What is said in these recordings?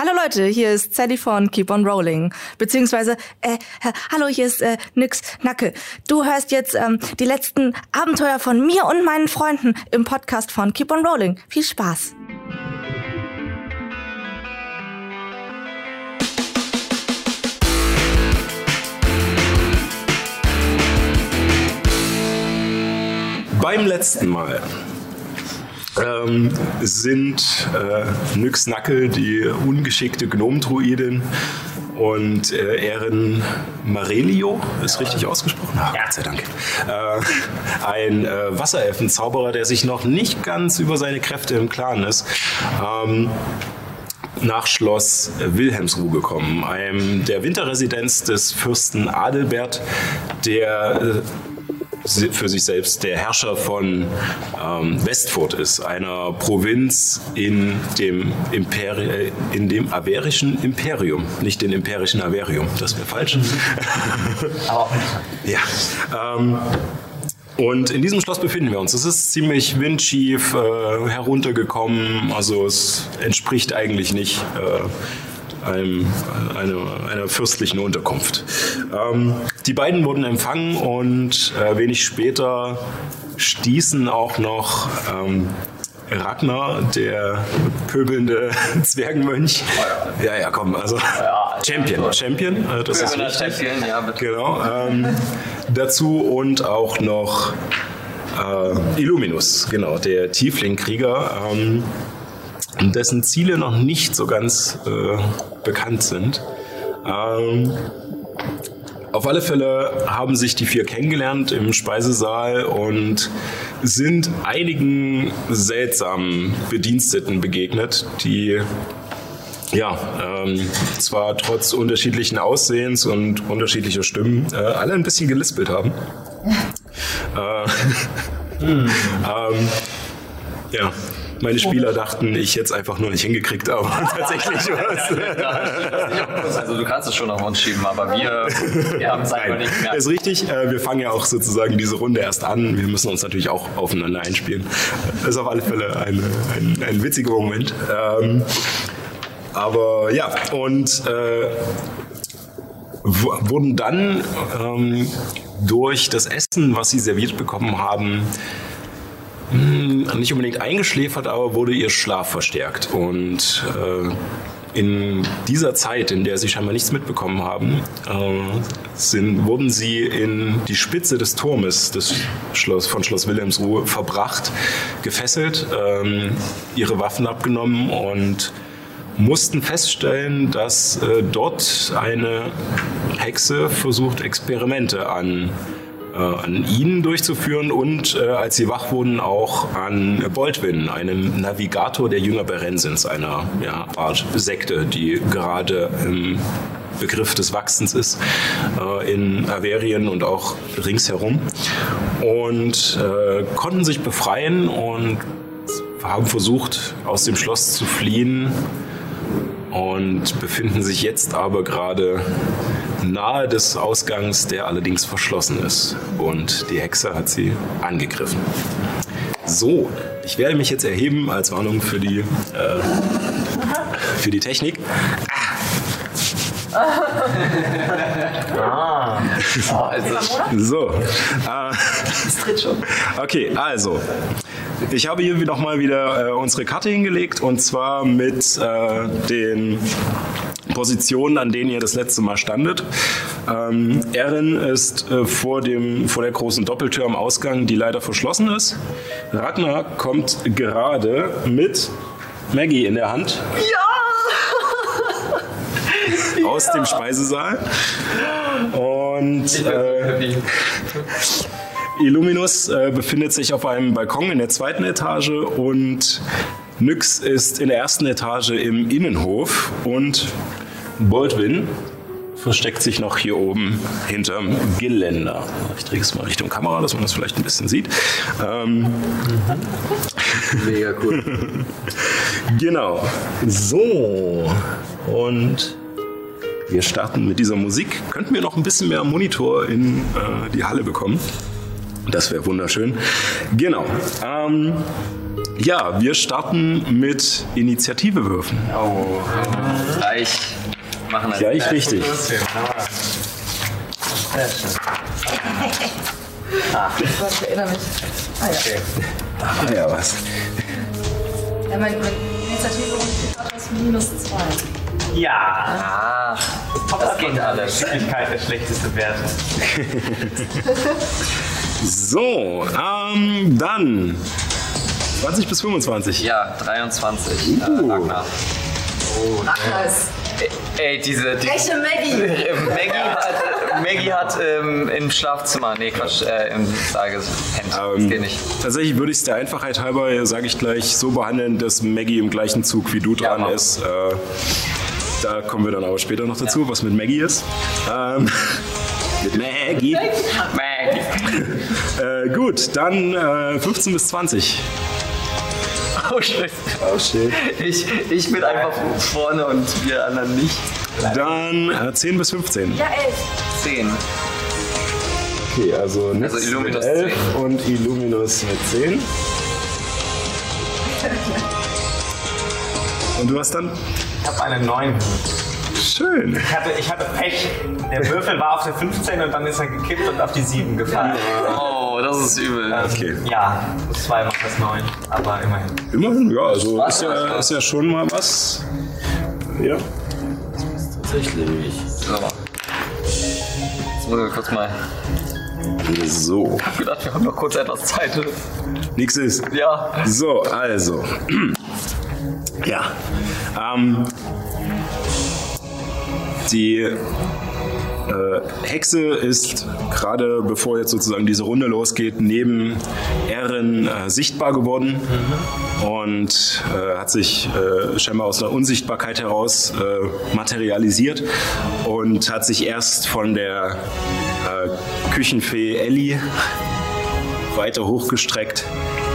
Hallo Leute, hier ist Sally von Keep on Rolling. Beziehungsweise, äh, hallo, hier ist äh, Nyx Nacke. Du hörst jetzt ähm, die letzten Abenteuer von mir und meinen Freunden im Podcast von Keep on Rolling. Viel Spaß. Beim letzten Mal ähm, sind äh, Nyx Nackel, die ungeschickte Gnomdruidin, und äh, Erin Marelio, ist richtig ausgesprochen? Ach, Gott sei Dank. Äh, ein äh, Wasserelfenzauberer, der sich noch nicht ganz über seine Kräfte im Klaren ist. Ähm, nach Schloss Wilhelmsruh gekommen, einem der Winterresidenz des Fürsten Adelbert, der äh, für sich selbst der Herrscher von ähm, Westfurt ist, einer Provinz in dem, Imperi äh, in dem Averischen Imperium, nicht den imperischen Averium, das wäre falsch. Aber. Ja. Ähm, und in diesem Schloss befinden wir uns. Es ist ziemlich windschief äh, heruntergekommen, also es entspricht eigentlich nicht äh, einem, eine, einer fürstlichen Unterkunft. Ähm, die beiden wurden empfangen und äh, wenig später stießen auch noch ähm, Ragnar, der pöbelnde Zwergenmönch. Ja, ja, komm, also Champion, Champion, äh, das ist richtig. Champion, ja, bitte. Genau. Ähm, dazu und auch noch äh, Illuminus, genau, der Tiefling-Krieger. Ähm, dessen Ziele noch nicht so ganz äh, bekannt sind. Ähm, auf alle Fälle haben sich die vier kennengelernt im Speisesaal und sind einigen seltsamen Bediensteten begegnet, die ja, ähm, zwar trotz unterschiedlichen Aussehens und unterschiedlicher Stimmen äh, alle ein bisschen gelispelt haben. äh, hm. ähm, ja, meine Spieler dachten, ich hätte es einfach nur nicht hingekriegt, aber tatsächlich war es. Also du kannst es schon auf uns schieben, aber wir, wir haben es einfach nicht mehr. Ist richtig, äh, wir fangen ja auch sozusagen diese Runde erst an. Wir müssen uns natürlich auch aufeinander einspielen. Das ist auf alle Fälle eine, ein, ein witziger Moment. Ähm, aber ja, und äh, wurden dann ähm, durch das Essen, was sie serviert bekommen haben, nicht unbedingt eingeschläfert, aber wurde ihr Schlaf verstärkt. Und äh, in dieser Zeit, in der sie scheinbar nichts mitbekommen haben, äh, sind, wurden sie in die Spitze des Turmes des Schloss, von Schloss Wilhelmsruhe verbracht, gefesselt, äh, ihre Waffen abgenommen und mussten feststellen, dass äh, dort eine Hexe versucht, Experimente an äh, an ihnen durchzuführen und äh, als sie wach wurden auch an Boldwin, einem Navigator der Jünger Berensins, einer ja, Art Sekte, die gerade im Begriff des Wachsens ist äh, in Averien und auch ringsherum und äh, konnten sich befreien und haben versucht aus dem Schloss zu fliehen und befinden sich jetzt aber gerade nahe des Ausgangs, der allerdings verschlossen ist. Und die Hexe hat sie angegriffen. So, ich werde mich jetzt erheben als Warnung für die, äh, für die Technik. Ah. Also, so. Äh, okay, also. Ich habe hier nochmal wieder äh, unsere Karte hingelegt und zwar mit äh, den Positionen, an denen ihr das letzte Mal standet. Ähm, Erin ist äh, vor, dem, vor der großen Doppeltür am Ausgang, die leider verschlossen ist. Ragnar kommt gerade mit Maggie in der Hand. Ja! Aus dem Speisesaal. Und äh, Illuminus äh, befindet sich auf einem Balkon in der zweiten Etage und Nyx ist in der ersten Etage im Innenhof und Baldwin versteckt sich noch hier oben hinterm Geländer. Ich drehe es mal Richtung Kamera, dass man das vielleicht ein bisschen sieht. Ähm, Mega cool. genau. So. Und wir starten mit dieser Musik. Könnten wir noch ein bisschen mehr Monitor in äh, die Halle bekommen? Das wäre wunderschön. Genau. Ähm, ja, wir starten mit Initiative würfen. Oh. gleich machen. als Gleich richtig. Sehr schön. Ich erinnere mich. Ah ja. Okay. Ah ja, was? ja mein, mein Initiative ist minus zwei. Ja. Ach, das geht alles. Geschicklichkeit der schlechteste Wert. So, ähm, dann 20 bis 25. Ja, 23. Äh, Uh. Ragnar. Nice. Ey, diese. Die, Echte Maggie. Äh, Maggie hat, Maggie hat ähm, im Schlafzimmer, nee, Quatsch, äh, im Saal gepennt. das Ähm, geht nicht. Tatsächlich würde ich es der Einfachheit halber, sage ich gleich, so behandeln, dass Maggie im gleichen Zug wie du Ja, dran mach. ist. Äh, da kommen wir dann aber später noch dazu, was mit Maggie ist. Ähm, mit Maggie. Maggie. Äh, gut, dann äh, 15 bis 20. Oh shit. Oh shit. Ich, ich bin einfach vorne und wir anderen nicht. Dann äh, 10 bis 15. Ja, elf. 10. Okay, also Nix Also Illuminus mit 11 und Illuminus mit 10. Und du hast dann? Ich habe eine 9. Schön. Ich hatte, ich hatte Pech. Der Würfel war auf der 15 und dann ist er gekippt und auf die 7 gefallen. Oh, das ist übel. Okay. Ja, 2 macht das 9. Aber immerhin. Immerhin, ja, also ist ja, ist ja schon mal was. Ja. Tatsächlich. So. Jetzt muss ich kurz mal. So. Ich hab gedacht, wir haben noch kurz etwas Zeit. Nix ist. Ja. So, also. Ja. Ähm, die Hexe ist gerade bevor jetzt sozusagen diese Runde losgeht, neben Erin äh, sichtbar geworden und äh, hat sich äh, scheinbar aus der Unsichtbarkeit heraus äh, materialisiert und hat sich erst von der äh, Küchenfee Ellie weiter hochgestreckt. äh,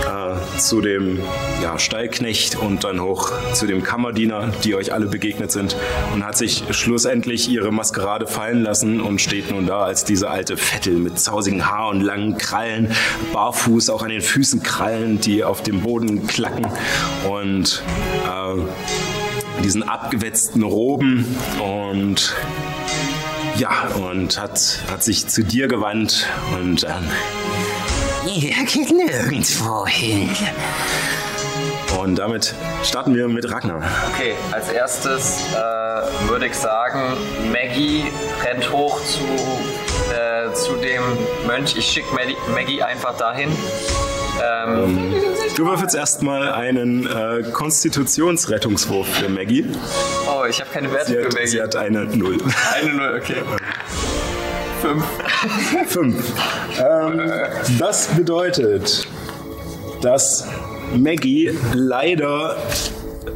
zu dem ja, Stallknecht und dann hoch zu dem Kammerdiener, die euch alle begegnet sind. Und hat sich schlussendlich ihre Maskerade fallen lassen und steht nun da als diese alte Vettel mit zausigen Haar und langen Krallen, barfuß, auch an den Füßen Krallen, die auf dem Boden klacken und äh, diesen abgewetzten Roben und ja, und hat, hat sich zu dir gewandt und ähm, ihr geht nirgendwo hin. Und damit starten wir mit Ragnar. Okay, als erstes äh, würde ich sagen, Maggie rennt hoch zu, äh, zu dem Mönch. Ich schicke Maggie, einfach dahin. Ähm, Du würfelst erstmal einen äh, Konstitutionsrettungswurf für Maggie. oh, ich habe keine Werte für Maggie. sie hat eine Null. Eine Null, okay. Fünf. Fünf. Ähm, das bedeutet, dass Maggie leider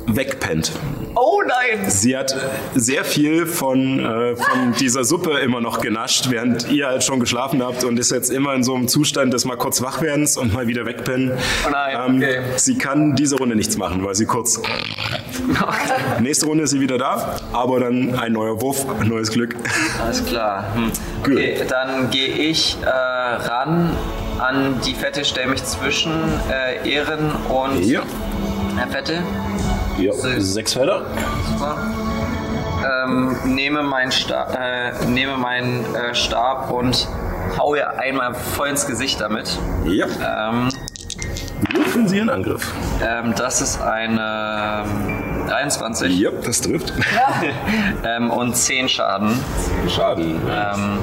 wegpennt. Oh nein! Sie hat sehr viel von, äh, von dieser Suppe immer noch genascht, während ihr halt schon geschlafen habt und ist jetzt immer in so einem Zustand des mal kurz wachwerdens und mal wieder wegpennen. Oh nein, Ähm, okay. Sie kann diese Runde nichts machen, weil sie kurz. Nächste Runde ist sie wieder da, aber dann ein neuer Wurf, ein neues Glück. Alles klar. Hm. Gut. Okay, dann gehe ich äh, ran an die Fette, stelle mich zwischen äh, Ehren und Ja, Herr Fette. Ja. sechs Felder. Super. Ähm, nehme meinen Sta äh, nehme meinen äh, Stab und hau ihr einmal voll ins Gesicht damit. Ja, Ähm, würfeln Sie einen Angriff. ähm, das ist eine ähm, 23 Ja, das trifft. ähm, und 10 Schaden. Schaden. Ähm,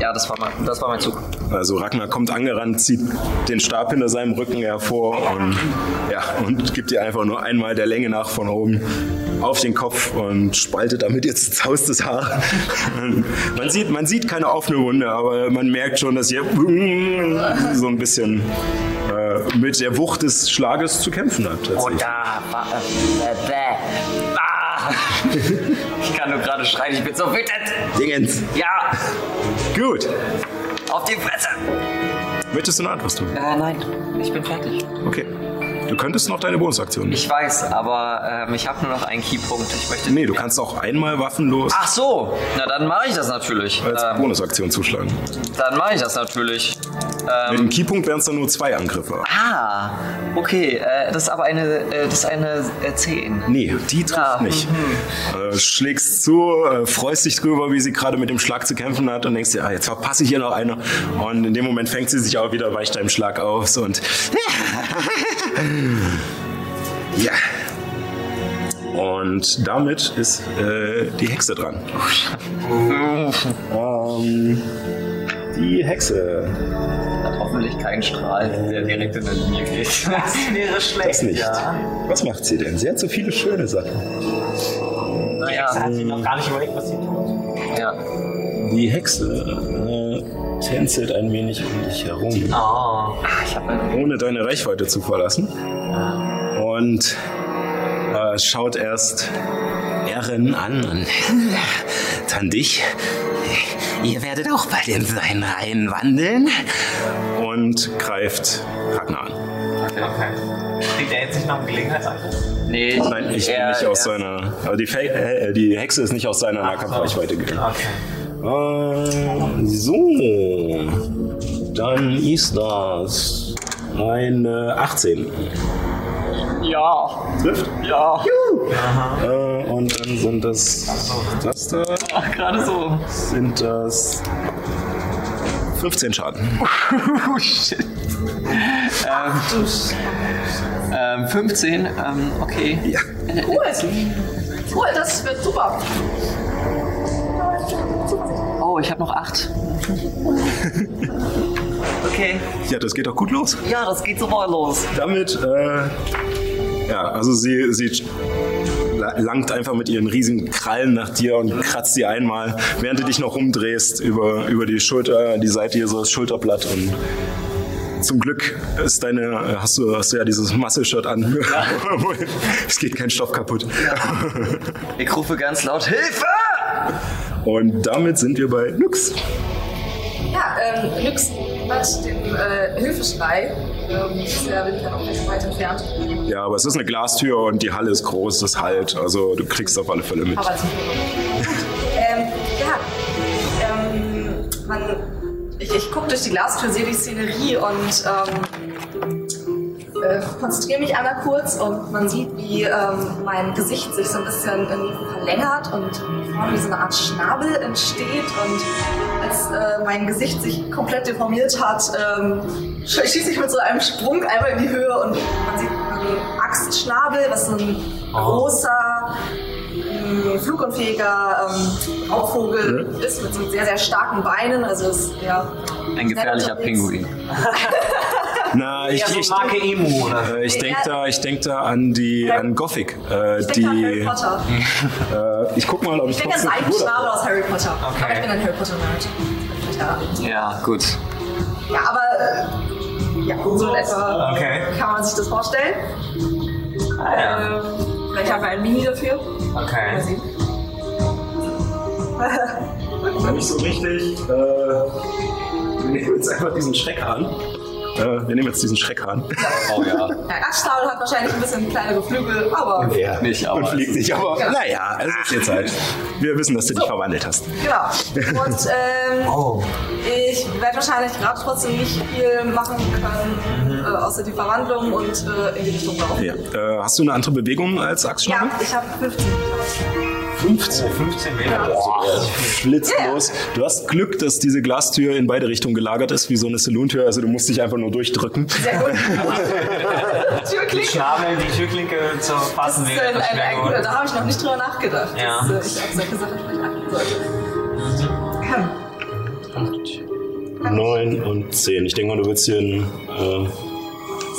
ja, das war, mein, das war mein Zug. Also Ragnar kommt angerannt, zieht den Stab hinter seinem Rücken hervor und, ja, und gibt ihr einfach nur einmal der Länge nach von oben auf den Kopf und spaltet damit jetzt zaustes Haar. man, sieht, man sieht keine offene Wunde, aber man merkt schon, dass ihr so ein bisschen äh, mit der Wucht des Schlages zu kämpfen habt. tatsächlich. da, äh, ah. Ich kann nur gerade schreien, ich bin so wütend. Dingens. Ja, Gut. auf die Fresse. Möchtest du eine Antwort tun? Äh, nein, ich bin fertig. Okay. Du könntest noch deine Bonusaktion. nehmen. Ich weiß, aber ähm, ich habe nur noch einen Keypunkt. Ich möchte. Nee, du kannst auch einmal waffenlos Ach so, na dann mache ich das natürlich. als Ähm, Bonusaktion zuschlagen. dann mache ich das natürlich. Mit dem Keypunkt wären es dann nur zwei Angriffe. Ah, okay. Äh, das ist aber eine, äh, das ist eine äh, 10. Nee, die trifft Ja, nicht. Äh, schlägst zu, äh, freust dich drüber, wie sie gerade mit dem Schlag zu kämpfen hat und denkst dir, ah, jetzt verpasse ich hier noch eine. Und in dem Moment fängt sie sich auch wieder, weicht deinem Schlag aus und. ja. Und damit ist äh, die Hexe dran. ähm, die Hexe. Hat hoffentlich keinen Strahl, der direkt in der Linie geht. Das wäre schlecht. Das nicht. Was macht sie denn? Sie hat so viele schöne Sachen. naja, Hat sie noch gar nicht überlegt, was sie tut. ja. Die Hexe tänzelt ein wenig um dich herum, Oh. Ich habe eine. ohne deine Reichweite zu verlassen. Und äh, schaut erst Erin an und dann dich. Ihr werdet auch bald in seinen Reihen wandeln. Und greift Ragnar an. Okay. Kriegt er jetzt nicht noch einen Gelegenheitsangriff? Nee, ich, Nein, ich bin nicht aus er- seiner. Also die, Fe äh, die Hexe ist nicht aus seiner Nahkampfreichweite gegangen. Okay. Äh, so, dann ist das eine 18. Ja, Trifft? ja. Äh, und dann sind das, das da, Ach, gerade so. sind das 15 Schaden. Oh shit. Ähm, ähm, 15, ähm, okay. Ja. Cool. Cool, das wird super. Oh, ich habe noch 8. Okay. Ja, das geht doch gut los. Ja, das geht super los. Damit, äh, ja, also sie, sie la- langt einfach mit ihren riesigen Krallen nach dir und kratzt sie einmal, während du dich noch rumdrehst über, über die Schulter, die Seite hier so das Schulterblatt und zum Glück ist deine, hast du, hast du ja dieses Muscle-Shirt an. es geht kein Stoff kaputt. Ich rufe ganz laut Hilfe! Und damit sind wir bei Nux. Ja, ähm, Nyx hat den äh, Hilfeschrei. Ähm, ist ja auch recht weit entfernt. Ja, aber es ist eine Glastür und die Halle ist groß, das halt. Also du kriegst auf alle Fälle mit. Aber zum. Ähm, ja. Ähm, man, ich ich gucke durch die Glastür, sehe die Szenerie und ähm, äh, konzentriere mich einmal kurz und man sieht, wie ähm, mein Gesicht sich so ein bisschen verlängert und vorne wie so eine Art Schnabel entsteht und als äh, mein Gesicht sich komplett deformiert hat, ähm, schieße ich mit so einem Sprung einmal in die Höhe und man sieht einen Axtschnabel, was so ein großer ein flugunfähiger ähm, Raubvogel ist mit so sehr, sehr starken Beinen. Also ist ja Ein gefährlicher Pinguin. Na, ich, Ja, so ich, Marke Emu oder äh, ich denke da, ich denk da an die an Gothic. Äh, Ich denke an Harry die, Potter. äh, ich guck mal, ob ich Ich denke an Figur davon- Schnabel aus Harry Potter. Okay. Aber ich bin ein Harry Potter-Nerd. Ja. Ja, gut. ja, aber ja, so in etwa Okay. kann man sich das vorstellen. Ah, ja. Ähm, vielleicht haben wir ein Mini dafür. Mal Okay. sehen. Noch nicht so richtig. Äh, wir nehmen jetzt einfach diesen Schreckhahn. Äh, wir nehmen jetzt diesen Schreckhahn. Oh ja. Der Axtschnabel hat wahrscheinlich ein bisschen kleinere Flügel, aber Ja, Nicht, aber und fliegt nicht. Aber Ja. naja, es ist jetzt halt. Wir wissen, dass du dich verwandelt hast. genau. Und ähm, Oh. Ich werde wahrscheinlich gerade trotzdem nicht viel machen können, äh, außer die Verwandlung und äh, in die Richtung laufen. Ja. Äh, hast du eine andere Bewegung als Ja, Axtschnabel? ich habe 15. 15. Oh, 15 Meter. Flitzt los. Du hast Glück, dass diese Glastür in beide Richtungen gelagert ist, wie so eine Salontür. Also du musst dich einfach nur durchdrücken. Sehr gut. Türklinke. Schnabel, die Türklinke zu Das fassen ist wäre ein, ein, ein guter, da habe ich noch nicht drüber nachgedacht, Ja. dass äh, ich auf solche Sachen vielleicht achten sollte. Hm. 9 und 10. Ich denke mal, du willst hier in, äh,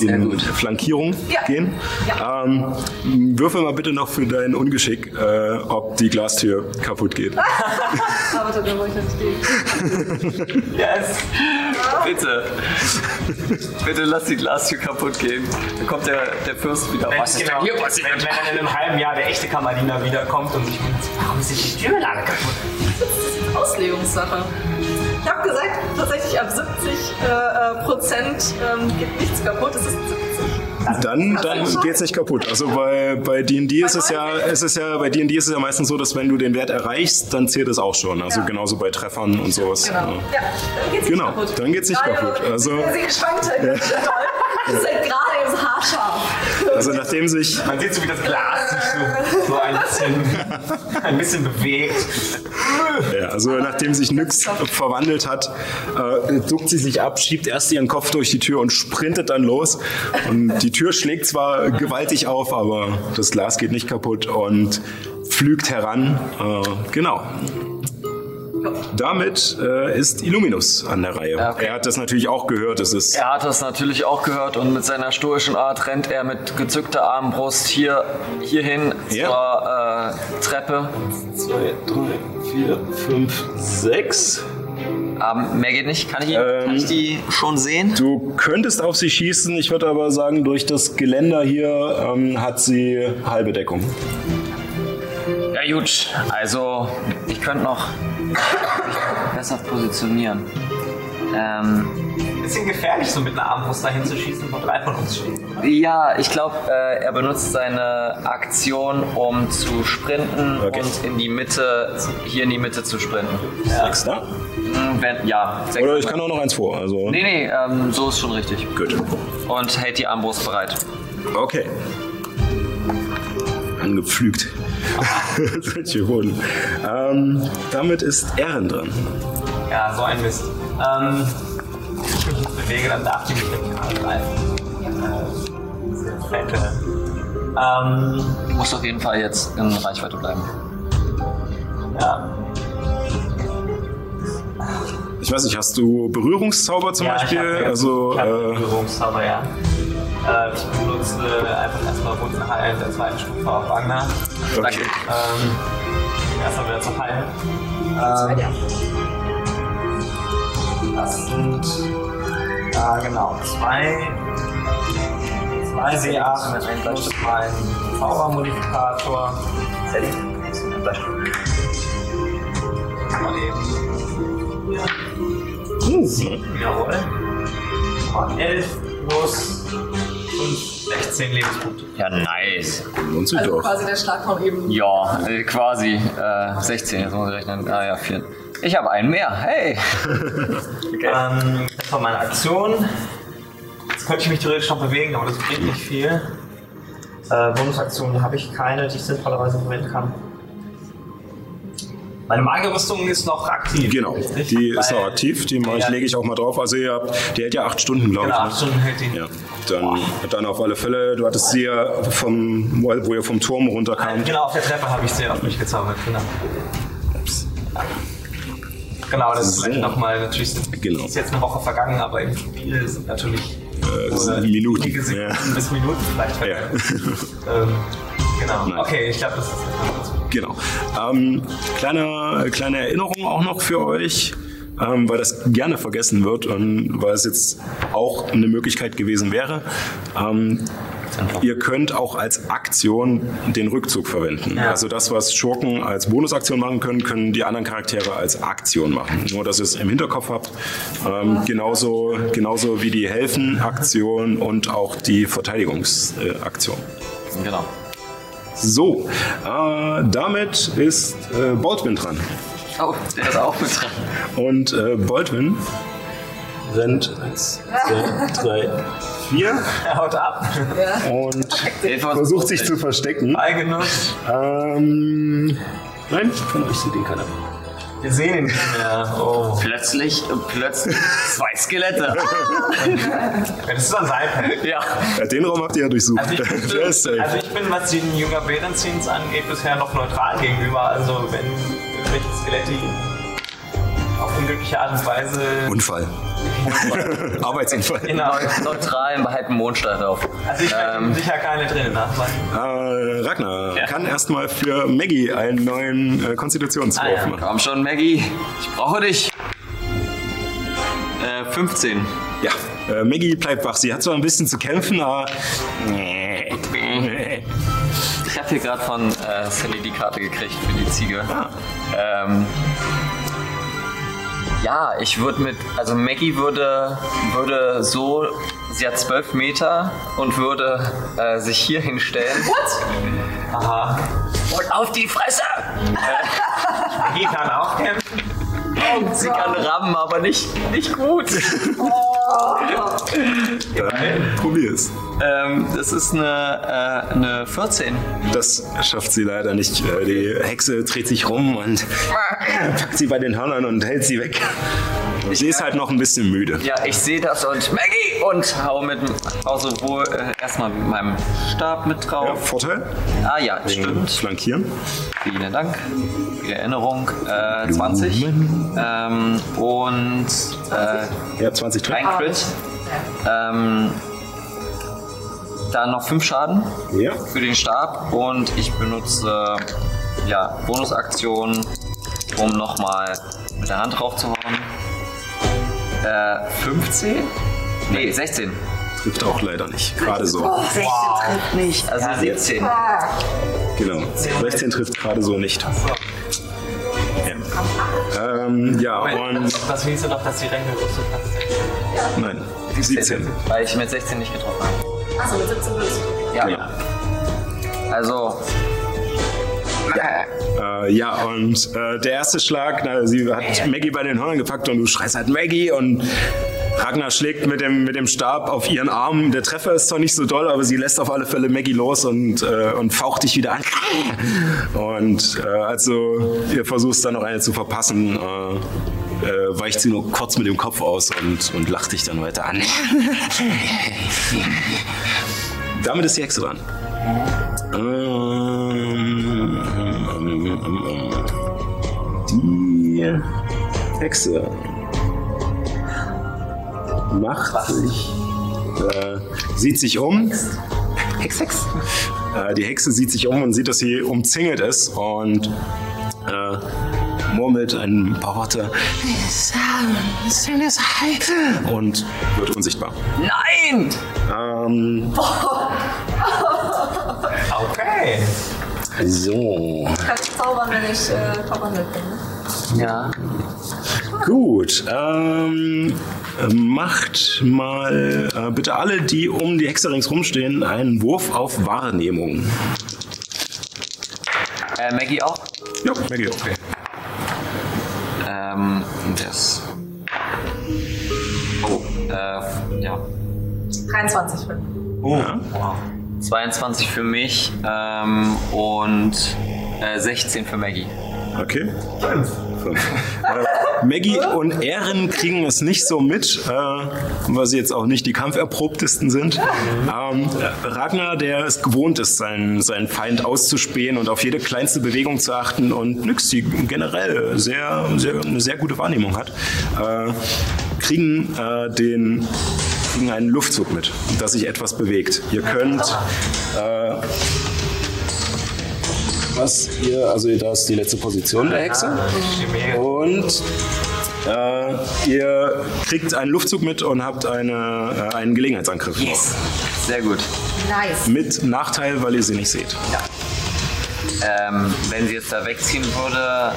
in. Flankierung Ja. gehen. Ja. Ähm, würfel mal bitte noch für dein Ungeschick, äh, ob die Glastür kaputt geht. Aber da wollte ich stehen. Yes. Bitte. Bitte lass die Glastür kaputt gehen. Dann kommt der, der Fürst wieder. Wenn, Was ist genau, denn hier wenn, passiert? wenn dann in einem halben Jahr der echte Kammerdiener wiederkommt und sich wundert, warum ist die Türlade kaputt? Das ist Auslegungssache. Ich habe gesagt, tatsächlich ab 70 äh, Prozent ähm, geht nichts kaputt. Es ist 70. Dann, dann geht's nicht kaputt. Also bei, bei D&D ist es ja, ist es ja, bei D&D ist es ja meistens so, dass wenn du den Wert erreichst, dann zählt es auch schon. Also genauso bei Treffern und sowas. Genau. Ja. Ja, dann geht's nicht Genau, kaputt. dann geht's nicht Ja, kaputt. ja, Also-. Toll. Das ist halt gerade jetzt haarscharf. Also nachdem sich Man sieht so, wie das Glas sich so, so ein, bisschen, ein bisschen bewegt. Ja, also nachdem sich Nyx verwandelt hat, äh, duckt sie sich ab, schiebt erst ihren Kopf durch die Tür und sprintet dann los. Und die Tür schlägt zwar gewaltig auf, aber das Glas geht nicht kaputt und pflügt heran. Äh, genau. Damit äh, ist Illuminus an der Reihe. Okay. Er hat das natürlich auch gehört. Es ist Er hat das natürlich auch gehört und mit seiner stoischen Art rennt er mit gezückter Armbrust hier hierhin Ja. zur äh, Treppe. zwei, drei, vier, fünf, sechs. Ähm, mehr geht nicht. Kann ich, ihn, kann ich die schon sehen? Du könntest auf sie schießen. Ich würde aber sagen, durch das Geländer hier ähm, hat sie halbe Deckung. Ja gut, also ich könnte noch besser positionieren. Ähm, Bisschen gefährlich, so mit einer Armbrust dahin zu schießen, wo drei von uns stehen. ja, ich glaube, äh, er benutzt seine Aktion, um zu sprinten Okay. und in die Mitte, hier in die Mitte zu sprinten. Sechs da? Hm, Wenn, ja, sechs Oder ich kann auch noch eins vor. Also Nee, nee, ähm, so ist schon richtig. gut. Und hält die Armbrust bereit. Okay. Angepflügt. Solche Hoden. Ähm, damit ist Ehren dran. Ja, so ein Mist. Ähm, ich mich jetzt bewege, dann darf die mich nicht angreifen. Äh, Fette. Ähm, Du musst auf jeden Fall jetzt in Reichweite bleiben. ja. Ich weiß nicht, hast du Berührungszauber zum ja, Beispiel? Ich hab, also ich hab äh, Berührungszauber, ja. Äh, ich benutze einfach erstmal Wundenheilen der zweiten Stufe auf Wagner. okay. Ähm, erstmal wieder zu heilen. Ähm, das sind, ja genau, zwei, zwei W8 plus mein Zaubermodifikator. Mal eben. Uh, Jawohl. Und 11 plus 5, 16 Lebenspunkte. Ja, nice. lohnt sich Also doch. quasi der Schlag von eben. Ja, äh, quasi äh, 16, jetzt muss ich rechnen. Ah ja, 4. Ich habe einen mehr. Hey. Ähm, das war meine Aktion. Jetzt könnte ich mich theoretisch noch bewegen, aber das bringt nicht viel. Äh, Bonusaktionen habe ich keine, die ich sinnvollerweise verwenden kann. Meine Magierrüstung ist noch aktiv. Genau, richtig? die ist Weil- auch aktiv, die ich, Ja. lege ich auch mal drauf. Also ihr habt, die hält ja acht Stunden, glaube Genau, ich. acht ne? Stunden hält die. Ja, dann, dann auf alle Fälle, du hattest sie ja vom, wo ihr vom Turm runterkamt. Genau, auf der Treppe habe ich sie auf mich gezaubert, genau. Genau, das ist vielleicht nochmal, natürlich sind, Genau. ist jetzt eine Woche vergangen, aber im Spiel sind natürlich Äh, Minuten. Sekunden Ja. bis Minuten vielleicht Ja. Ähm, genau. Nice. Okay, ich glaube, das ist. Genau. Ähm, kleine, kleine Erinnerung auch noch für euch, ähm, weil das gerne vergessen wird und weil es jetzt auch eine Möglichkeit gewesen wäre. Ähm, ihr könnt auch als Aktion den Rückzug verwenden. Ja. Also das, was Schurken als Bonusaktion machen können, können die anderen Charaktere als Aktion machen. Nur, dass ihr es im Hinterkopf habt. Ähm, genauso, genauso wie die Helfen-Aktion und auch die Verteidigungsaktion. Genau. So, äh, damit ist äh, Baldwin dran. Oh, der ist auch mit dran. Und äh, Baldwin rennt eins, zwei, drei, vier Er haut ab. und versucht sich zu verstecken. Beigenuss. Ähm, nein, von euch sieht ihn keiner. Wir sehen ihn nicht mehr. Oh. Plötzlich, plötzlich zwei Skelette. Das ist ein Seilpad. ja. Ja, den Raum habt ihr ja durchsucht. Also ich, Der ist bin, safe. also ich bin, was den Yoga Bildern Scenes angeht, bisher noch neutral gegenüber. Also wenn irgendwelche Skelette auf unglückliche Art und Weise Unfall. Arbeitsunfall. genau. Neutral im halben Mondstadt auf. Also ich werde Ähm, sicher keine drinnen nachmachen. Äh, Ragnar Ja. kann erstmal für Maggie einen neuen äh, Konstitutionswurf Ah, ja. machen. komm schon, Maggie. Ich brauche dich. Äh, 15. Ja, äh, Maggie bleibt wach. Sie hat zwar ein bisschen zu kämpfen, aber. Ich habe hier gerade von äh, Sally die Karte gekriegt für die Ziege. Ah. Ähm, ja, ich würde mit, also Maggie würde, würde so sie hat zwölf Meter und würde äh, sich hier hinstellen. Aha. Und auf die Fresse! Magie kann auch kämpfen. Sie kann rammen, aber nicht, nicht gut. Dann probier es. ähm, das ist eine, äh, eine 14. Das schafft sie leider nicht. Äh, Die Hexe dreht sich rum und packt sie bei den Hörnern und hält sie weg. Sie ist halt noch ein bisschen müde. Ja, ich sehe das und Maggie und hau mit hau sowohl äh, erstmal mit meinem Stab mit Ja, drauf. Vorteil? Ah ja, stimmt. Flankieren. Vielen Dank die Erinnerung. Äh, 20. Ähm, und äh, Ja, 20 ein Treffer. Crit. Ähm, dann noch 5 Schaden Ja. für den Stab und ich benutze ja, Bonusaktion, um nochmal mit der Hand drauf zu hauen. Äh, 15? Nee, 16. Trifft auch leider nicht. Gerade so. 16 trifft nicht. Also 17. Genau. 16 trifft gerade so nicht. Ja, ähm, ja und. Was willst du doch, dass die Ränge so kannst? Nein, 17. Weil ich mit 16 nicht getroffen habe. Achso, mit 17 würdest du. Ja. Genau. Also. Äh, ja, und äh, der erste Schlag, na, sie hat Maggie bei den Hörnern gepackt und du schreist halt Maggie und Ragnar schlägt mit dem, mit dem Stab auf ihren Arm. Der Treffer ist zwar nicht so doll, aber sie lässt auf alle Fälle Maggie los und, äh, und faucht dich wieder an. Und äh, als du ihr versuchst, dann noch eine zu verpassen, äh, äh, weicht sie nur kurz mit dem Kopf aus und, und lacht dich dann weiter an. Damit ist die Hexe dran. Ähm. Die Hexe macht sich, äh, sieht sich um. Hex, Hex. Äh, die Hexe sieht sich um und sieht, dass sie umzingelt ist und äh, murmelt ein paar Worte und wird unsichtbar. Nein! Ähm, Okay. So. Kannst zaubern, wenn ich äh, verwandelt bin. Ne? Ja. Gut, ähm, macht mal äh, bitte alle, die um die Hexe ringsrum stehen, einen Wurf auf Wahrnehmung. Äh, Maggie auch? Ja, Maggie, okay. Ähm, das. Oh, äh, ja. 23 für. Ja. 22 für mich ähm, und äh, 16 für Maggie. Okay. Fünf. Äh, Maggie und Erin kriegen es nicht so mit, äh, weil sie jetzt auch nicht die kampferprobtesten sind. Ähm, Ragnar, der es gewohnt ist, seinen, seinen Feind auszuspähen und auf jede kleinste Bewegung zu achten und Nyx, die generell sehr, sehr, eine sehr gute Wahrnehmung hat, äh, kriegen äh, den kriegen einen Luftzug mit, dass sich etwas bewegt. Ihr könnt äh, was ihr, also da ist die letzte Position der Hexe. Und äh, ihr kriegt einen Luftzug mit und habt eine, äh, einen Gelegenheitsangriff. Yes. Sehr gut. Nice. Mit Nachteil, weil ihr sie nicht seht. Ähm, wenn sie jetzt da wegziehen würde,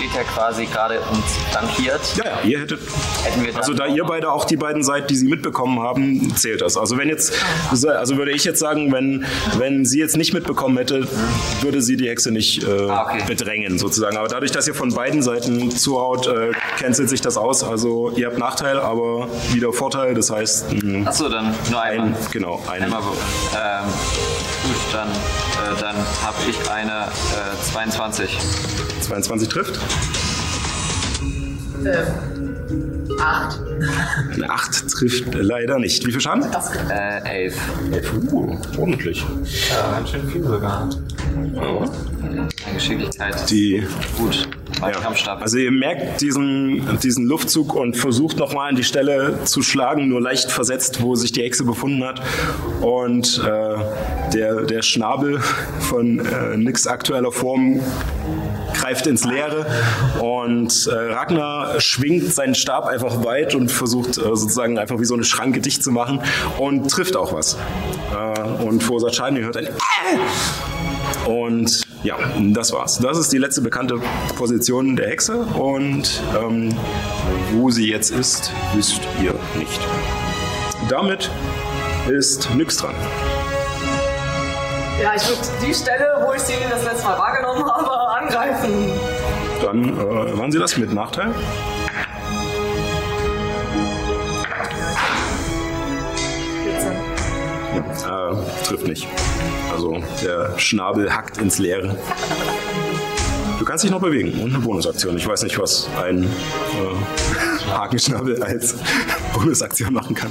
steht ja quasi gerade und flankiert. Ja, ja, ihr hättet. Hätten wir Also da ihr beide auch die beiden seid, die sie mitbekommen haben, zählt das. Also wenn jetzt, also würde ich jetzt sagen, wenn, wenn sie jetzt nicht mitbekommen hätte, würde sie die Hexe nicht äh, Ah, okay. bedrängen sozusagen. Aber dadurch, dass ihr von beiden Seiten zuhaut, äh, cancelt sich das aus. Also ihr habt Nachteil, aber wieder Vorteil. Das heißt, ein, Achso, dann nur einmal. ein genau, ein, Einmal ähm, Gut, dann, äh, dann habe ich eine äh, 22. 22 trifft. Acht. Eine 8 trifft leider nicht. Wie viel Schaden? Äh, 11. Uh, ordentlich. Ja, ganz schön viel sogar. Meine Geschicklichkeit. Die Gut. Ja. Also ihr merkt diesen, diesen Luftzug und versucht nochmal an die Stelle zu schlagen, nur leicht versetzt, wo sich die Hexe befunden hat. Und äh, der, der Schnabel von äh, Nix aktueller Form greift ins Leere und äh, Ragnar schwingt seinen Stab einfach weit und versucht äh, sozusagen einfach wie so eine Schranke dicht zu machen und trifft auch was. Äh, und verursacht Schaden, ihr hört ein und ja, das war's. Das ist die letzte bekannte Position der Hexe und ähm, wo sie jetzt ist, wisst ihr nicht. damit ist Nyx dran. Ja, ich würde die Stelle, wo ich sie das letzte Mal wahrgenommen habe, angreifen. Dann äh, machen Sie das mit Nachteil. Äh, trifft nicht. Also der Schnabel hackt ins Leere. Du kannst dich noch bewegen und eine Bonusaktion. Ich weiß nicht, was ein äh, Hakenschnabel als Bonusaktion machen kann.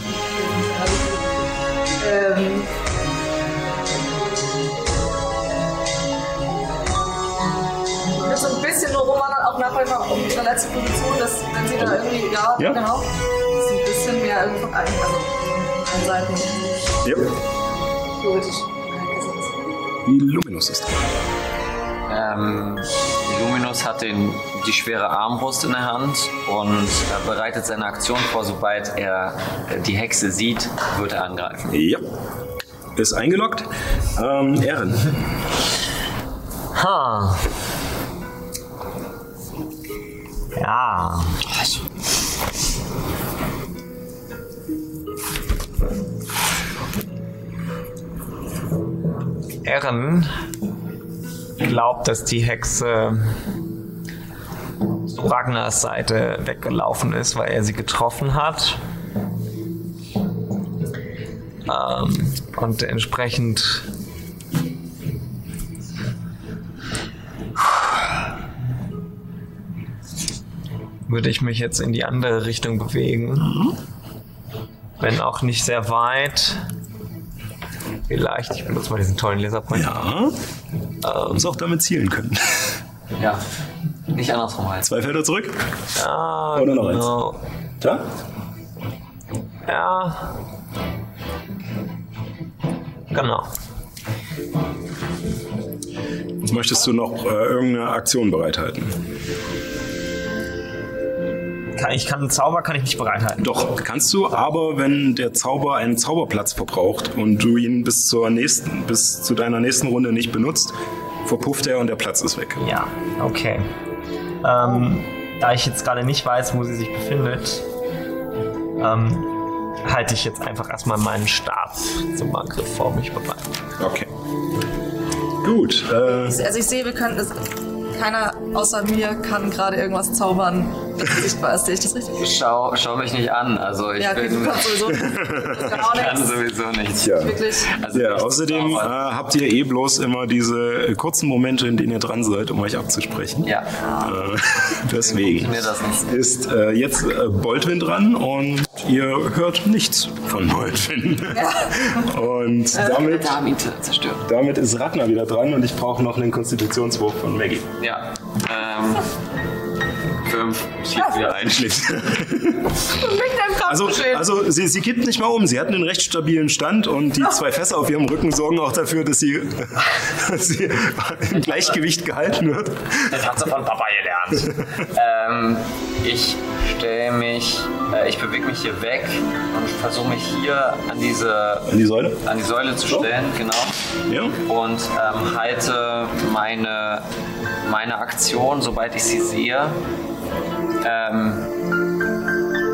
Ähm. So ein bisschen nur rumwandern, auch nach einmal um ihre letzte Position, dass wenn sie da irgendwie, ja, Ja. genau, dass ein bisschen mehr irgendwie von allen, also Seiten Ja. theoretisch. Illuminus ist dran. Ähm, Luminus hat den, die schwere Armbrust in der Hand und bereitet seine Aktion vor. Sobald er äh, die Hexe sieht, wird er angreifen. Ja. Ist eingeloggt. Ähm, Ehren. Ha. Ja. Erin glaubt, dass die Hexe zu Ragnars Seite weggelaufen ist, weil er sie getroffen hat. Ähm, und entsprechend würde ich mich jetzt in die andere Richtung bewegen. Wenn auch nicht sehr weit. Vielleicht, ich benutze mal diesen tollen Laserpoint. Ja. Muss auch damit zielen können. Ja, nicht andersrum halt. Zwei Felder zurück. Ja, Oder noch eins? genau. Da? Ja. Genau. Jetzt möchtest du noch äh, irgendeine Aktion bereithalten. Kann, ich kann einen Zauber kann ich nicht bereithalten. Doch, kannst du, aber wenn der Zauber einen Zauberplatz verbraucht und du ihn bis zur nächsten, bis zu deiner nächsten Runde nicht benutzt, verpufft er und der Platz ist weg. Ja, okay. Ähm, da ich jetzt gerade nicht weiß, wo sie sich befindet, ähm, halte ich jetzt einfach erstmal meinen Stab zum Angriff vor mich bereit. Okay. Gut. Äh, Also ich sehe, wir können. Keiner außer mir kann gerade irgendwas zaubern, sichtbar ist. Sehe ich das richtig? Schau, schau mich nicht an. Also ich Ja, okay, bin. du kannst sowieso. Ich kann sowieso nichts. ja. Wirklich. Also Ja, außerdem äh, habt ihr eh bloß immer diese äh, kurzen Momente, in denen ihr dran seid, um euch abzusprechen. Ja, Äh, deswegen mir das nicht. ist äh, jetzt äh, Boltwin dran und ihr hört nichts von Boltwin. und damit, Da haben ihn z- zerstört. damit ist Ragnar wieder dran und ich brauche noch einen Konstitutionswurf von Maggie. Ja. Ähm. Fünf. Schieb wieder ein. Also, also sie, sie kippt nicht mal um. Sie hat einen recht stabilen Stand und die zwei Fässer auf ihrem Rücken sorgen auch dafür, dass sie, dass sie im Gleichgewicht gehalten wird. Das hat sie von Papa gelernt. ähm, ich stelle mich, äh, ich bewege mich hier weg und versuche mich hier an diese, An die Säule? an die Säule zu stellen, genau. Ja. Und ähm, halte meine, meine Aktion, sobald ich sie sehe, ähm,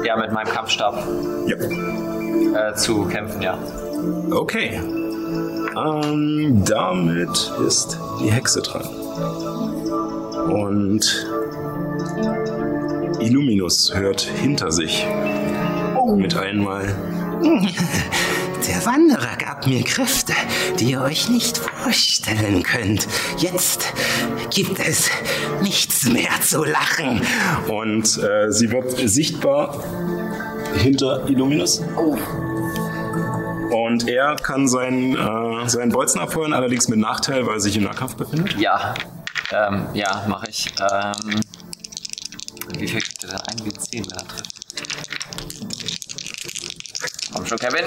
ja, mit meinem Kampfstab Ja. äh, zu kämpfen, ja. Okay. Ähm, damit ist die Hexe dran. Und Illuminus hört hinter sich mit einmal. Der Wanderer gab mir Kräfte, die ihr euch nicht vorstellen könnt. Jetzt gibt es nichts mehr zu lachen. Und äh, sie wird sichtbar hinter Illuminus. Und er kann seinen, äh, seinen Bolzen abfeuern, allerdings mit Nachteil, weil er sich im Nahkampf befindet. Ja, ähm, ja, mache ich. Ähm, wie viel kriegt er denn? Ein W10, wenn er trifft. Komm schon, Kevin.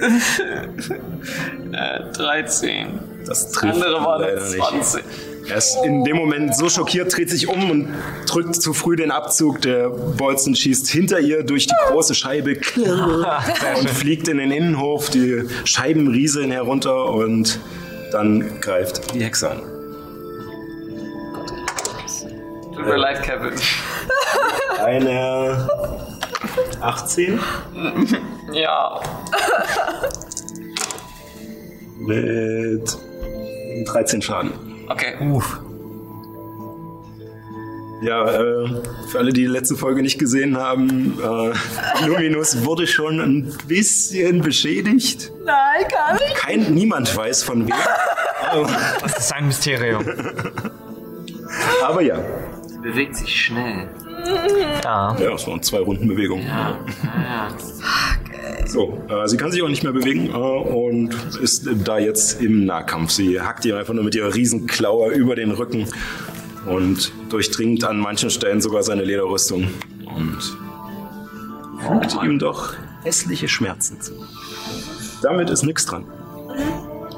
äh, 13. Das trifft Andere war leider eine nicht. 20. Er ist in dem Moment so schockiert, dreht sich um und drückt zu früh den Abzug. Der Bolzen schießt hinter ihr durch die große Scheibe und fliegt in den Innenhof. Die Scheiben rieseln herunter und dann greift die Hexe an. Tut mir leid, Kevin. Eine 18 Ja. mit 13 Schaden. Okay. Ja, äh, für alle, die die letzte Folge nicht gesehen haben, äh, Luminus wurde schon ein bisschen beschädigt. Nein, gar nicht. Kein, niemand weiß von wem. Das ist ein Mysterium. aber ja. Sie bewegt sich schnell. Ja. Ja, es waren zwei Rundenbewegungen. Ja. So, äh, sie kann sich auch nicht mehr bewegen äh, und ist da jetzt im Nahkampf. Sie hackt ihr einfach nur mit ihrer Riesenklaue über den Rücken und durchdringt an manchen Stellen sogar seine Lederrüstung und fügt ihm doch hässliche Schmerzen zu. Damit ist nix dran.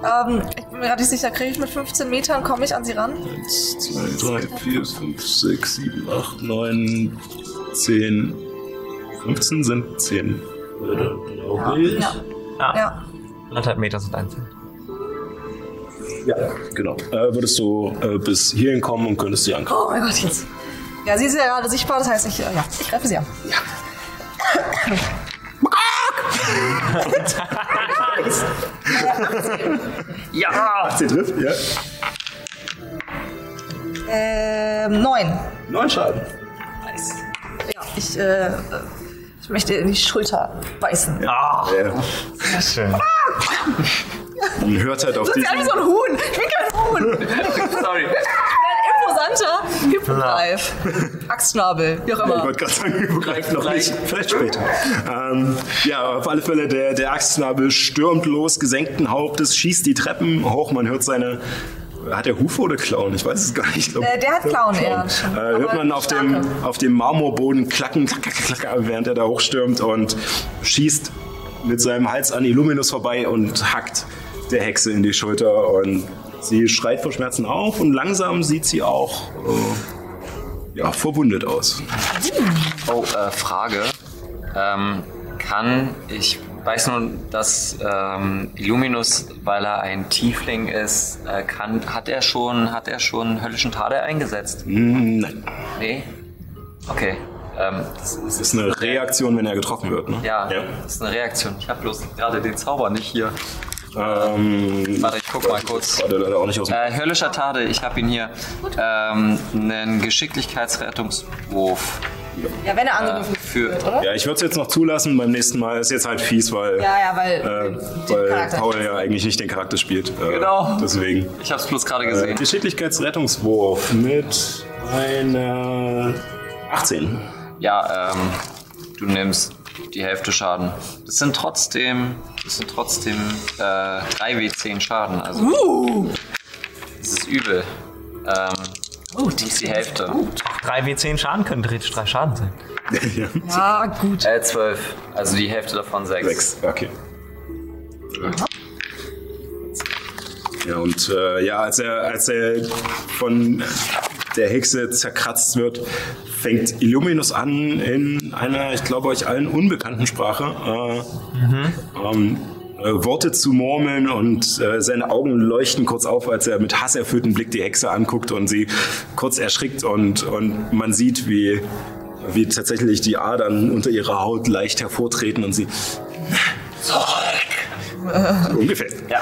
Ähm, bin mir gerade nicht sicher, kriege ich mit 15 Metern, komme ich an sie ran? 1, 2, 3, 4, 5, 6, 7, 8, 9, 10, 15 sind 10. Glaube ich. Ja. Ja. Anderthalb Meter sind einzeln. Ja, genau. Äh, würdest du äh, bis hierhin kommen und könntest sie angreifen. Oh mein Gott, jetzt. Ja, sie ist ja gerade sichtbar, das heißt, ich, äh, ja, ich greife sie an. Ja! Sie trifft, ja. Ähm, neun. Neun Schaden. Ja, ich, äh, äh, ich möchte in die Schulter beißen. Ah, Ja. sehr schön. Man hört halt auf Das ist ja wie so ein Huhn. Ich bin kein Huhn. Sorry. Ein imposanter Hippogreif. Axtschnabel, wie auch Ich immer. wollte gerade sagen, übergreift noch nicht. Vielleicht später. Ähm, ja, auf alle Fälle, der, der Axtschnabel stürmt los, gesenkten Hauptes, schießt die Treppen hoch. Man hört seine. Hat er Hufe oder Klauen? Ich weiß es gar nicht. Ich glaub, Äh, der hat Klauen eher. Äh, hört man auf dem, auf dem Marmorboden klacken, klack, klack, klack, während er da hochstürmt und schießt mit seinem Hals an Illuminus vorbei und hackt der Hexe in die Schulter. Und sie schreit vor Schmerzen auf und langsam sieht sie auch äh, ja, verwundet aus. Oh, äh, Frage. Ähm, kann, ich weiß nur, dass ähm, Illuminus, weil er ein Tiefling ist, äh, kann, hat er schon, hat er schon höllischen Tadel eingesetzt? Hm, Nein, Nee? Okay. Ähm, das ist, das ist eine Reaktion, wenn er getroffen wird. Ne? ja, ja. das ist eine Reaktion. Ich habe bloß gerade den Zauber nicht hier. Ähm, Warte, ich guck mal kurz. gerade leider auch nicht aus dem Äh, höllischer Tadel, ich habe ihn hier. Ähm, einen Geschicklichkeitsrettungswurf. Ja, wenn er Äh, angegriffen für, wird, oder? Ja, ich würde es jetzt noch zulassen. Beim nächsten Mal ist jetzt halt fies, weil, Ja, ja, weil, äh, weil Paul ja eigentlich nicht den Charakter spielt. Äh, Genau. Deswegen. ich habe es bloß gerade Äh, gesehen. Geschicklichkeitsrettungswurf mit einer 18. Ja, ähm, du nimmst die Hälfte Schaden. Das sind trotzdem, das sind trotzdem äh, 3w10 Schaden. Also das ist übel. Ähm, das ist die Hälfte. Auch 3w10 Schaden können theoretisch 3 Schaden sein. ja. Ja, gut. Äh, 12. Also die Hälfte davon 6. Sechs, okay. Ja, und äh, ja, als er, als er von der Hexe zerkratzt wird, fängt Illuminus an in einer, ich glaube, euch allen unbekannten Sprache äh, ähm, äh, Worte zu murmeln und äh, seine Augen leuchten kurz auf, als er mit hasserfülltem Blick die Hexe anguckt und sie kurz erschrickt und, und man sieht, wie, wie tatsächlich die Adern unter ihrer Haut leicht hervortreten und sie so ungefähr. Ja,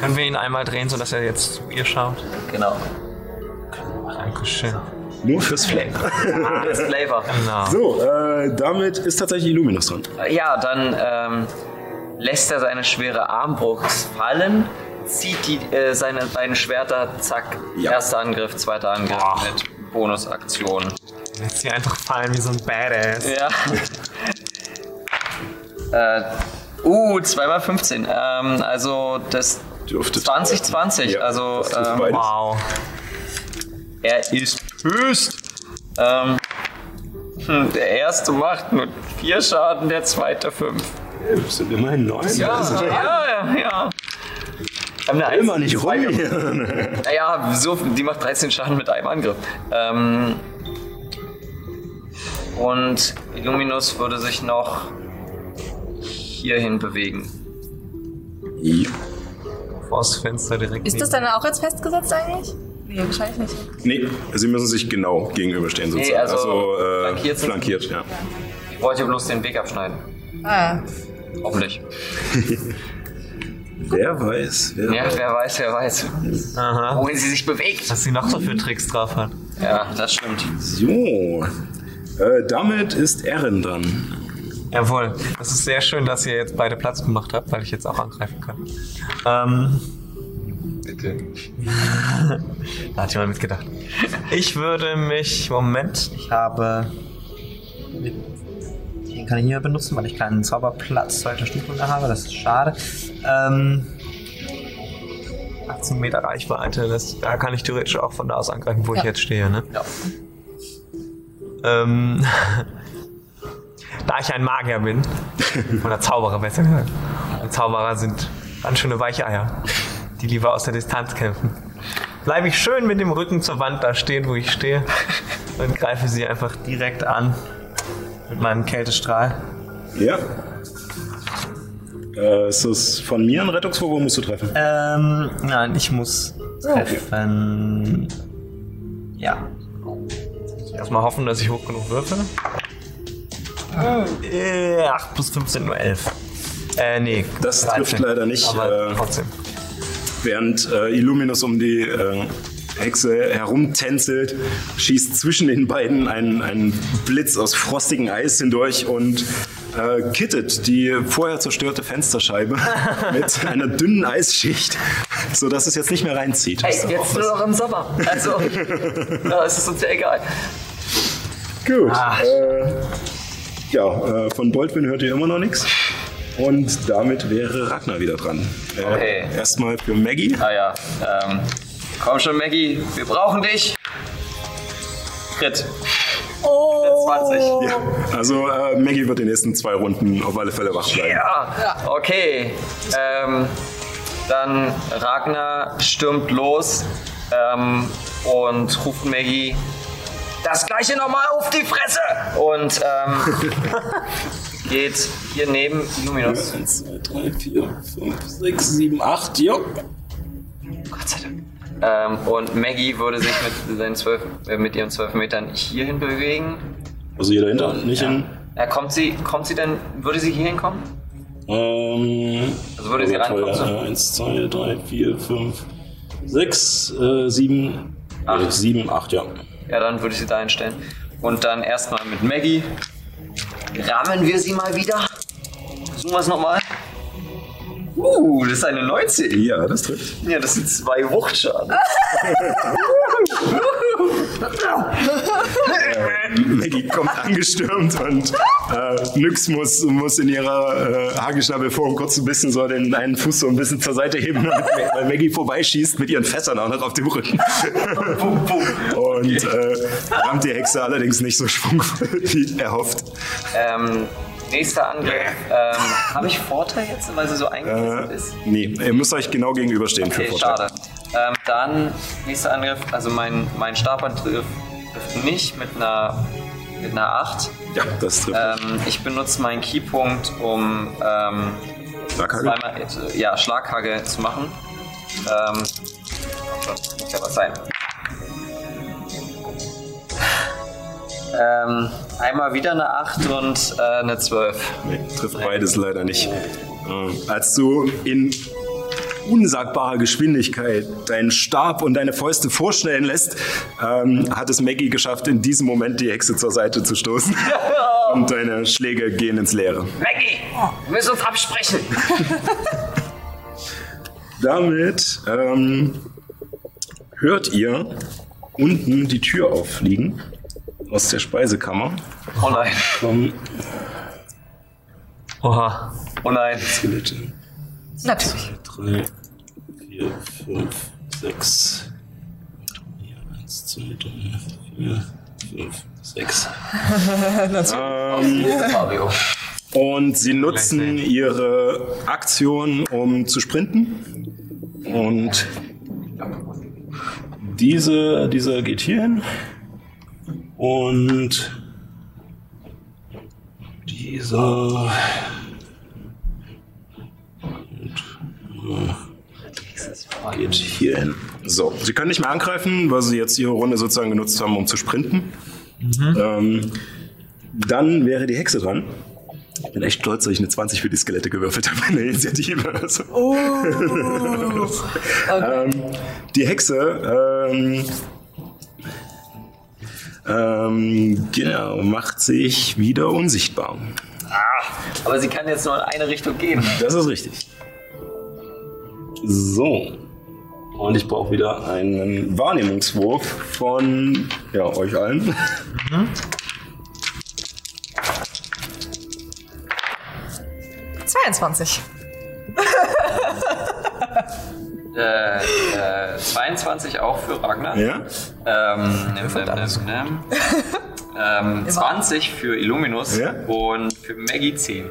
Können wir ihn einmal drehen, sodass er jetzt zu ihr schaut? genau. Dankeschön. Nur fürs Flavor. Ah, das Flavor. Genau. So, äh, damit ist tatsächlich Illuminus dran. Ja, dann ähm, lässt er seine schwere Armbrust fallen, zieht die, äh, seine beiden Schwerter, zack, Ja. erster Angriff, zweiter Angriff Boah. mit Bonusaktion. Lässt sie einfach fallen wie so ein Badass. Ja. äh, uh, 2 mal 15. Ähm, also das Dürfte 2020. Ja, also ähm. Wow. er ist höchst. Ähm, hm, der erste macht nur 4 Schaden, der zweite 5. Das sind immerhin neun. Ja, ja, ja, ja. Wir haben eine immer nicht rum hier. Naja, so, die macht 13 Schaden mit einem Angriff. Ähm, und Illuminus würde sich noch hierhin bewegen. Vor das Fenster direkt. Ist das dann auch jetzt festgesetzt eigentlich? Nee, wahrscheinlich nicht. Nee, sie müssen sich genau gegenüberstehen sozusagen. also äh, flankiert flankiert, ja. wollte bloß den Weg abschneiden. Ah, Hoffentlich. Wer weiß, wer Ja, wer weiß, wer weiß. Aha. Wohin sie sich bewegt. Was sie noch so für Tricks drauf hat. Ja, das stimmt. So, äh, damit ist Erin dran. Jawohl. Das ist sehr schön, dass ihr jetzt beide Platz gemacht habt, weil ich jetzt auch angreifen kann. Ähm, Bitte. da hat jemand mitgedacht. Ich würde mich. Moment, ich habe. Den kann ich nicht mehr benutzen, weil ich keinen Zauberplatz zweiter Stufe mehr habe. Das ist schade. Ähm, 18 Meter Reichweite, das, da kann ich theoretisch auch von da aus angreifen, wo ich jetzt stehe. Ne? Ja. Ähm, da ich ein Magier bin, oder Zauberer besser gesagt, und Zauberer sind ganz schöne Weicheier, die lieber aus der Distanz kämpfen, bleibe ich schön mit dem Rücken zur Wand da stehen, wo ich stehe, und greife sie einfach direkt an mit meinem Kältestrahl. Ja. Äh, ist das von mir ein Rettungswurf, musst du treffen? Ähm, nein, ich muss treffen. Ja. Erstmal hoffen, dass ich hoch genug würfel. Äh, 8 plus 15 nur 11. Äh, nee. Das trifft leider nicht, Aber äh, trotzdem. Während äh, Illuminus um die äh, Hexe herumtänzelt, schießt zwischen den beiden ein, ein Blitz aus frostigem Eis hindurch und äh, kittet die vorher zerstörte Fensterscheibe mit einer dünnen Eisschicht, sodass es jetzt nicht mehr reinzieht. Hey, jetzt nur noch im Sommer. Also, ist es uns ja egal. Gut. Äh, ja, äh, von Baldwin hört ihr immer noch nichts. Und damit wäre Ragnar wieder dran. Äh, Okay. Erstmal für Maggie. Ah ja, ähm, komm schon, Maggie, wir brauchen dich. Crit. Oh. 20. Ja, also äh, Maggie wird die nächsten zwei Runden auf alle Fälle wach bleiben. Ja, okay. Ähm, dann Ragnar stürmt los ähm, und ruft Maggie das gleiche nochmal auf die Fresse und ähm, geht hier neben Illuminus. 1, 2, 3, 4, 5, 6, 7, 8, jo. Gott sei Dank. Ähm, und Maggie würde sich mit, seinen 12, äh, mit ihren 12 Metern hierhin bewegen. Also hier dahinter, nicht in. Ja, kommt sie, kommt sie denn, würde sie hier hinkommen? Ähm, Also würde sie rankommen, so- 1, 2, 3, 4, 5, 6, 7, Acht. 7, 8, ja. Ja, dann würde ich sie da hinstellen. Und dann erstmal mit Maggie. Rammen wir sie mal wieder. Versuchen wir es nochmal. Uh, das ist eine 19. Ja, das trifft. Ja, das sind zwei Wuchtschaden. Maggie kommt angestürmt und äh, Nyx muss, muss in ihrer äh, Hagelschnabelform kurz ein bisschen so den einen Fuß so ein bisschen zur Seite heben, weil Maggie vorbeischießt mit ihren Fässern auch noch auf dem Rücken. und äh, rammt die Hexe allerdings nicht so schwungvoll wie erhofft. Ähm, nächster Angriff. Ähm, Habe ich Vorteil jetzt, weil sie so Äh, eingekesselt ist? nee, ihr müsst euch genau gegenüberstehen für Okay, Vorteil. schade. Ähm, dann nächster Angriff. Also mein, mein Stabangriff trifft nicht mit einer, mit einer 8. Ja, das trifft. Ähm, ich benutze meinen Keypunkt, um ähm, Schlaghagel? zweimal äh, ja, Schlaghagel zu machen. Ähm, muss ja was sein. Ähm, einmal wieder eine 8 und äh, eine 12. Nee, trifft beides leider nicht. Äh, als du in unsagbarer Geschwindigkeit deinen Stab und deine Fäuste vorschnellen lässt, ähm, hat es Maggie geschafft, in diesem Moment die Hexe zur Seite zu stoßen. Und deine Schläge gehen ins Leere. Maggie, wir müssen uns absprechen. Damit ähm, hört ihr unten die Tür auffliegen aus der Speisekammer. Oh nein, Vom Oha. oh nein. Skelette. Natürlich. 3, 4, 5, 6. 1, 2, 3, 4, 5, 6. ähm, Mario. und sie nutzen ihre Aktion, um zu sprinten. Und diese, diese geht hier hin. Und dieser. geht hier hin. So, sie können nicht mehr angreifen, weil sie jetzt ihre Runde sozusagen genutzt haben, um zu sprinten. Ähm, Dann wäre die Hexe dran. Ich bin echt stolz, dass ich eine 20 für die Skelette gewürfelt habe in der Initiative. Also. ähm, die Hexe ähm, ähm, genau, macht sich wieder unsichtbar. Aber sie kann jetzt nur in eine Richtung gehen. Das ist richtig. So. Und ich brauche wieder einen Wahrnehmungswurf von ja, euch allen. Mhm. 22. Äh, äh, 22 auch für Ragnar. Ja? Ähm, nimm, nimm, nimm, nimm. ähm, 20 für Illuminus Ja? und für Maggie 10.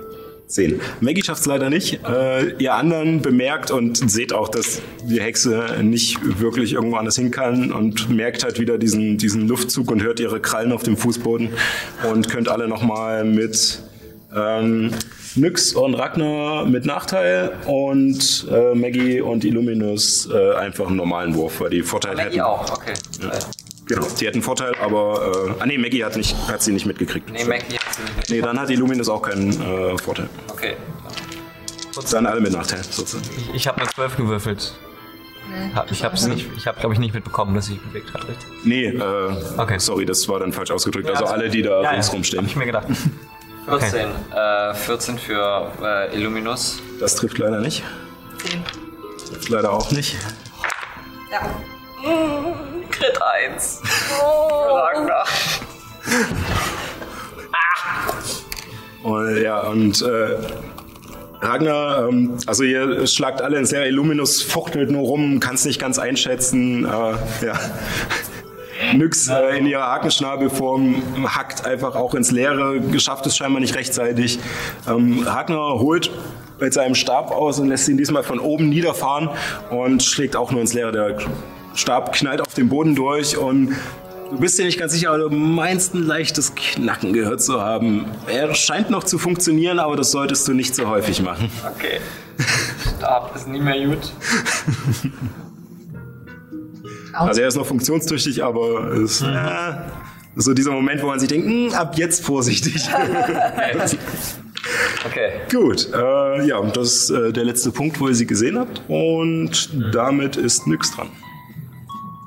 10. Maggie schafft es leider nicht. Äh, ihr anderen bemerkt und seht auch, dass die Hexe nicht wirklich irgendwo anders hin kann und merkt halt wieder diesen, diesen Luftzug und hört ihre Krallen auf dem Fußboden und könnt alle nochmal mit ähm, Nyx und Ragnar mit Nachteil und äh, Maggie und Illuminus äh, einfach einen normalen Wurf, weil die Vorteil hätten. Maggie auch, okay. Äh, Genau, die hätten Vorteil, aber äh, ah nee, Maggie hat, nicht, hat sie nicht mitgekriegt. nee, Maggie hat sie nicht. Nee, dann hat Illuminus auch keinen äh, Vorteil. Okay. Dann alle mit Nachteil sozusagen. Ich, ich habe eine 12 gewürfelt. Ich habe nicht, ich habe glaube ich nicht mitbekommen, dass sie sich bewegt hat, richtig? Nee, äh, Okay. sorry, das war dann falsch ausgedrückt. Also alle, die da Ja, ja, ringsrum stehen. Hab ich mir gedacht. 14. Äh, 14 für äh, Illuminus. Das trifft leider nicht. 10. Trifft leider auch nicht. Ja. Crit 1. Für Ragnar. Und, ja, und äh, Ragnar, ähm, also ihr schlagt alle ins Leere. Illuminus fuchtelt nur rum, kann es nicht ganz einschätzen. Äh, ja. Nyx äh, in ihrer Hakenschnabelform hackt einfach auch ins Leere, geschafft es scheinbar nicht rechtzeitig. Ähm, Ragnar holt mit seinem Stab aus und lässt ihn diesmal von oben niederfahren und schlägt auch nur ins Leere. Der Stab knallt auf den Boden durch und du bist dir nicht ganz sicher, aber du meinst ein leichtes Knacken gehört zu haben. Er scheint noch zu funktionieren, aber das solltest du nicht so häufig machen. Okay. Stab ist nie mehr gut. Also er ist noch funktionstüchtig, aber es ist äh, so dieser Moment, wo man sich denkt, "Hm, ab jetzt vorsichtig. Okay. Gut, äh, ja, das ist äh, der letzte Punkt, wo ihr sie gesehen habt. Und damit ist Nyx dran.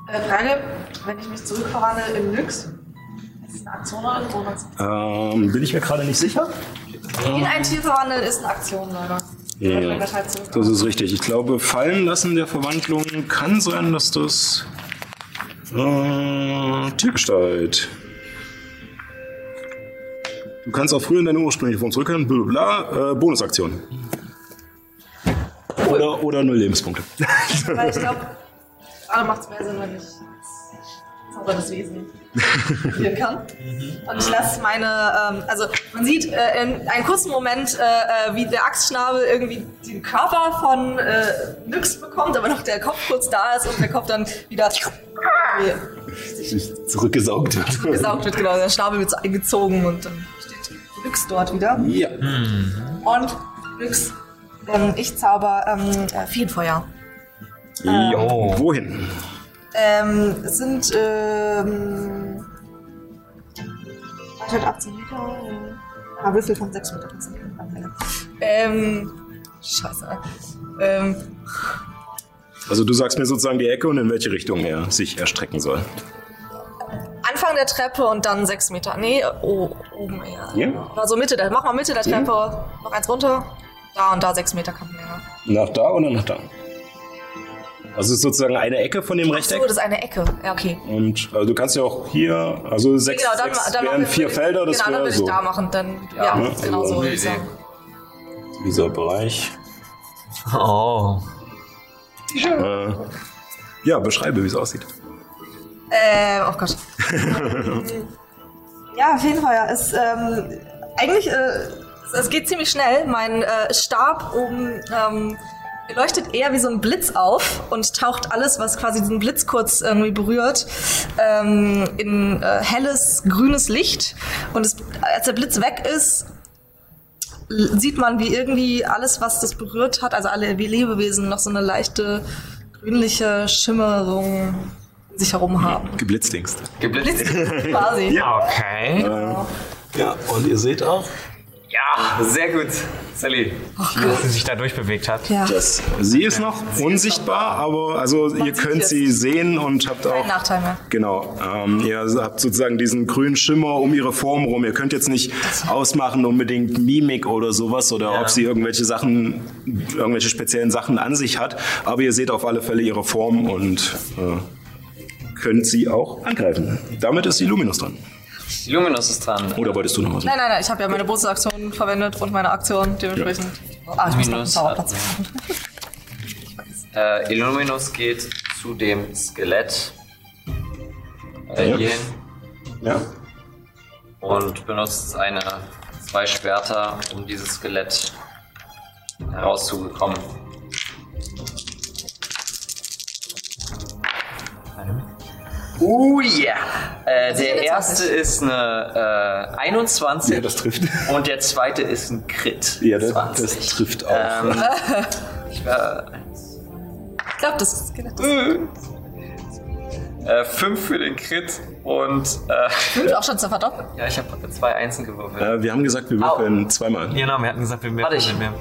Äh, Frage, wenn ich mich zurückverwandle in Nyx, ist es eine Aktion oder ein Bonus? Ähm, bin ich mir gerade nicht sicher. In ein Tier verwandeln ist eine Aktion, leider. Ja, halt das ist richtig. Ich glaube, fallen lassen der Verwandlung kann sein, dass das äh, Tiergestalt. Du kannst auch früher in deine ursprüngliche Form zurückkehren. Bla, bla, bla, äh, Bonusaktion. Oder, oder null Lebenspunkte. Weil ich glaube, gerade macht es mehr Sinn, wenn ich zauberndes Wesen spielen kann. Und ich lasse meine, ähm, also man sieht äh, in einem kurzen Moment, äh, äh, wie der Axtschnabel irgendwie den Körper von äh, Nyx bekommt, aber noch der Kopf kurz da ist und der Kopf dann wieder Zurückgesaugt wird. gesaugt wird, genau, der Schnabel wird so eingezogen und dann steht Nyx dort wieder. Ja. Und Nyx, ähm, ich zauber ähm, äh, Feenfeuer. Jo. Wohin? Ähm, es sind ähm, 118 Meter. Ah, Würfel von 6 Meter. das sind. Ähm, scheiße. Ähm, Also du sagst mir sozusagen die Ecke und in welche Richtung er sich erstrecken soll. Anfang der Treppe und dann 6 Meter. Nee, oh, oben eher. Ja. Also Mitte der, mach mal Mitte der Ja. Treppe. Noch eins runter. Da und da 6 Meter Kantenlänge. Nach da oder nach da? Also es ist sozusagen eine Ecke von dem So, Rechteck. das ist eine Ecke. Ja, okay. Und also du kannst ja auch hier, also sechs, Genau, dann, sechs dann machen wären wir- vier Felder, das Genau, dann wäre würde so. ich da machen. Dann, ja, ne? genau Also- so würde ich sagen. Dieser Bereich. Oh. Äh, ja, beschreibe, wie es aussieht. Äh, oh Gott. ja, Feenfeuer ist ähm, eigentlich, äh, es, es geht ziemlich schnell. Mein äh, Stab oben ähm, leuchtet eher wie so ein Blitz auf und taucht alles, was quasi diesen Blitz kurz irgendwie berührt, ähm, in äh, helles, grünes Licht. Und es, als der Blitz weg ist, sieht man, wie irgendwie alles, was das berührt hat, also alle Lebewesen, noch so eine leichte grünliche Schimmerung sich herum haben. Geblitzdingst. Geblitzt. Quasi. Okay. Äh, Ja, und ihr seht auch, Ja, sehr gut. Sally. Dass sie sich da durchbewegt hat. Ja. dass sie ist noch unsichtbar, aber also ihr sieht könnt es. sie sehen und habt auch Kein Nachteil mehr. Genau. Ähm, ihr habt sozusagen diesen grünen Schimmer um ihre Form rum. Ihr könnt jetzt nicht ausmachen unbedingt Mimik oder sowas oder Ja. ob sie irgendwelche Sachen, irgendwelche speziellen Sachen an sich hat. Aber ihr seht auf alle Fälle ihre Form und äh, könnt sie auch angreifen. Damit ist die Luminus dran. Luminous ist dran. Oder wolltest du noch was? Nein, nein, nein, ich habe ja meine Bonusaktion verwendet und meine Aktion dementsprechend. Ah, ich muss noch einen Zauberplatz äh. Äh, Illuminus geht zu dem Skelett. Äh, Ja. hierhin. Ja. und benutzt seine zwei Schwerter, um dieses Skelett herauszubekommen. Oh yeah! Äh, der erste ist eine äh, 21 Ja, das trifft. und der zweite ist ein Crit. Ja, das, 20. das trifft auch. Ähm, ich war Ich glaube, das ist Skelett. äh, 5 für den Crit und äh, Fünf auch schon zu verdoppeln. ja, ich habe zwei Einsen gewürfelt. Äh, wir haben gesagt, wir würfeln zweimal. Genau, wir hatten gesagt, wir Warte, ich, sind mehr.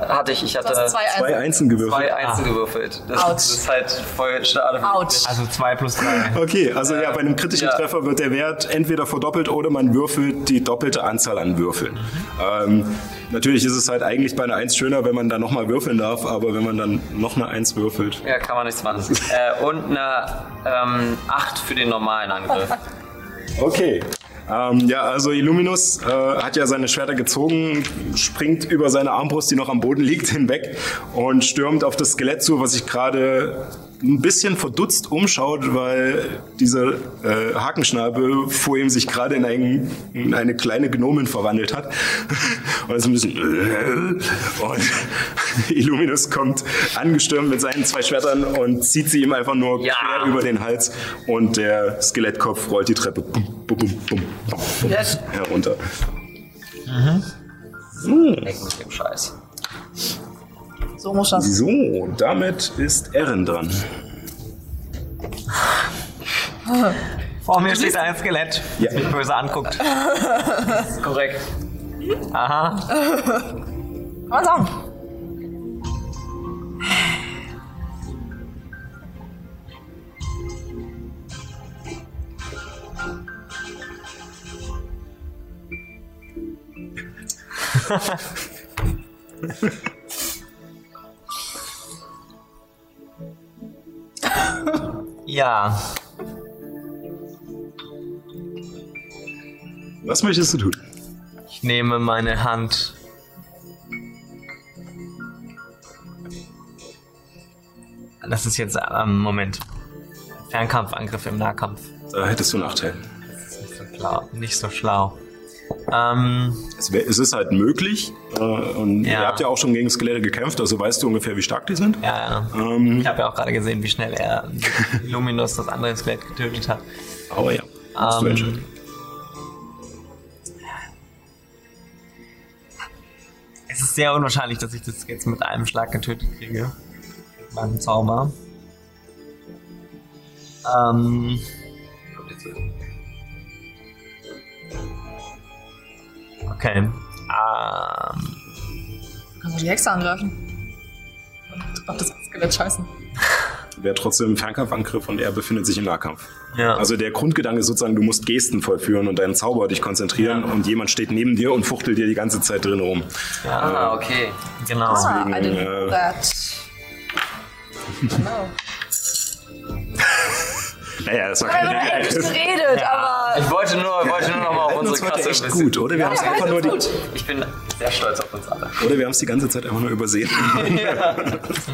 Hatte ich, ich hatte zwei Zwei Einsen. Gewürfelt. zwei Einsen gewürfelt. Das, das ist halt voll schade. Autsch. Also 2 plus 3. Okay, also ja, bei einem kritischen ja. Treffer wird der Wert entweder verdoppelt oder man würfelt die doppelte Anzahl an Würfeln. Ähm, natürlich ist es halt eigentlich bei einer 1 schöner, wenn man da nochmal würfeln darf, aber wenn man dann noch eine 1 würfelt. Ja, kann man nichts machen. äh, und eine ähm, 8 für den normalen Angriff. Okay. Ähm, ja, also Illuminus äh, hat ja seine Schwerter gezogen, springt über seine Armbrust, die noch am Boden liegt, hinweg und stürmt auf das Skelett zu, was sich gerade ein bisschen verdutzt umschaut, weil dieser äh, Hakenschnabel vor ihm sich gerade in, ein, in eine kleine Gnomin verwandelt hat. Und ist ein bisschen und Illuminus kommt angestürmt mit seinen zwei Schwertern und zieht sie ihm einfach nur Ja. quer über den Hals und der Skelettkopf rollt die Treppe bum, bum, bum, bum, bum, Yes. herunter. Weg mit dem Scheiß. So muss das. So, damit ist Erin dran. Vor mir steht ein Skelett, das Ja. mich böse anguckt. Das ist korrekt. Aha. Kann man sagen. Ja. Was möchtest du tun? Ich nehme meine Hand. Das ist jetzt am Moment. Fernkampfangriff im Nahkampf. Da hättest du Nachteil. Nicht so schlau. Nicht so schlau. Ähm, Es, wär, es ist halt möglich. Äh, und Ja. ihr habt ja auch schon gegen Skelette gekämpft, also weißt du ungefähr, wie stark die sind? ja, ja. Ähm, Ich habe ja auch gerade gesehen, wie schnell er Luminus das andere Skelett getötet hat. aber ja, du Ähm, entscheiden. Es ist sehr unwahrscheinlich, dass ich das jetzt mit einem Schlag getötet kriege. Mit meinem Zauber. Ähm. Okay. Ähm. Kannst du die Hexe angreifen? Und auf das Skelett scheißen. Wäre trotzdem Fernkampfangriff und er befindet sich im Nahkampf. Ja. Also der Grundgedanke ist sozusagen, du musst Gesten vollführen und deinen Zauber dich konzentrieren Ja. und jemand steht neben dir und fuchtelt dir die ganze Zeit drin rum. ja, Ah, okay. genau. Ah, I didn't äh, know that. Genau. Naja, das war Wir keine echt geredet, aber. Ich wollte nur, wollte nur noch mal auf Das unsere war Klasse echt gut, oder? Wir haben es einfach nur die, Ich bin sehr stolz auf uns alle. oder wir haben es die ganze Zeit einfach nur übersehen.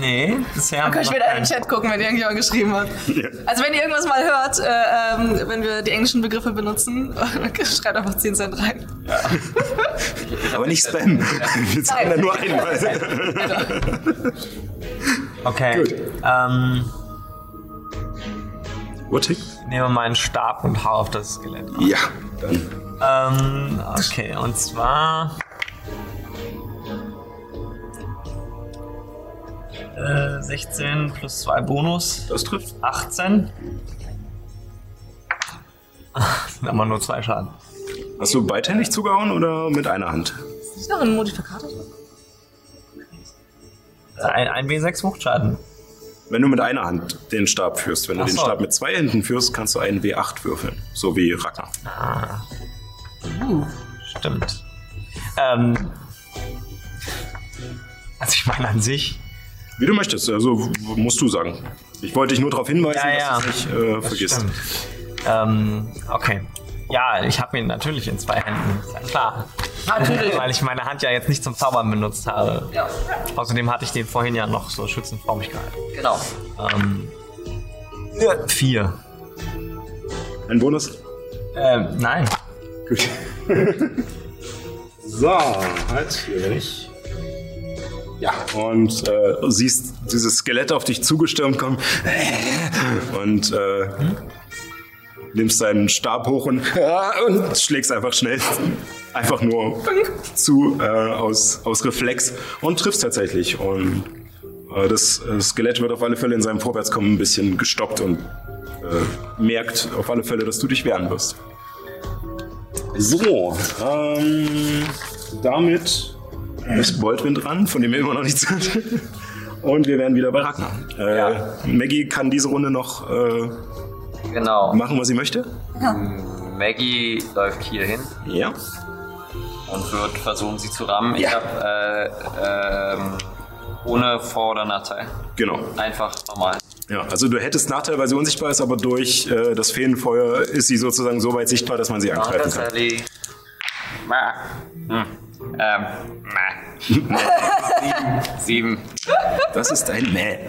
Nee, bisher haben Kann wir ich noch wieder in den Chat gucken, wenn irgendjemand geschrieben hat. Ja. Also wenn ihr irgendwas mal hört, äh, ähm, wenn wir die englischen Begriffe benutzen, schreibt einfach 10 Cent rein. Aber nicht Spam. Wir zahlen da nur einmal. Okay. Gut. Ähm, Urtik? ich nehme meinen Stab und hau auf das Skelett. Ja, dann. Ähm, okay, und zwar. Äh, 16 plus 2 Bonus. Das trifft. 18. Ah, Das sind aber nur zwei Schaden. Hast du beidhändig zugehauen oder mit einer Hand? Ist noch ein Modifikator? drin? Ein, ein W6 Wuchtschaden. Wenn du mit einer Hand den Stab führst, wenn du Ach den so. Stab mit zwei Händen führst, kannst du einen W8 würfeln. So wie Ragnar. Stimmt. Ähm, also ich meine an sich. Wie du möchtest, also musst du sagen. Ich wollte dich nur darauf hinweisen, Ja, ja. dass du es nicht äh, vergisst. Stimmt. Ähm, okay. Ja, ich habe ihn natürlich in zwei Händen. Ist ja klar. Natürlich. Weil ich meine Hand ja jetzt nicht zum Zaubern benutzt habe. Ja, Außerdem hatte ich den vorhin ja noch so schützend vor mich gehalten. genau. Ähm, vier. Ein Bonus? Ähm, nein. Gut. so, halt, hier bin ich. Ja, und äh, siehst dieses Skelett auf dich zugestürmt kommen und äh, nimmst deinen Stab hoch und, und schlägst einfach schnell. Einfach nur zu äh, aus, aus Reflex und triffst tatsächlich. Und äh, das äh, Skelett wird auf alle Fälle in seinem Vorwärtskommen ein bisschen gestoppt und äh, merkt auf alle Fälle, dass du dich wehren wirst. So, ähm, damit ist Boldwind dran, von dem wir immer noch nichts hört. Und wir werden wieder bei Ragnar. Äh, Ja. Maggie kann diese Runde noch äh, Genau. machen, was sie möchte. Maggie läuft hier hin Ja. und wird versuchen, sie zu rammen. Ich habe äh, ähm, ohne Vor- oder Nachteil. Genau. Einfach normal. Ja, also du hättest Nachteil, weil sie unsichtbar ist, aber durch äh, das Feenfeuer ist sie sozusagen so weit sichtbar, dass man sie Ach, angreifen kann. Hm. Ähm. Ma. Sieben. Das ist ein Mäh.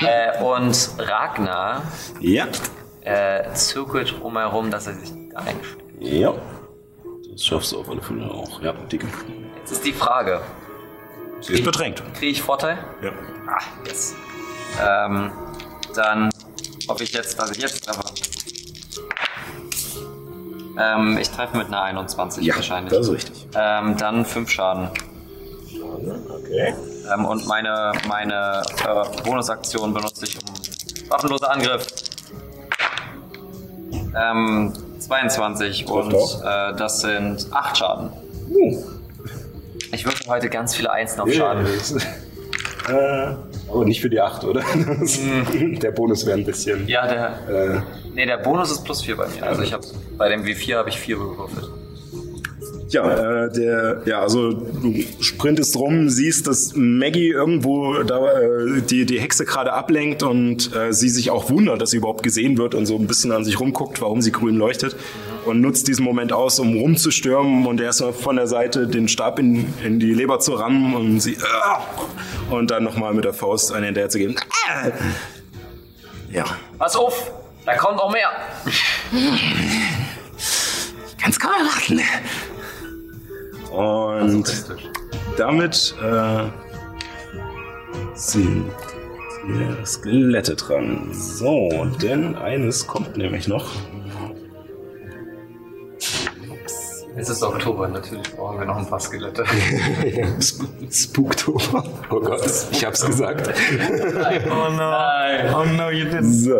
Äh, und Ragnar Ja. äh, zirkelt drumherum, dass er sich da einschlägt. Ja. Das schaffst du auf alle Fälle auch. Ja, dicke. Jetzt ist die Frage: Sie ist bedrängt. Kriege ich Vorteil? Ja. Ah, yes. Ähm, dann hoffe ich jetzt, dass ich jetzt treffe. Ähm, ich treffe mit einer 21 Ja, wahrscheinlich. das ist richtig. Ähm, dann 5 Schaden. Okay. Ähm, und meine, meine äh, Bonusaktion benutze ich um waffenloser Angriff. Ähm, 22 und äh, das sind 8 Schaden. Uh. Ich würfel heute ganz viele Einsen auf Schaden. Äh, aber nicht für die 8, oder? Das, der Bonus wäre ein bisschen. Ja, der, Äh, nee, der Bonus ist plus 4 bei mir. Also ich habe bei dem W4 habe ich 4 gewürfelt. ja, äh, der, ja, also du sprintest rum, siehst, dass Maggie irgendwo da äh, die, die Hexe gerade ablenkt und äh, sie sich auch wundert, dass sie überhaupt gesehen wird und so ein bisschen an sich rumguckt, warum sie grün leuchtet und nutzt diesen Moment aus, um rumzustürmen und erstmal von der Seite den Stab in, in die Leber zu rammen und sie äh, und dann nochmal mit der Faust eine hinterher zu geben. Äh. Ja, Pass auf, da kommt noch mehr. Ganz kaum erwarten. Und damit äh, sind Skelette dran. So, denn eines kommt nämlich noch. Es ist Oktober, natürlich brauchen wir noch ein paar Skelette. Sp Spooktober. Oh Gott, ich hab's gesagt. Oh no. Oh no, you didn't. So,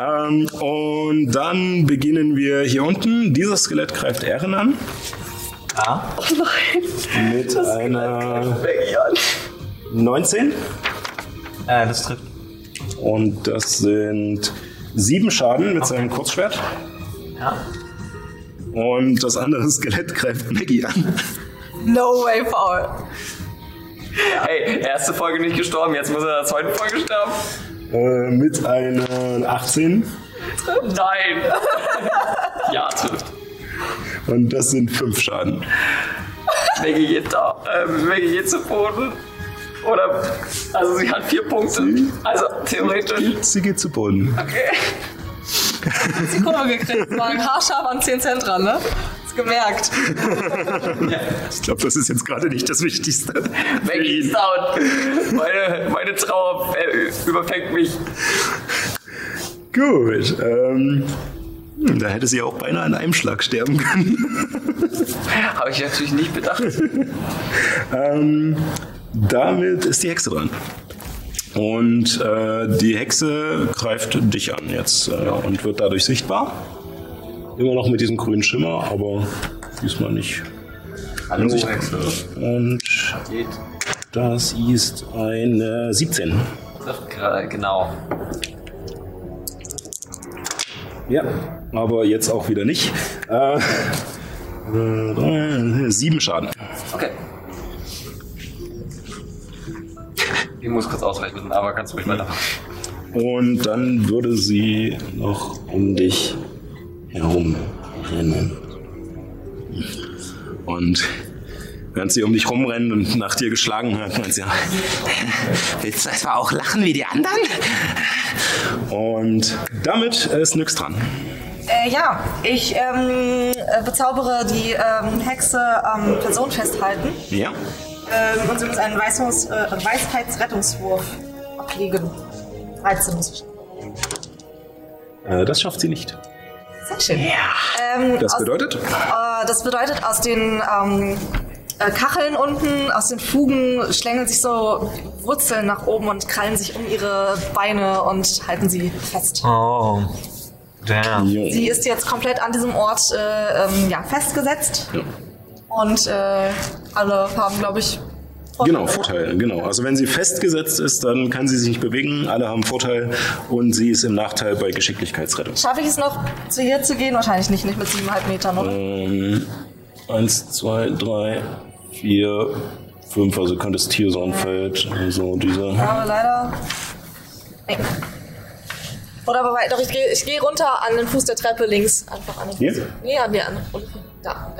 ähm, und dann beginnen wir hier unten. Dieses Skelett greift Ehren an. Ja. Mit einer 19. Äh, das trifft. Und das sind sieben Schaden mit seinem Kurzschwert. Ja. Und das andere Skelett greift Maggie an. No way, Paul. Hey, erste Folge nicht gestorben, jetzt muss er in der zweiten Folge sterben. Äh, mit einer 18. Nein! ja, trifft. Und das sind fünf Schaden. Maggie geht da, äh, Maggie geht zu Boden. Oder, also sie hat vier Punkte. Also theoretisch. Sie geht zu Boden. Die Kurve gekriegt. Das war ein haarscharf an 10 Cent dran, ne? Ist gemerkt. Ich glaube, das ist jetzt gerade nicht das Wichtigste. Maggie down. Meine, meine Trauer äh, überfängt mich. Gut. Ähm, hm, da hätte sie auch beinahe an einem Schlag sterben können. Habe ich natürlich nicht bedacht. ähm, damit ist die Hexe dran. Und äh, die Hexe greift dich an jetzt äh, und wird dadurch sichtbar. Immer noch mit diesem grünen Schimmer, aber diesmal nicht. Hallo, Hexe. Und Geht. das ist eine 17. Trifft gra- Genau. Ja, aber jetzt auch wieder nicht. Äh, äh, sieben Schaden. Okay. Ich muss kurz ausrechnen, aber kannst du ruhig weitermachen. Und dann würde sie noch um dich herum rennen. Und während sie um dich rumrennt und nach dir geschlagen hat, meint sie, ja, Willst du etwa auch lachen wie die anderen? und damit ist nix dran. Äh, ja, ich ähm, äh, bezaubere die ähm, Hexe am Person festhalten Ja? Ähm, und sie muss einen Weisheits, äh, Weisheitsrettungswurf ablegen. 13 muss ich. Äh, das schafft sie nicht. Sehr schön. Ähm, Das aus- bedeutet? Äh, das bedeutet, aus den ähm, äh, Kacheln unten, aus den Fugen schlängeln sich so Wurzeln nach oben und krallen sich um ihre Beine und halten sie fest. Oh. Damn. Sie ist jetzt komplett an diesem Ort äh, ähm, ja, festgesetzt. Und äh, alle haben, glaube ich, Genau, Vorteil, genau. Also wenn sie festgesetzt ist, dann kann sie sich nicht bewegen, alle haben Vorteil und sie ist im Nachteil bei Geschicklichkeitsrettung. Schaffe ich es noch, zu ihr zu gehen? Wahrscheinlich nicht, nicht mit siebeneinhalb Metern, oder? Ähm, eins, zwei, drei, vier, fünf, also könnte Tiersohnfeld, also diese. Aber leider. Nee. Oder aber weit, doch, ich gehe ich geh runter an den Fuß der Treppe links. Einfach an den Fuß. Hier? Nee, an der an unten. Da.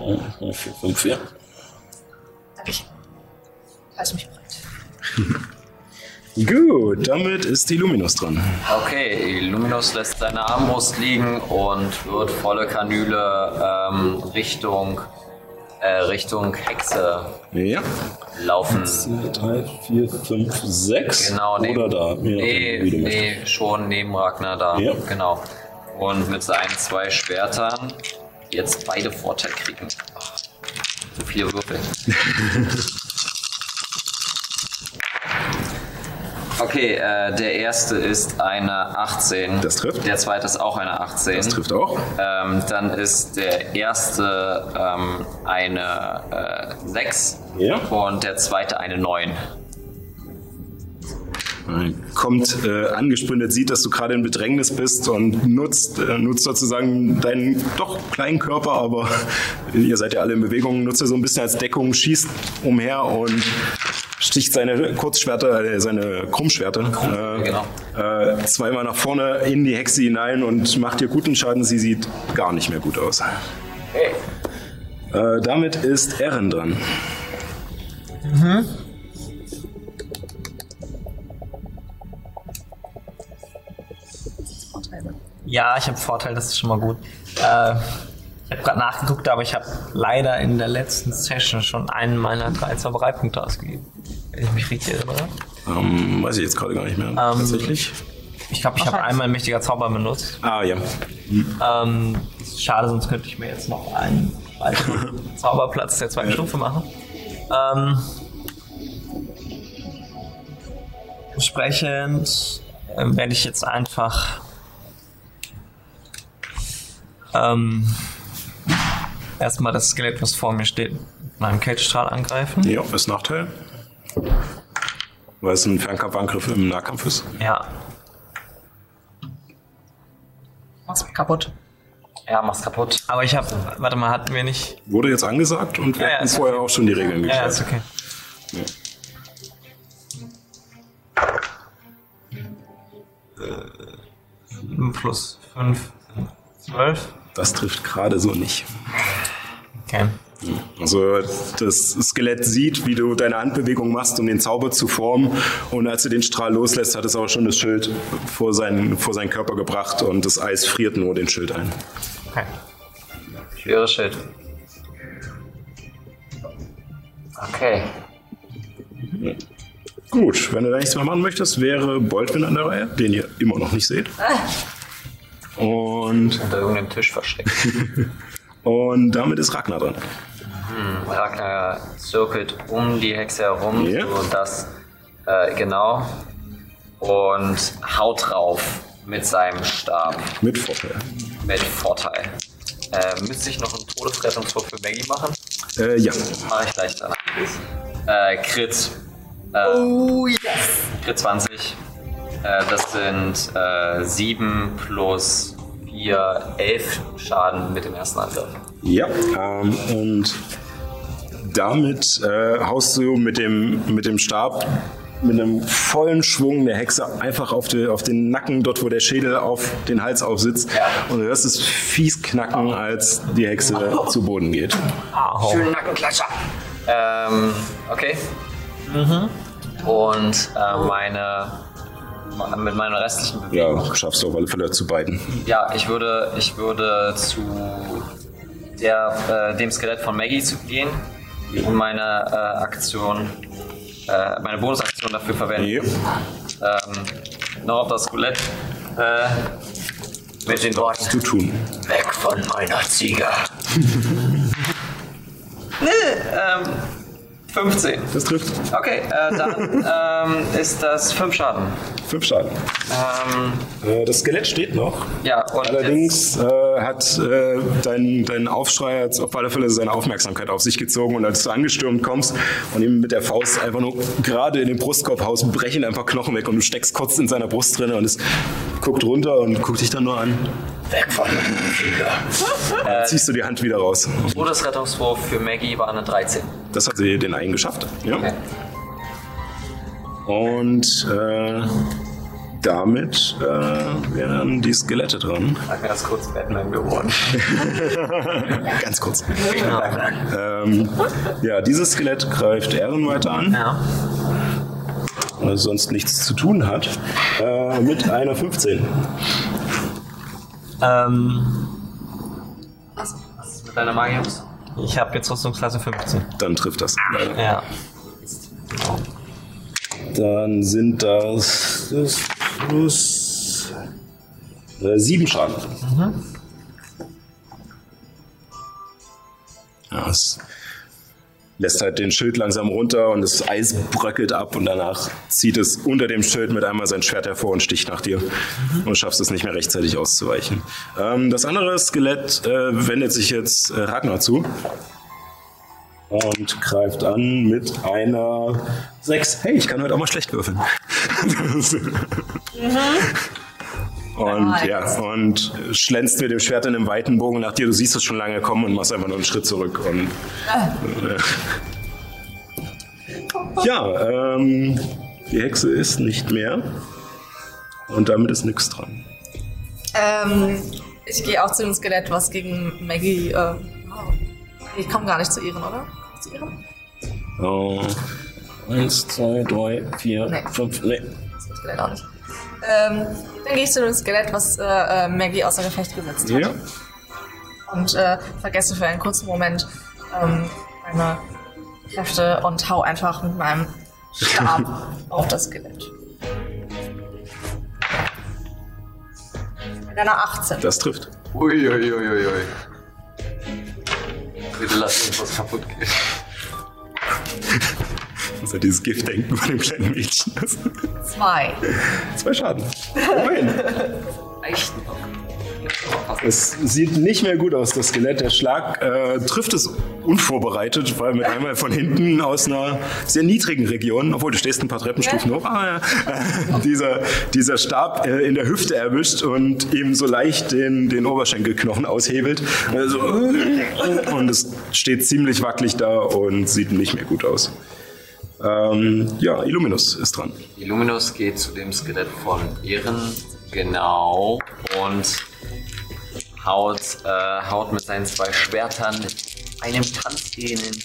Also, vier, fünf, ja. danke ich. Halte mich bereit. Gut, damit ist die Luminus dran. Okay, Luminus lässt seine Armbrust liegen und wird volle Kanüle ähm, Richtung, äh, Richtung Hexe Ja. laufen. Zwei, drei, vier, fünf, sechs. Genau, neben, Oder da. Nee, du nee, schon neben Ragnar da. Ja. Genau. Und mit seinen zwei Schwertern jetzt beide Vorteil kriegen. Ach, so viele Würfel. Okay, äh, der erste ist eine 18. Das trifft. Der zweite ist auch eine 18. Das trifft auch. Ähm, dann ist der erste ähm, eine äh, 6 Ja. und der zweite eine 9. Kommt äh, angesprintet, sieht, dass du gerade in Bedrängnis bist und nutzt, äh, nutzt sozusagen deinen doch kleinen Körper, aber ihr seid ja alle in Bewegung, nutzt er so ein bisschen als Deckung, schießt umher und sticht seine Kurzschwerter, äh, seine Krummschwerter äh, genau. äh, zweimal nach vorne in die Hexe hinein und macht ihr guten Schaden. Sie sieht gar nicht mehr gut aus. Äh, damit ist Erin dran. Ja, ich habe Vorteil, das ist schon mal gut. Äh, ich habe gerade nachgeguckt, aber ich habe leider in der letzten Session schon einen meiner drei Zaubereipunkte ausgegeben. Wenn ich mich richtig erinnere. Ähm, weiß ich jetzt gerade gar nicht mehr. Tatsächlich. Ich glaube, ich habe einmal ein mächtiger Zauber benutzt. Ah, ja. Ähm, schade, sonst könnte ich mir jetzt noch einen weiteren Zauberplatz der zweiten Stufe machen. Ähm, entsprechend äh, werde ich jetzt einfach ähm, erstmal das Skelett, was vor mir steht, mit meinem Kältestrahl angreifen. Ja, ist Nachteil. Weil es ein Fernkampfangriff im Nahkampf ist. Ja, Mach's kaputt. Ja, mach's kaputt. aber ich habe, warte mal, hatten wir nicht. Wurde jetzt angesagt und wir Ja, ja, hatten vorher auch schon die Regeln Ja, geklärt. ist okay. Sieben plus 5, 12. Das trifft gerade so nicht. Okay. Also das Skelett sieht, wie du deine Handbewegung machst, um den Zauber zu formen. Und als du den Strahl loslässt, hat es auch schon das Schild vor seinen, vor seinen Körper gebracht und das Eis friert nur den Schild ein. okay. Schweres Schild. Okay. Gut, wenn du da nichts mehr machen möchtest, wäre Boltwin an der Reihe, den ihr immer noch nicht seht. Und, Unter irgendeinem Tisch versteckt. und damit ist Ragnar dran. Ragnar zirkelt um die Hexe herum, Ja. so dass, äh, genau, und haut drauf mit seinem Stab. Mit Vorteil. Mit Vorteil. Äh, müsste ich noch einen Todesrettungswurf für Maggie machen? Äh, ja. Mache ich gleich danach. Äh, Crit. Äh, Oh, yes. Crit 20. Äh, das sind äh, 7 plus 4, 11 Schaden mit dem ersten Angriff. Ja, ähm, und damit äh, haust du mit dem, mit dem Stab mit einem vollen Schwung der Hexe einfach auf, die, auf den Nacken, dort wo der Schädel auf den Hals aufsitzt. Ja. Und du hörst es fies knacken, als die Hexe zu Boden geht. Schönen Nackenklatscher. Ähm, okay. Und äh, meine mit meiner restlichen Bewegung. Ja, schaffst du auf alle Fälle zu beiden. Ja, ich würde, ich würde zu der, äh, dem Skelett von Maggie zu gehen und meine äh, Aktion, äh, meine Bonusaktion dafür verwenden. Ja. Ähm, noch auf das Skelett äh, mit den Worten Zu tun. Weg von meiner Ziege. nee, ähm, 15. Das trifft. Okay, äh, dann ähm, ist das 5 Schaden. Fünf Schaden. Ähm, Äh, das Skelett steht noch. ja, und Allerdings äh, hat äh, dein, dein Aufschrei jetzt auf alle Fälle seine Aufmerksamkeit auf sich gezogen und als du angestürmt kommst und ihm mit der Faust einfach nur gerade in den Brustkorb haust, brechen einfach Knochen weg und du steckst kurz in seiner Brust drin und es guckt runter und guckt dich dann nur an. Weg von meiner Ziege. Dann ziehst du die Hand wieder raus. Todesrettungswurf für Maggie war eine 13. Das hat sie den einen geschafft. Ja. Okay. Und äh, damit äh, wären die Skelette dran. Sag mir das kurz Batman geworden. Ganz kurz. Ähm, ja, dieses Skelett greift Ehren weiter an. Ja. weil es sonst nichts zu tun hat, äh, mit einer 15. Ähm, Was ist mit deiner Magie? ich habe jetzt Rüstungsklasse 15. Dann trifft das. leider. Ja. Dann sind das, das plus äh, sieben Schaden. Ja, es lässt halt den Schild langsam runter und das Eis bröckelt ab und danach zieht es unter dem Schild mit einmal sein Schwert hervor und sticht nach dir und schaffst es nicht mehr rechtzeitig auszuweichen. Ähm, das andere Skelett äh, wendet sich jetzt äh, Ragnar zu und greift an mit einer 6. Hey, ich kann heute auch mal schlecht würfeln. Und ja, und schlänzt mit dem Schwert in einem weiten Bogen nach dir. Du siehst es schon lange kommen und machst einfach nur einen Schritt zurück. Und, äh, ja, ähm, die Hexe ist nicht mehr. Und damit ist nichts dran. Ähm, ich gehe auch zu dem Skelett, was gegen Maggie. Äh, oh. ich komme gar nicht zu ihren, oder? Zu ihren? Oh. Eins, zwei, drei, vier, Nee. fünf. Nee. Das Skelett auch nicht. Ähm, dann gehe ich zu dem Skelett, was äh, äh, Maggie außer Gefecht gesetzt hat. Ja. Und äh, vergesse für einen kurzen Moment ähm, meine Kräfte und hau einfach mit meinem Stab auf das Skelett. Mit einer 18. Das trifft. Uiuiuiui. Bitte lass uns was kaputt gehen. Halt dieses Giftdenken von dem kleinen Mädchen. Zwei. Zwei Schaden. Immerhin. Es sieht nicht mehr gut aus, das Skelett. Der Schlag äh, trifft es unvorbereitet, weil mit einmal von hinten aus einer sehr niedrigen Region, obwohl du stehst ein paar Treppenstufen hoch, ah, ja, äh, dieser, dieser Stab äh, in der Hüfte erwischt und ihm so leicht den, den Oberschenkelknochen aushebelt. Also, und es steht ziemlich wackelig da und sieht nicht mehr gut aus. Ähm, ja, Illuminus ist dran. Illuminus geht zu dem Skelett von Ehren, genau, und haut, äh, haut mit seinen zwei Schwertern einem Tanzgenen.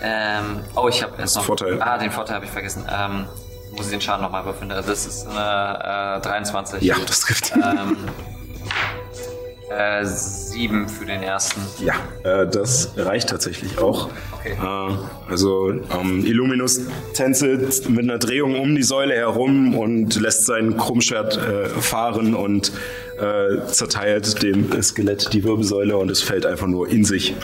Ähm, oh, ich habe erst noch. Vorteil. Ah, den Vorteil habe ich vergessen. Ähm, muss ich den Schaden nochmal würfeln? Das ist eine äh, 23. Ja, das trifft. Ähm, äh, 7 für den ersten. Ja, äh, das reicht tatsächlich auch. Okay. Äh, also ähm, Illuminus tänzelt mit einer Drehung um die Säule herum und lässt sein Krummschwert äh, fahren und äh, zerteilt dem Skelett die Wirbelsäule und es fällt einfach nur in sich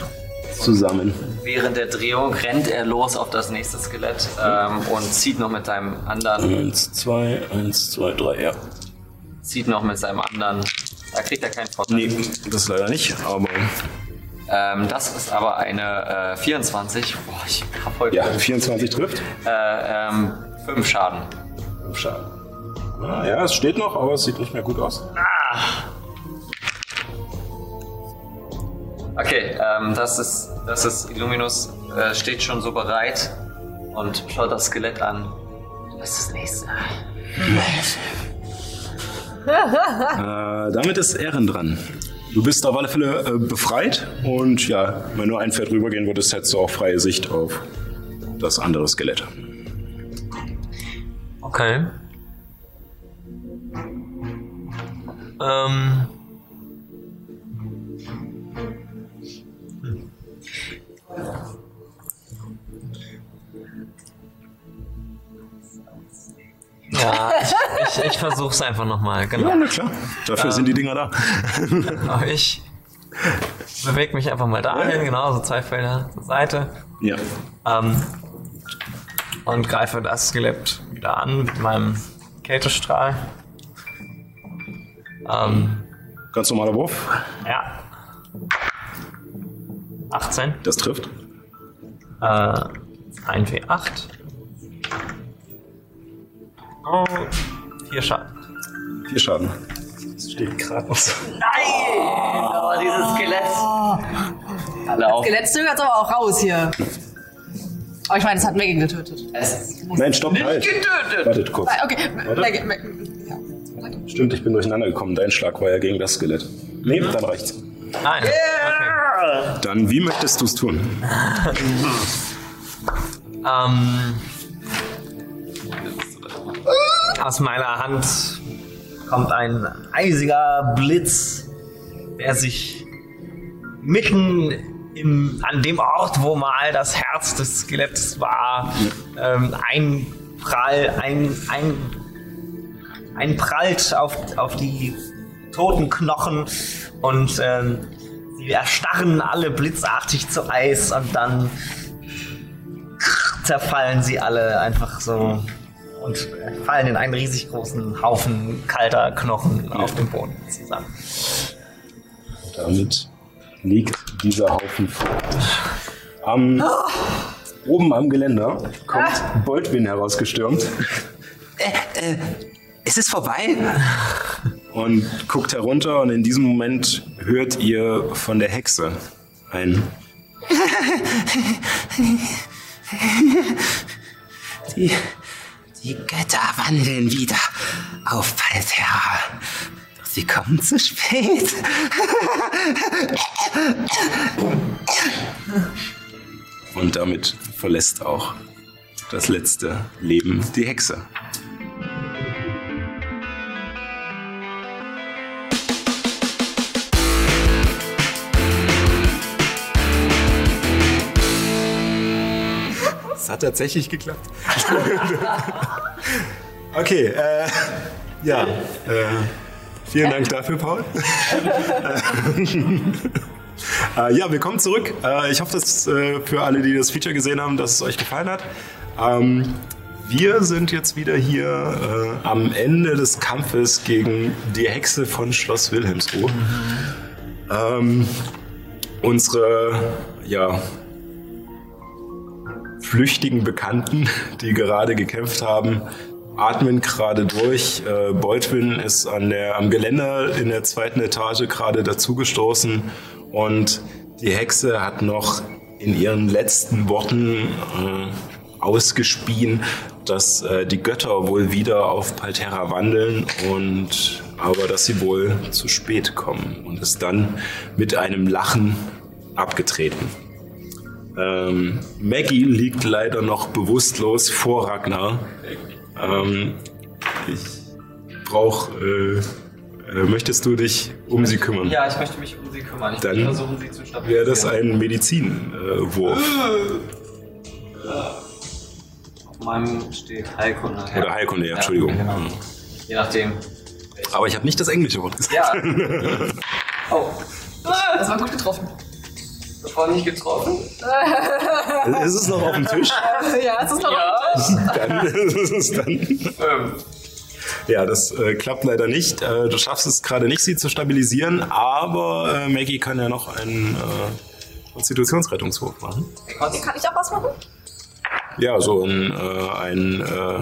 zusammen. Während der Drehung rennt er los auf das nächste Skelett ähm, und zieht noch mit seinem anderen, Eins, zwei, eins, zwei, drei, ja. zieht noch mit seinem anderen. Da kriegt er keinen Vorteil. Nee, das leider nicht, aber Ähm, das ist aber eine äh, 24. Boah, ich hab heute ja, 24 trifft. äh, ähm, 5 Schaden. Schade. Ah, ja, es steht noch, aber es sieht nicht mehr gut aus. Okay, ähm, das ist, das ist Illuminus, äh, steht schon so bereit und schaut das Skelett an. Was ist das nächste? Äh, damit ist Ehren dran. Du bist auf alle Fälle äh, befreit und ja, wenn nur ein Pferd rübergehen würdest, hättest du auch freie Sicht auf das andere Skelett. Okay. Ähm. Ja, ich, ich, ich versuch's einfach nochmal, genau. Ja, na klar. Dafür sind die Dinger da. Aber ich bewege mich einfach mal dahin, genau, so zwei Felder zur Seite. ja. Ähm, und greife das Skelett wieder an mit meinem Kältestrahl. Ähm, Ganz normaler Wurf. ja. 18. Das trifft. Äh, ein W8. Oh, vier Schaden. Vier Schaden. Das steht gerade noch so. Oh, dieses Skelett. Alle auf. Skelett zögert aber auch raus hier. Aber ich meine, es hat Megan getötet. Es Nein, stopp, halt. getötet. Wartet kurz. Ah, Okay, Megan, Megan. Ja. Stimmt, ich bin durcheinander gekommen. Dein Schlag war ja gegen das Skelett. Nee, dann reicht's. Nein. Okay. Dann, wie möchtest du es tun? Ähm, aus meiner Hand kommt ein eisiger Blitz, der sich mitten im, an dem Ort, wo mal das Herz des Skeletts war, ähm, einprall, ein, ein, einprallt auf, auf die toten Knochen und ähm, sie erstarren alle blitzartig zu Eis und dann zerfallen sie alle einfach so und fallen in einen riesig großen Haufen kalter Knochen auf dem Boden zusammen. Damit liegt dieser Haufen vor. Am, oben am Geländer kommt Boldwin herausgestürmt Ist es vorbei? und guckt herunter und in diesem Moment hört ihr von der Hexe ein Die, die Götter wandeln wieder auf Palterra. Doch sie kommen zu spät. und damit verlässt auch das letzte Leben die Hexe. Es hat tatsächlich geklappt. okay, äh, ja. Äh, vielen Dank dafür, Paul. Äh, ja, willkommen zurück. Äh, ich hoffe, dass äh, für alle, die das Feature gesehen haben, dass es euch gefallen hat. Ähm, wir sind jetzt wieder hier äh, am Ende des Kampfes gegen die Hexe von Schloss Wilhelmsruh. Ähm, unsere, ja, flüchtigen Bekannten, die gerade gekämpft haben, atmen gerade durch. Äh, Beutwin ist an der, am Geländer in der zweiten Etage gerade dazugestoßen und die Hexe hat noch in ihren letzten Worten äh, ausgespien, dass äh, die Götter wohl wieder auf Palterra wandeln und aber dass sie wohl zu spät kommen und ist dann mit einem Lachen abgetreten. Ähm, Maggie liegt leider noch bewusstlos vor Ragnar. Ähm, ich brauch. Äh, äh, möchtest du dich um sie kümmern? Ja, ich möchte mich um sie kümmern. Ich Dann möchte versuchen, sie zu stabilisieren. Wäre das ein Medizinwurf? Auf meinem steht Heilkunde. Oder Heilkunde, ja, Entschuldigung. genau. Je nachdem. Aber ich habe nicht das englische Wort gesagt. Ja. oh. Das war gut getroffen. Davon nicht getroffen? Ist es noch auf dem Tisch? ja, es ist noch Ja. Dann ist es dann. Ähm, Ja, das äh, klappt leider nicht. Äh, du schaffst es gerade nicht, sie zu stabilisieren, aber äh, Maggie kann ja noch einen äh, Konstitutionsrettungswurf machen. Kann ich auch was machen? Ja, so ein, äh,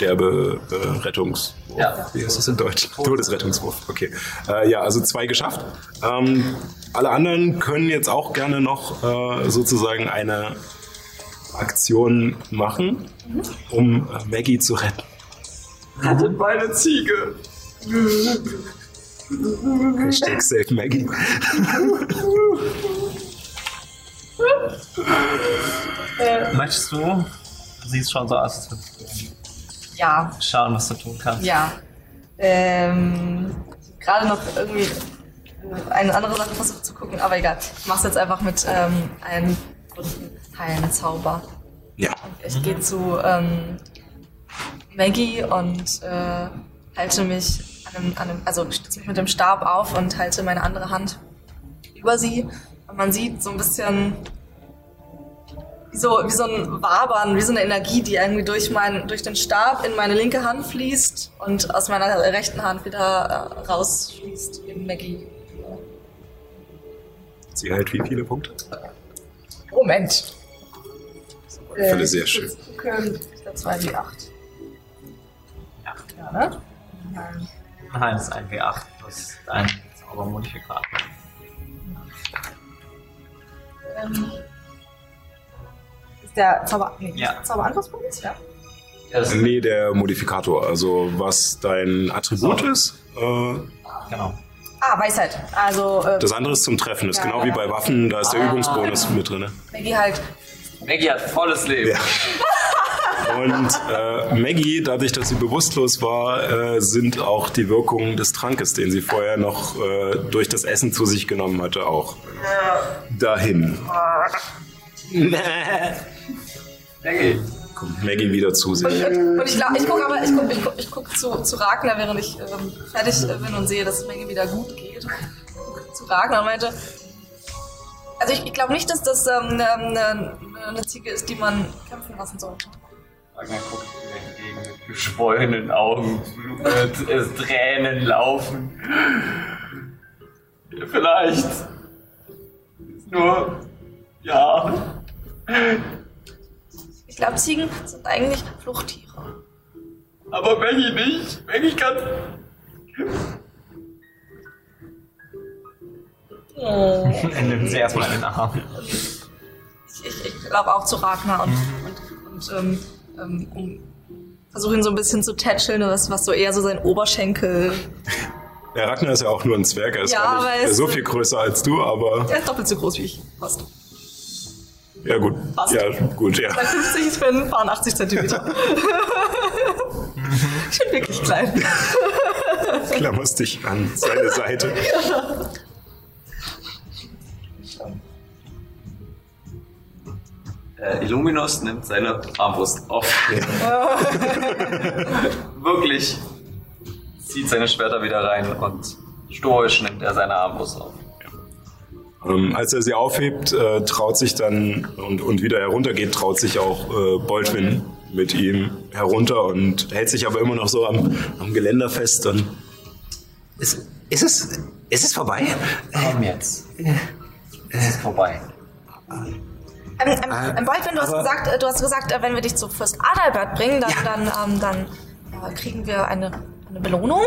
ein äh, Sterbe-Rettungswurf. Ja. Wie heißt das in Deutsch? Todesrettungswurf. Okay. Äh, ja, also zwei geschafft. Ähm, alle anderen können jetzt auch gerne noch äh, sozusagen eine Aktion machen, um äh, Maggie zu retten. rettet meine Ziege. Hashtag Save Maggie. Möchtest du? Du siehst schon so aus, als würdest Ja, schauen, was du tun kannst. ja. Ähm, gerade noch irgendwie eine andere Sache versucht zu gucken, aber egal. Ich mach's jetzt einfach mit ähm, einem bunten Heilenzauber. Ja. Ich gehe zu ähm, Maggie und äh, halte mich an einem, an einem, also stütze mich mit dem Stab auf und halte meine andere Hand über sie. Und man sieht so ein bisschen wie so, wie so ein Wabern, wie so eine Energie, die irgendwie durch, mein, durch den Stab in meine linke Hand fließt und aus meiner rechten Hand wieder äh, rausfließt in Maggie. Sie hält wie viele Punkte? Moment. Fälle sehr schön. Gucken, ich glaube 2 wie 8. Ja, ne? Nein. Nein, das ist ein W8 plus dein Zaubermodifikator. Ähm, ist der Zauber, nee, Ja. Zauberangriffspunkt? Ja. Ja, das Nee, der Modifikator. Also was dein Attribut ist. Äh, Genau. Ah, Weisheit. Also, äh, das andere ist zum Treffen. Das ist Ja, genau wie bei Waffen. Da ist der Übungsbonus mit drin. Maggie halt. Maggie hat volles Leben. Ja. Und äh, Maggie, dadurch, dass sie bewusstlos war, äh, sind auch die Wirkungen des Trankes, den sie vorher noch äh, durch das Essen zu sich genommen hatte, auch dahin. Maggie. Kommt Maggie wieder zu sich. und, und ich ich gucke aber, ich gucke ich guck, ich guck zu, zu Ragnar, während ich ähm, fertig bin und sehe, dass es Maggie wieder gut geht. Guck Zu Ragnar und meinte, also ich, ich glaube nicht, dass das ähm, eine, eine, eine Ziege ist, die man kämpfen lassen sollte. Ragnar guckt dir entgegen mit geschwollenen Augen, Blut, es Tränen laufen. Vielleicht. Nur, ja. Ich glaube, Ziegen sind eigentlich Fluchttiere. Aber Maggie nicht. Maggie kann. Er nimmt sie erstmal in den Arm. Ich, ich, ich glaube auch zu Ragnar und, und, und ähm, ähm, um, versuche ihn so ein bisschen zu tätscheln, was, was so eher so sein Oberschenkel. Der Ragnar ist ja auch nur ein Zwerg. Er ist Ja, gar nicht so viel größer als du, aber Er ist doppelt so groß wie ich. Fast. Ja gut. Passt. Ja, gut, ja. Bei 50, ich bin 80 Zentimeter. ich bin wirklich klein. Klammerst dich an seine Seite. Äh, Illuminus nimmt seine Armbrust auf. Wirklich. Zieht seine Schwerter wieder rein und stoisch nimmt er seine Armbrust auf. Ähm, als er sie aufhebt, äh, traut sich dann und, und wieder heruntergeht, traut sich auch äh, Baldwin mit ihm herunter und hält sich aber immer noch so am, am Geländer fest. Und Ist, ist, es, ist es vorbei? Komm jetzt. Es ist vorbei. Ähm, ähm, ähm, Baldwin, du hast gesagt, äh, du hast gesagt, äh, wenn wir dich zu Fürst Adalbert bringen, dann, dann, ähm, dann äh, kriegen wir eine, eine Belohnung.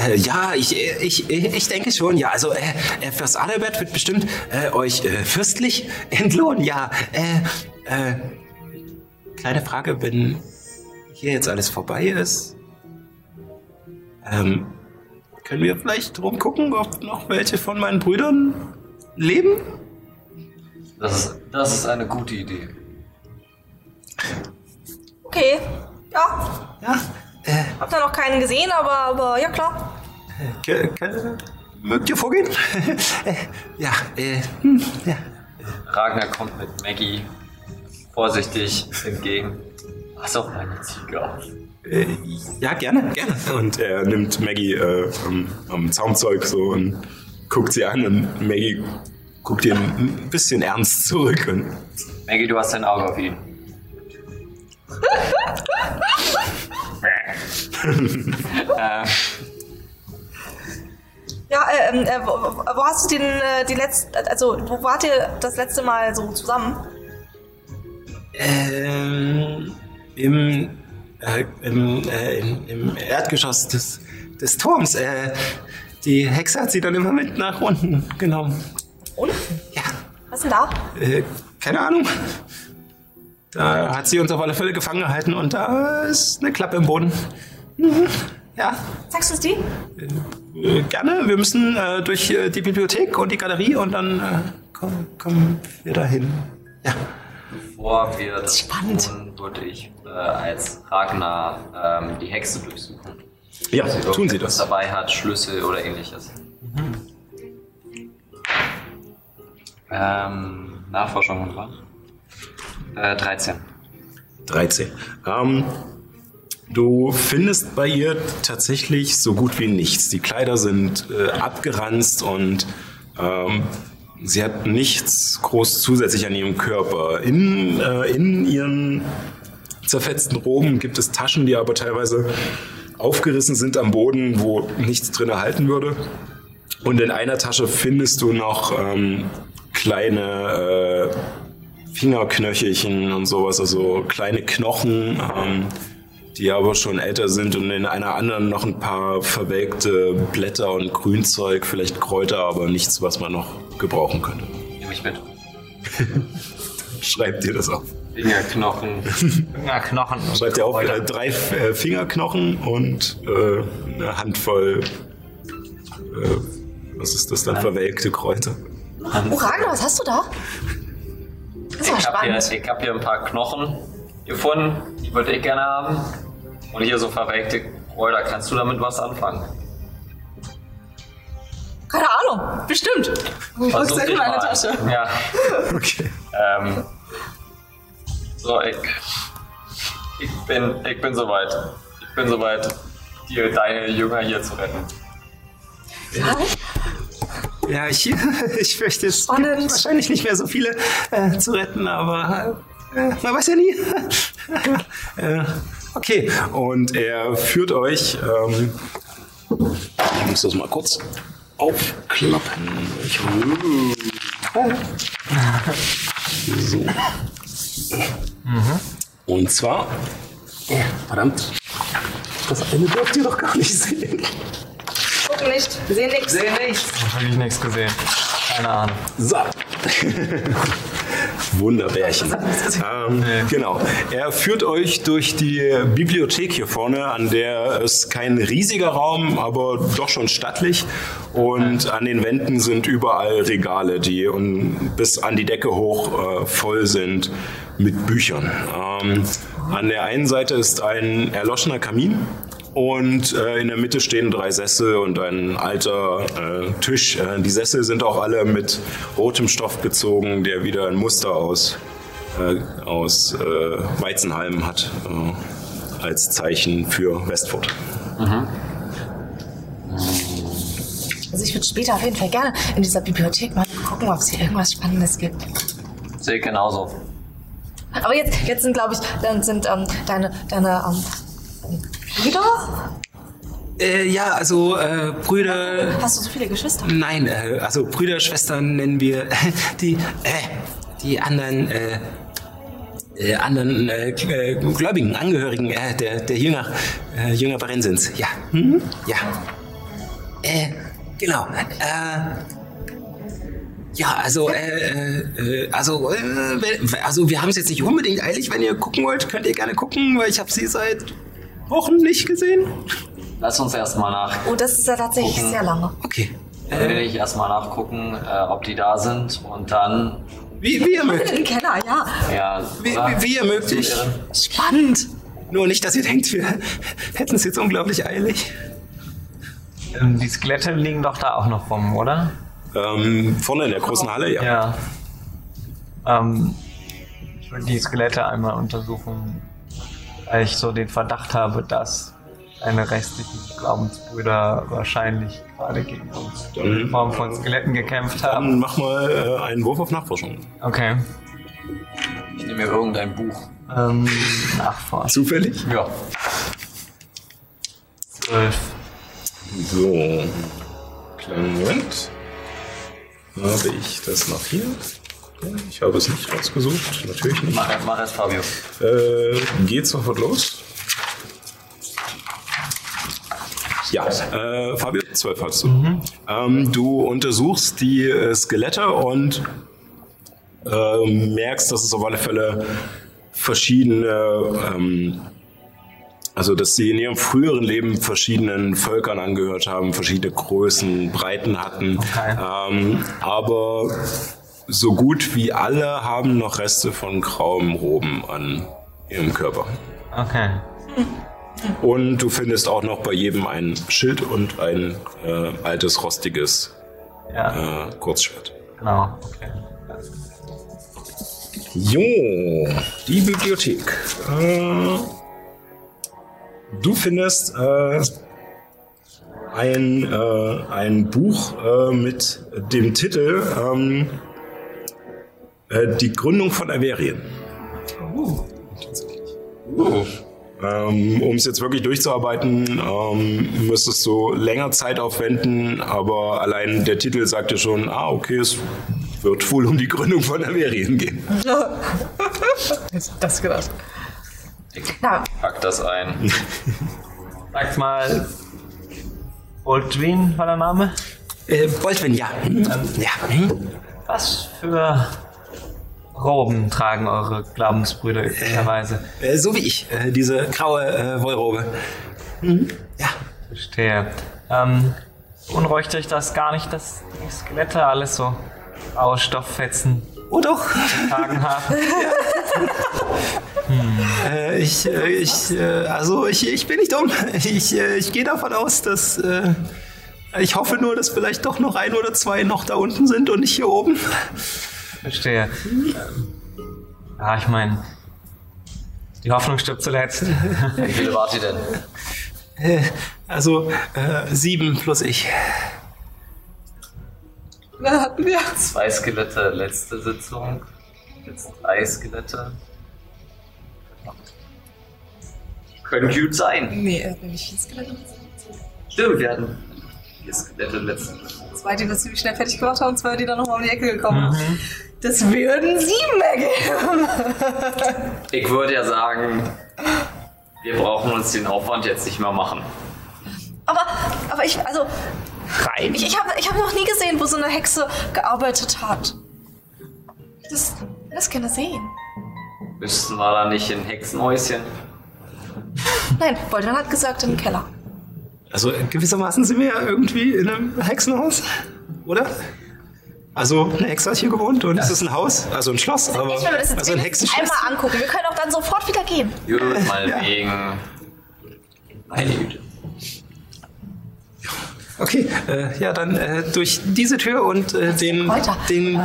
Äh, ja, ich, ich, ich denke schon, ja. Also, äh, äh, Fürst Adalbert wird bestimmt äh, euch äh, fürstlich entlohnen, ja. Äh, äh, kleine Frage, wenn hier jetzt alles vorbei ist, ähm, können wir vielleicht drum gucken, ob noch welche von meinen Brüdern leben? Das ist, das ist eine gute Idee. Okay, ja. Ja. Äh, Hab da noch keinen gesehen, aber, aber ja klar. ke- mögt ihr vorgehen? äh, ja, äh, hm, ja. Ragnar kommt mit Maggie vorsichtig entgegen. Pass auf meine Ziege auf. Äh, ja, gerne, gerne. Und er nimmt Maggie äh, am, am Zaumzeug so und guckt sie an und Maggie guckt ihn ein bisschen ernst zurück. Und Maggie, du hast dein Auge auf ihn. äh, Ja, äh, ähm, äh, wo, wo hast du den, äh, die letzte, also wo wart ihr das letzte Mal so zusammen? Ähm, im, äh, im, äh, im, im Erdgeschoss des, des Turms. Äh, die Hexe hat sie dann immer mit nach unten genommen. Unten? Ja, Was denn da? äh, keine Ahnung. Da hat sie uns auf alle Fälle gefangen gehalten und da ist eine Klappe im Boden. Mhm. Ja, Zeigst du uns die? äh, gerne. Wir müssen äh, durch äh, die Bibliothek und die Galerie und dann äh, kommen, kommen wir dahin. Ja. bevor wir das Spannend. tun, würde ich äh, als Ragnar ähm, die Hexe durchsuchen. ja, Ob tun Sie das. dabei hat, Schlüssel oder ähnliches. Ähm, Nachforschung war? Äh, 13. 13. Ähm, du findest bei ihr tatsächlich so gut wie nichts. Die Kleider sind äh, abgeranzt und ähm, sie hat nichts groß zusätzlich an ihrem Körper. In, äh, in ihren zerfetzten Roben gibt es Taschen, die aber teilweise aufgerissen sind am Boden, wo nichts drin erhalten würde. Und in einer Tasche findest du noch ähm, kleine äh, Fingerknöchelchen und sowas, also kleine Knochen, ähm, die aber schon älter sind und in einer anderen noch ein paar verwelkte Blätter und Grünzeug, vielleicht Kräuter, aber nichts, was man noch gebrauchen könnte. Nehme ich mit. Schreibt dir das auf. Fingerknochen. Ja, Knochen. und Schreibt dir auf äh, drei äh, Fingerknochen und äh, eine Handvoll, äh, was ist das dann, verwelkte Kräuter. Ragnar, was hast du da? Ich habe hier, ich hab hier ein paar Knochen gefunden, die würde ich gerne haben. Und hier so verwelkte Kräuter. Kannst du damit was anfangen? Keine Ahnung, bestimmt. Ich Versuch in meine. Tasche. Ja. Okay. Ähm, so, ich, ich, bin, ich bin soweit. Ich bin soweit, dir deine Jünger hier zu retten. Ja, ich, ich fürchte, es Spannend. gibt wahrscheinlich nicht mehr so viele äh, zu retten, aber äh, man weiß ja nie. Äh, okay, und er führt euch. Ähm, ich muss das mal kurz aufklappen. Ich, so. Und zwar. Oh, verdammt. Das eine dürft ihr doch gar nicht sehen. Gucken nicht, sehen nichts. Sehe nichts. Hab ich nichts gesehen. Keine Ahnung. So. Wunderbärchen. Ähm, genau. Er führt euch durch die Bibliothek hier vorne, an der es kein riesiger Raum, aber doch schon stattlich. Und an den Wänden sind überall Regale, die bis an die Decke hoch äh, voll sind mit Büchern. Ähm, an der einen Seite ist ein erloschener Kamin. Und äh, in der Mitte stehen drei Sessel und ein alter äh, Tisch. Äh, die Sessel sind auch alle mit rotem Stoff bezogen, der wieder ein Muster aus, äh, aus äh, Weizenhalmen hat, äh, als Zeichen für Westfurt. Also ich würde später auf jeden Fall gerne in dieser Bibliothek mal gucken, ob es hier irgendwas Spannendes gibt. Sehe ich genauso. Aber jetzt, jetzt sind, glaube ich, dann sind ähm, deine, deine ähm, Brüder? Äh, ja, also äh, Brüder. Hast du so viele Geschwister? Nein, äh, also Brüder, Schwestern nennen wir die, äh, die anderen, äh, äh, anderen Gläubigen, Angehörigen der, der Jünger, äh, Jünger Barensens. Ja, hm? ja. Äh, genau. Ja, also, äh, äh, also, äh, also wir haben es jetzt nicht unbedingt eilig. Wenn ihr gucken wollt, könnt ihr gerne gucken, weil ich habe sie seit Wochen nicht gesehen. Lass uns erstmal nach. Oh, das ist ja tatsächlich Gucken. sehr lange. Okay. Dann will ich erstmal nachgucken, äh, ob die da sind und dann. Wie, wie ihr mögt. Ein Keller, ja. Ja, Wie, wie, wie ihr mögt. Ich, Spannend. nur nicht, dass ihr denkt, wir hätten es jetzt unglaublich eilig. Ähm, Die Skelette liegen doch da auch noch rum, oder? Ähm, vorne in der großen Halle, ja. Ja. Ähm, ich würde die Skelette einmal untersuchen, weil ich so den Verdacht habe, dass deine restlichen Glaubensbrüder wahrscheinlich gerade gegen uns Dann- in Form von Skeletten gekämpft haben. Dann mach mal äh, einen Wurf auf Nachforschung. Okay. Ich nehme mir irgendein Buch. Ähm, Nachforschen. Zufällig? Ja. Zwölf. So. Kleinen Moment. Habe ich das noch hier? Ich habe es nicht rausgesucht. Natürlich nicht. Mach, mach es, Fabio. Äh, geht sofort los. Ja, äh, Fabio, zwölf hast du. Ähm, du untersuchst die äh, Skelette und äh, merkst, dass es auf alle Fälle verschiedene, ähm, also dass sie in ihrem früheren Leben verschiedenen Völkern angehört haben, verschiedene Größen, Breiten hatten. Okay. Ähm, aber so gut wie alle haben noch Reste von grauem Roben an ihrem Körper. Okay. Und du findest auch noch bei jedem ein Schild und ein äh, altes, rostiges Ja, äh, Kurzschwert. genau. Okay. Jo, die Bibliothek. Äh, du findest äh, ein, äh, ein Buch äh, mit dem Titel ähm, äh, Die Gründung von Averien. Ähm, um es jetzt wirklich durchzuarbeiten, ähm, müsstest du länger Zeit aufwenden, aber allein der Titel sagt dir schon, ah, okay, es wird wohl um die Gründung von Averien gehen. Jetzt das gedacht. Na, Pack das ein. Sag mal, Baldwin war der Name? Äh, Baldwin, ja. Hm? Ja. Hm? Was für Roben tragen eure Glaubensbrüder üblicherweise? Äh, so wie ich. Äh, diese graue äh, Wollrobe. Hm? Ja. Verstehe. Ähm, beunruhigt euch das gar nicht, dass die Skelette alles so graue Stofffetzen Oh doch. tragen haben? Äh, ich, äh, ich, äh, also ich, ich bin nicht dumm. Ich, äh, ich gehe davon aus, dass. Äh, ich hoffe nur, dass vielleicht doch noch ein oder zwei noch da unten sind und nicht hier oben. Verstehe. Ja, ich meine, die Hoffnung stirbt zuletzt. Wie viele wart ihr denn? Äh, also äh, sieben plus ich. Da hatten wir. Zwei Skelette, letzte Sitzung. Jetzt drei Skelette. Können gut sein. Nee, äh, nicht vier Skelette. Stimmt, wir hatten vier Skelette letzte Zwei, die wir ziemlich schnell fertig gemacht haben, zwei, die dann nochmal um die Ecke gekommen sind. Das würden sieben mehr geben. Ich würde ja sagen, wir brauchen uns den Aufwand jetzt nicht mehr machen. aber, aber ich, also, Rein? ich, ich habe ich hab noch nie gesehen, wo so eine Hexe gearbeitet hat. Das, das gerne sehen. Müssten wir da nicht in Hexenhäuschen? Nein, Boldan hat gesagt im Keller. Also gewissermaßen sind wir ja irgendwie in einem Hexenhaus, oder? Also eine Hexe hat hier gewohnt und es ist ein Haus, also ein Schloss, aber Ich will mir das also ein Hexenschloss. einmal angucken. Wir können auch dann sofort wieder gehen. Gut, mal wegen. Meine Güte. Okay, äh, ja dann äh, durch diese Tür und äh, den, den,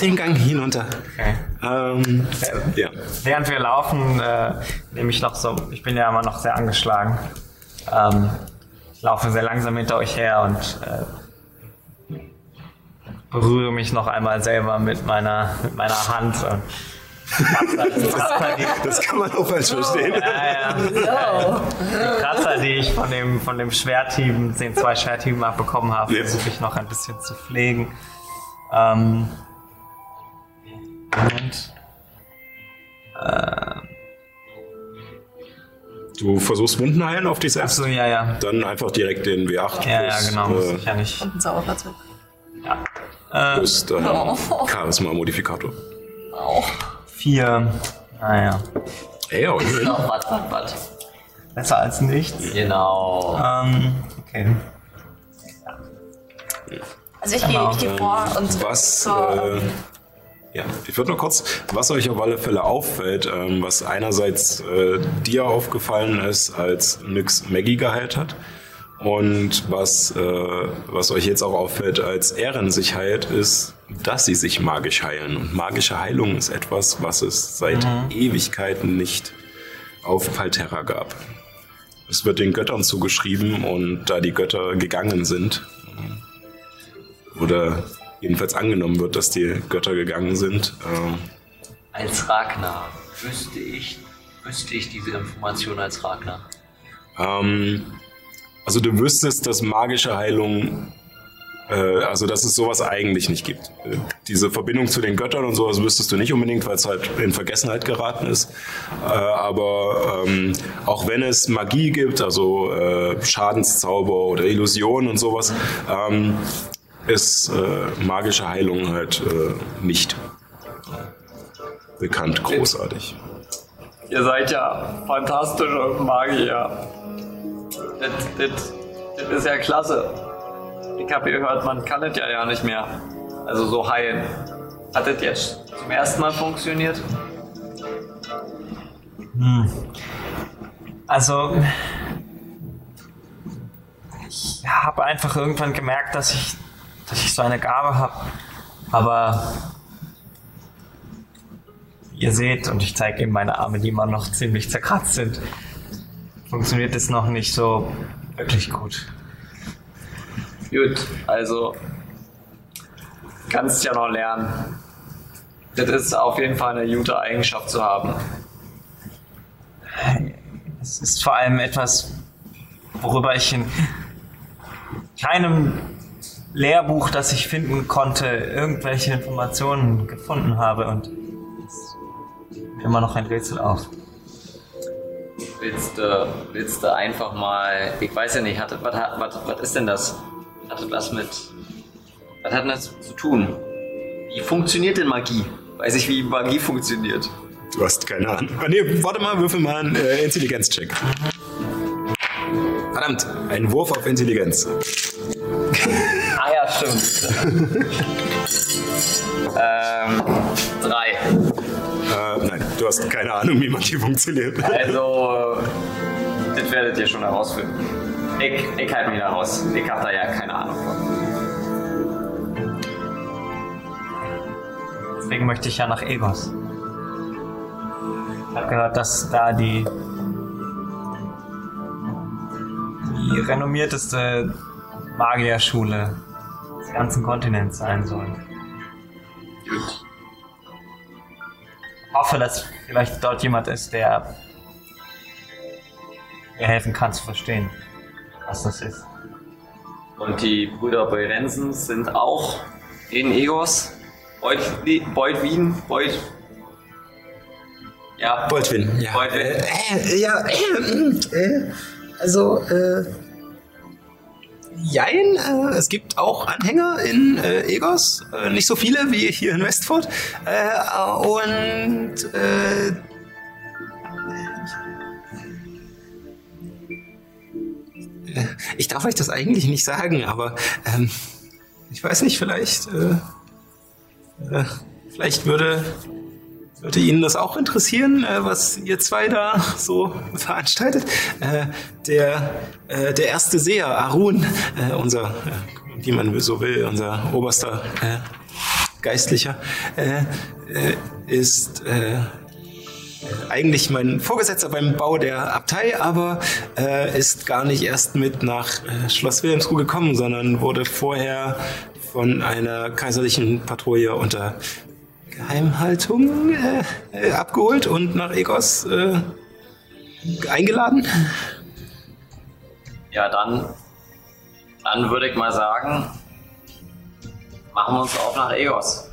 den Gang hinunter. Okay. Ähm, ja. Während wir laufen, äh, nehme ich noch so, ich bin ja immer noch sehr angeschlagen. Ähm, laufe sehr langsam hinter euch her und äh, berühre mich noch einmal selber mit meiner, mit meiner Hand. Die, Das kann man auch falsch verstehen. ja, ja. Die Kratzer, die ich von dem, von dem Schwerthieben, den zwei Schwerthieben abbekommen habe, Ja. versuche ich noch ein bisschen zu pflegen. Ähm, und Du versuchst Wunden heilen auf dich selbst. Achso, ja, ja. Dann einfach direkt den W8 Ja, ja, genau. Äh, ich ja nicht. Ein Zauberplatz mit. plus äh, Oh. Charisma-Modifikator. Vier. Naja. Ey, ja, immerhin. Ach, warte, warte, warte. Besser als nichts. Genau. Ähm, okay. Also ich gehe Genau. ich geh vor und Was, zur, äh, ja, ich würde nur kurz, was euch auf alle Fälle auffällt, ähm, was einerseits äh, dir aufgefallen ist, als Nyx Maggie geheilt hat und was, äh, was euch jetzt auch auffällt, als Ehren sich heilt, ist, dass sie sich magisch heilen. Und magische Heilung ist etwas, was es seit Ewigkeiten nicht auf Palterra gab. es wird den Göttern zugeschrieben und da die Götter gegangen sind, oder jedenfalls angenommen wird, dass die Götter gegangen sind, äh, Als Ragnar wüsste ich, wüsste ich diese Information als Ragnar. Ähm, also du wüsstest, dass magische Heilung, äh, also dass es sowas eigentlich nicht gibt. Äh, diese Verbindung zu den Göttern und sowas wüsstest du nicht unbedingt, weil es halt in Vergessenheit geraten ist. Äh, aber ähm, auch wenn es Magie gibt, also äh, Schadenszauber oder Illusionen und sowas, ähm, ist äh, magische Heilung halt äh, nicht bekannt großartig. Ihr seid ja fantastische Magier. Das, das, das ist ja klasse. Ich habe gehört, man kann das ja ja nicht mehr. Also so heilen. Hat das jetzt zum ersten Mal funktioniert? Also, ich habe einfach irgendwann gemerkt, dass ich, dass ich so eine Gabe habe. Aber ihr seht, und ich zeige eben meine Arme, die immer noch ziemlich zerkratzt sind, funktioniert es noch nicht so wirklich gut. Gut, also kannst ja noch lernen. Das ist auf jeden Fall eine gute Eigenschaft zu haben. Es ist vor allem etwas, worüber ich in keinem Lehrbuch, das ich finden konnte, irgendwelche Informationen gefunden habe und es ist mir immer noch ein Rätsel auf. Willst du, willst du einfach mal, ich weiß ja nicht, hat, was, hat- was, was ist denn das? Hat das was mit, was hat denn das zu tun? Wie funktioniert denn Magie? Weiß ich, wie Magie funktioniert. Du hast keine Ahnung. Ah, nee, warte mal, würfel mal einen äh, Intelligenzcheck. Verdammt, ein Wurf auf Intelligenz. Stimmt. ähm, drei. Äh, nein, du hast keine Ahnung, wie Magie funktioniert. Also, das werdet ihr schon herausfinden. Ich, ich halte mich da raus. Ich habe da ja keine Ahnung von. Deswegen möchte ich ja nach Egos. Ich habe gehört, dass da die, die renommierteste Magierschule des ganzen Kontinents sein soll. Gut. Ich hoffe, dass vielleicht dort jemand ist, der mir helfen kann zu verstehen, was das ist. Und die Brüder Beurensen sind auch in Egos. Beut, Beutwien, Beut. Ja, Boldwin, ja. Beutwin. Äh, ja, äh, äh, also, äh, Jein, äh, es gibt auch Anhänger in äh, Egos, äh, nicht so viele wie hier in Westford. Äh, und äh, ich darf euch das eigentlich nicht sagen, aber ähm, ich weiß nicht, vielleicht, äh, vielleicht würde würde Ihnen das auch interessieren, äh, was ihr zwei da so veranstaltet? Äh, der, äh, der erste Seher, Arun, äh, unser, äh, wie man so will, unser oberster äh, Geistlicher, äh, äh, ist äh, eigentlich mein Vorgesetzter beim Bau der Abtei, aber äh, ist gar nicht erst mit nach äh, Schloss Wilhelmsruhe gekommen, sondern wurde vorher von einer kaiserlichen Patrouille unter Geheimhaltung äh, abgeholt und nach Egos äh, eingeladen. Ja, dann, dann würde ich mal sagen, machen wir uns auf nach Egos.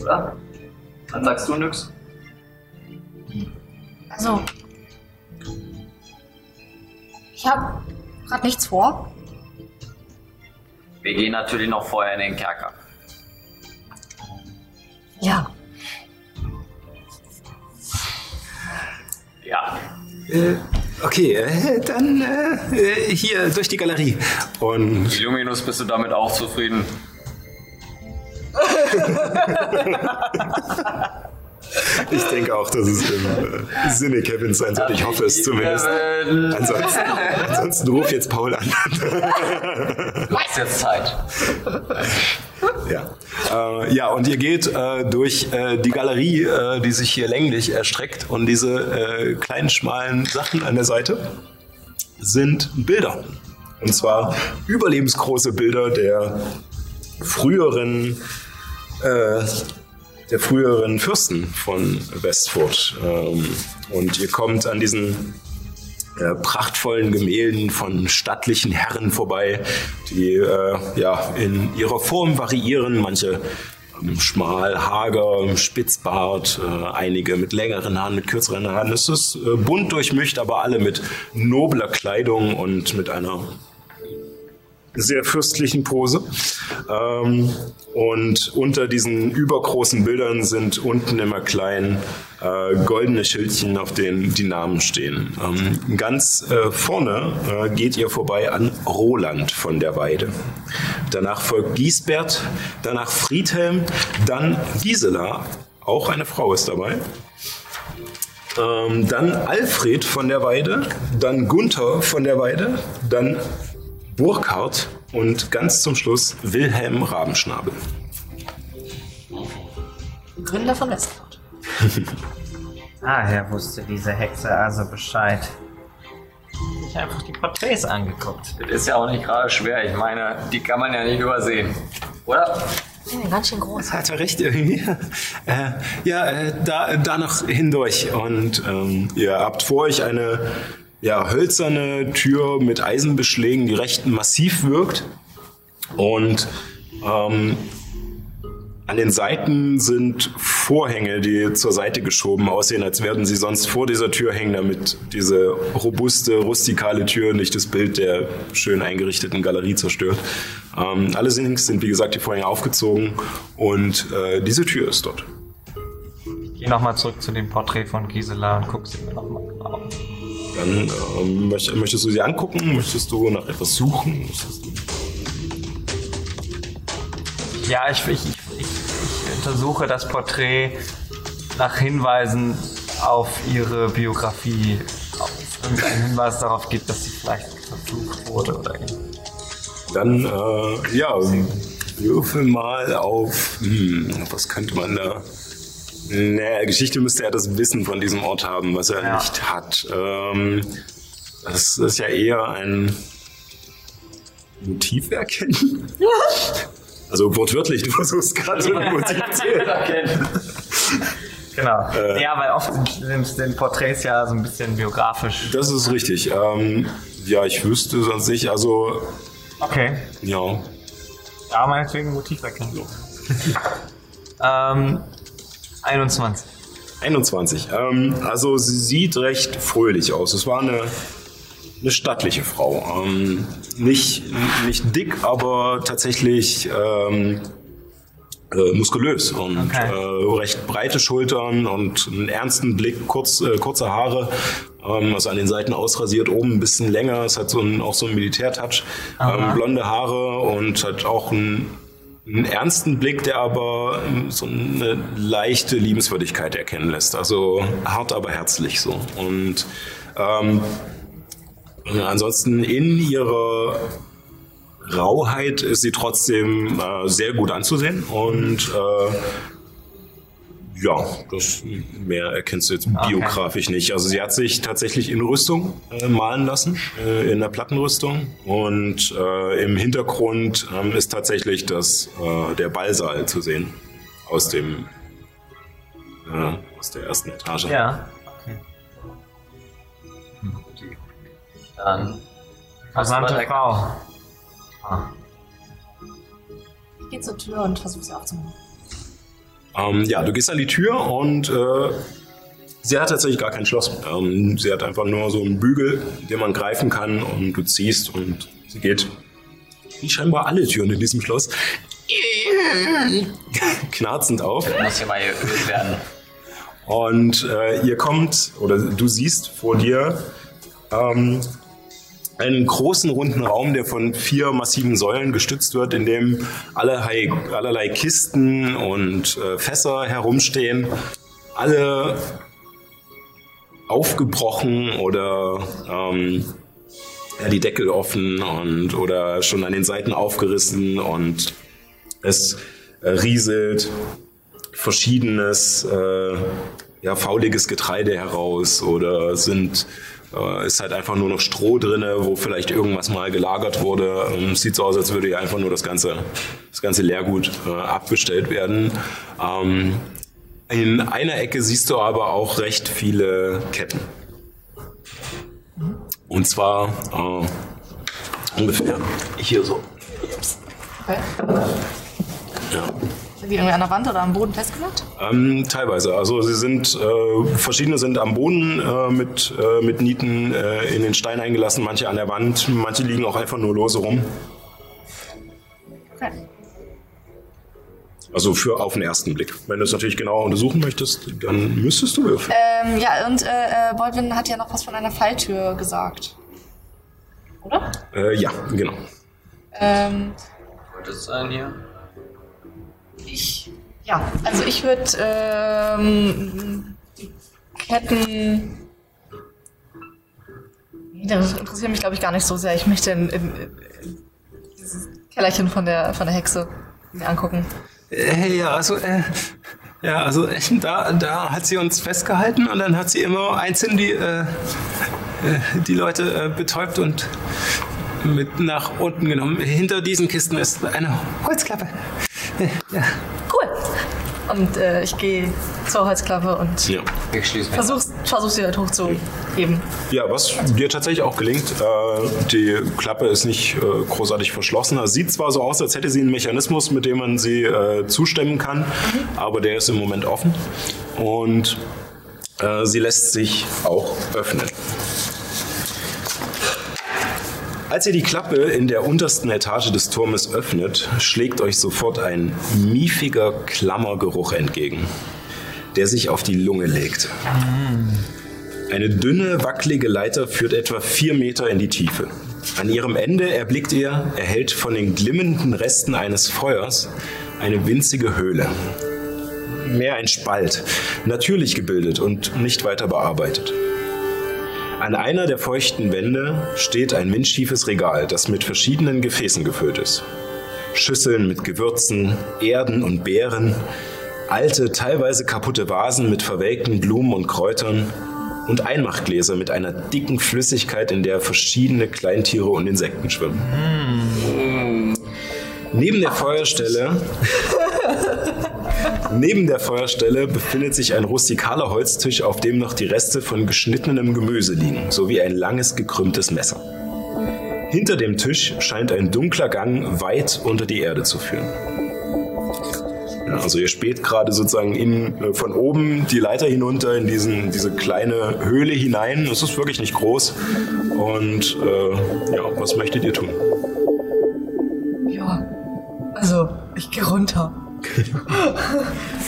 Oder? Dann sagst du nix? Also. Ich habe gerade nichts vor. Wir gehen natürlich noch vorher in den Kerker. Ja. Ja. Äh, okay, äh, dann äh, hier durch die Galerie. Und Illuminus, bist du damit auch zufrieden? Ich denke auch, dass es im äh, Sinne Kevins sein sollte. Ich hoffe es zumindest. Kevin, Ansonsten, ansonsten ruf jetzt Paul an. du hast jetzt Zeit. Ja, äh, ja und ihr geht äh, durch äh, die Galerie, äh, die sich hier länglich erstreckt und diese äh, kleinen schmalen Sachen an der Seite sind Bilder. Und zwar überlebensgroße Bilder der früheren der früheren Fürsten von Westfurt. Ähm, und ihr kommt an diesen äh, prachtvollen Gemälden von stattlichen Herren vorbei, die äh, ja in ihrer Form variieren. Manche schmal, hager, Spitzbart, äh, einige mit längeren Haaren, mit kürzeren Haaren. Es ist bunt durchmischt, aber alle mit nobler Kleidung und mit einer sehr fürstlichen Pose. Ähm, und unter diesen übergroßen Bildern sind unten immer klein äh, goldene Schildchen, auf denen die Namen stehen. Ähm, ganz äh, vorne äh, geht ihr vorbei an Roland von der Weide. Danach folgt Giesbert, danach Friedhelm, dann Gisela, auch eine Frau ist dabei. Ähm, dann Alfred von der Weide, dann Gunther von der Weide, dann Burkhard und ganz zum Schluss Wilhelm Rabenschnabel. Gründer von Westford. Daher wusste diese Hexe also Bescheid. Ich einfach die Porträts angeguckt. Das ist ja auch nicht gerade schwer. Ich meine, die kann man ja nicht übersehen. Oder? Ja, ganz schön groß. Hat er recht irgendwie. Äh, ja, äh, da, da noch hindurch. Und ähm, ihr habt vor euch eine ja, hölzerne Tür mit Eisenbeschlägen, die recht massiv wirkt. Und ähm, an den Seiten sind Vorhänge, die zur Seite geschoben aussehen, als werden sie sonst vor dieser Tür hängen, damit diese robuste, rustikale Tür nicht das Bild der schön eingerichteten Galerie zerstört. Ähm, allerdings sind, wie gesagt, die Vorhänge aufgezogen und äh, diese Tür ist dort. Ich geh nochmal zurück zu dem Porträt von Gisela und guck sie mir nochmal genau an. Dann ähm, möcht, möchtest du sie angucken? Möchtest du nach etwas suchen? Möchtest Ja, ich, ich, ich, ich, untersuche das Porträt nach Hinweisen auf ihre Biografie. Ob es irgendeinen Hinweis darauf gibt, dass sie vielleicht verflucht wurde oder ähnliches. Dann, äh, ja, würfel mal auf, hm, was könnte man da? Naja, Geschichte müsste er das Wissen von diesem Ort haben, was er Ja. nicht hat. Ähm, das ist ja eher ein Motiv erkennen. Also wortwörtlich, du versuchst gerade so ein Motiv zu erkennen. Genau. ja, weil oft sind, sind Porträts ja so ein bisschen biografisch. Das ist richtig. Ähm, ja, ich wüsste sonst nicht, also, Okay. ja. Ja, meinetwegen Motiv erkennen. ähm, 21. 21. Ähm, also sie sieht recht fröhlich aus. Es war eine, eine stattliche Frau. Ähm, nicht, nicht dick, aber tatsächlich ähm, äh, muskulös und Okay. äh, recht breite Schultern und einen ernsten Blick, kurz, äh, kurze Haare, ähm, also an den Seiten ausrasiert, oben ein bisschen länger. Es hat so einen, auch so einen Militärtouch. Ähm, blonde Haare und hat auch einen, einen ernsten Blick, der aber ähm, so eine leichte Liebenswürdigkeit erkennen lässt. Also hart, aber herzlich so. Und ähm, ansonsten in ihrer Rauheit ist sie trotzdem äh, sehr gut anzusehen und äh, ja, das mehr erkennst du jetzt biografisch nicht. Also sie hat sich tatsächlich in Rüstung äh, malen lassen, äh, in der Plattenrüstung und äh, im Hintergrund ähm, ist tatsächlich das äh, der Ballsaal zu sehen aus dem äh, aus der ersten Etage. Ja. Okay. Dann. Versandte. Frau. Ich gehe zur Tür und versuche sie aufzumachen. Ähm, ja, du gehst an die Tür und äh, sie hat tatsächlich gar kein Schloss. Ähm, sie hat einfach nur so einen Bügel, den man greifen kann und du ziehst und sie geht. Wie scheinbar alle Türen in diesem Schloss. Knarzend auf. Muss hier mal geölt werden. Und äh, ihr kommt, oder du siehst vor dir ähm, einen großen runden Raum, der von vier massiven Säulen gestützt wird, in dem allerlei, allerlei Kisten und äh, Fässer herumstehen. alle aufgebrochen oder ähm, die Deckel offen und oder schon an den Seiten aufgerissen und es äh, rieselt verschiedenes äh, ja, fauliges Getreide heraus oder sind äh, ist halt einfach nur noch Stroh drinne, wo vielleicht irgendwas mal gelagert wurde. Ähm, sieht so aus, als würde hier einfach nur das ganze, das ganze Leergut äh, abbestellt werden. Ähm, in einer Ecke siehst du aber auch recht viele Ketten. Und zwar äh, ungefähr hier so. Okay. Ja. Die irgendwie an der Wand oder am Boden festgemacht? Ähm, teilweise. Also sie sind, äh, verschiedene sind am Boden äh, mit, äh, mit Nieten äh, in den Stein eingelassen, manche an der Wand, manche liegen auch einfach nur lose rum. Okay. Also für auf den ersten Blick. Wenn du es natürlich genauer untersuchen möchtest, dann müsstest du würfeln. Ähm, ja, und äh, äh, Bolvin hat ja noch was von einer Falltür gesagt. Oder? Äh, ja, genau. Ähm, Könnte es sein hier? Ich. Ja, also ich würde ähm, Ketten. Das interessiert mich, glaube ich, gar nicht so sehr. Ich möchte in, in, in dieses Kellerchen von der, von der Hexe mir angucken. Äh, ja, also, äh, ja, also äh, da, da hat sie uns festgehalten und dann hat sie immer einzeln die, äh, äh, die Leute äh, betäubt und mit nach unten genommen. Hinter diesen Kisten ist eine Holzklappe. Ja. Cool. Und äh, ich gehe zur Holzklappe und Ja. Versuch's, versuch sie halt hochzuheben. Ja, was dir tatsächlich auch gelingt, äh, die Klappe ist nicht äh, großartig verschlossen. Es sieht zwar so aus, als hätte sie einen Mechanismus, mit dem man sie äh, zustemmen kann, aber der ist im Moment offen. Und äh, sie lässt sich auch öffnen. Als ihr die Klappe in der untersten Etage des Turmes öffnet, schlägt euch sofort ein miefiger Klammergeruch entgegen, der sich auf die Lunge legt. Eine dünne, wackelige Leiter führt etwa vier Meter in die Tiefe. An ihrem Ende erblickt ihr, erhellt von den glimmenden Resten eines Feuers, eine winzige Höhle. Mehr ein Spalt, natürlich gebildet und nicht weiter bearbeitet. An einer der feuchten Wände steht ein windschiefes Regal, das mit verschiedenen Gefäßen gefüllt ist. Schüsseln mit Gewürzen, Erden und Beeren, alte, teilweise kaputte Vasen mit verwelkten Blumen und Kräutern und Einmachgläser mit einer dicken Flüssigkeit, in der verschiedene Kleintiere und Insekten schwimmen. Neben der Feuerstelle Neben der Feuerstelle befindet sich ein rustikaler Holztisch, auf dem noch die Reste von geschnittenem Gemüse liegen, sowie ein langes gekrümmtes Messer. Hinter dem Tisch scheint ein dunkler Gang weit unter die Erde zu führen. Also ihr späht gerade sozusagen in, äh, von oben die Leiter hinunter in diesen, diese kleine Höhle hinein. Es ist wirklich nicht groß. Und äh, ja, was möchtet ihr tun? Ja, also ich gehe runter.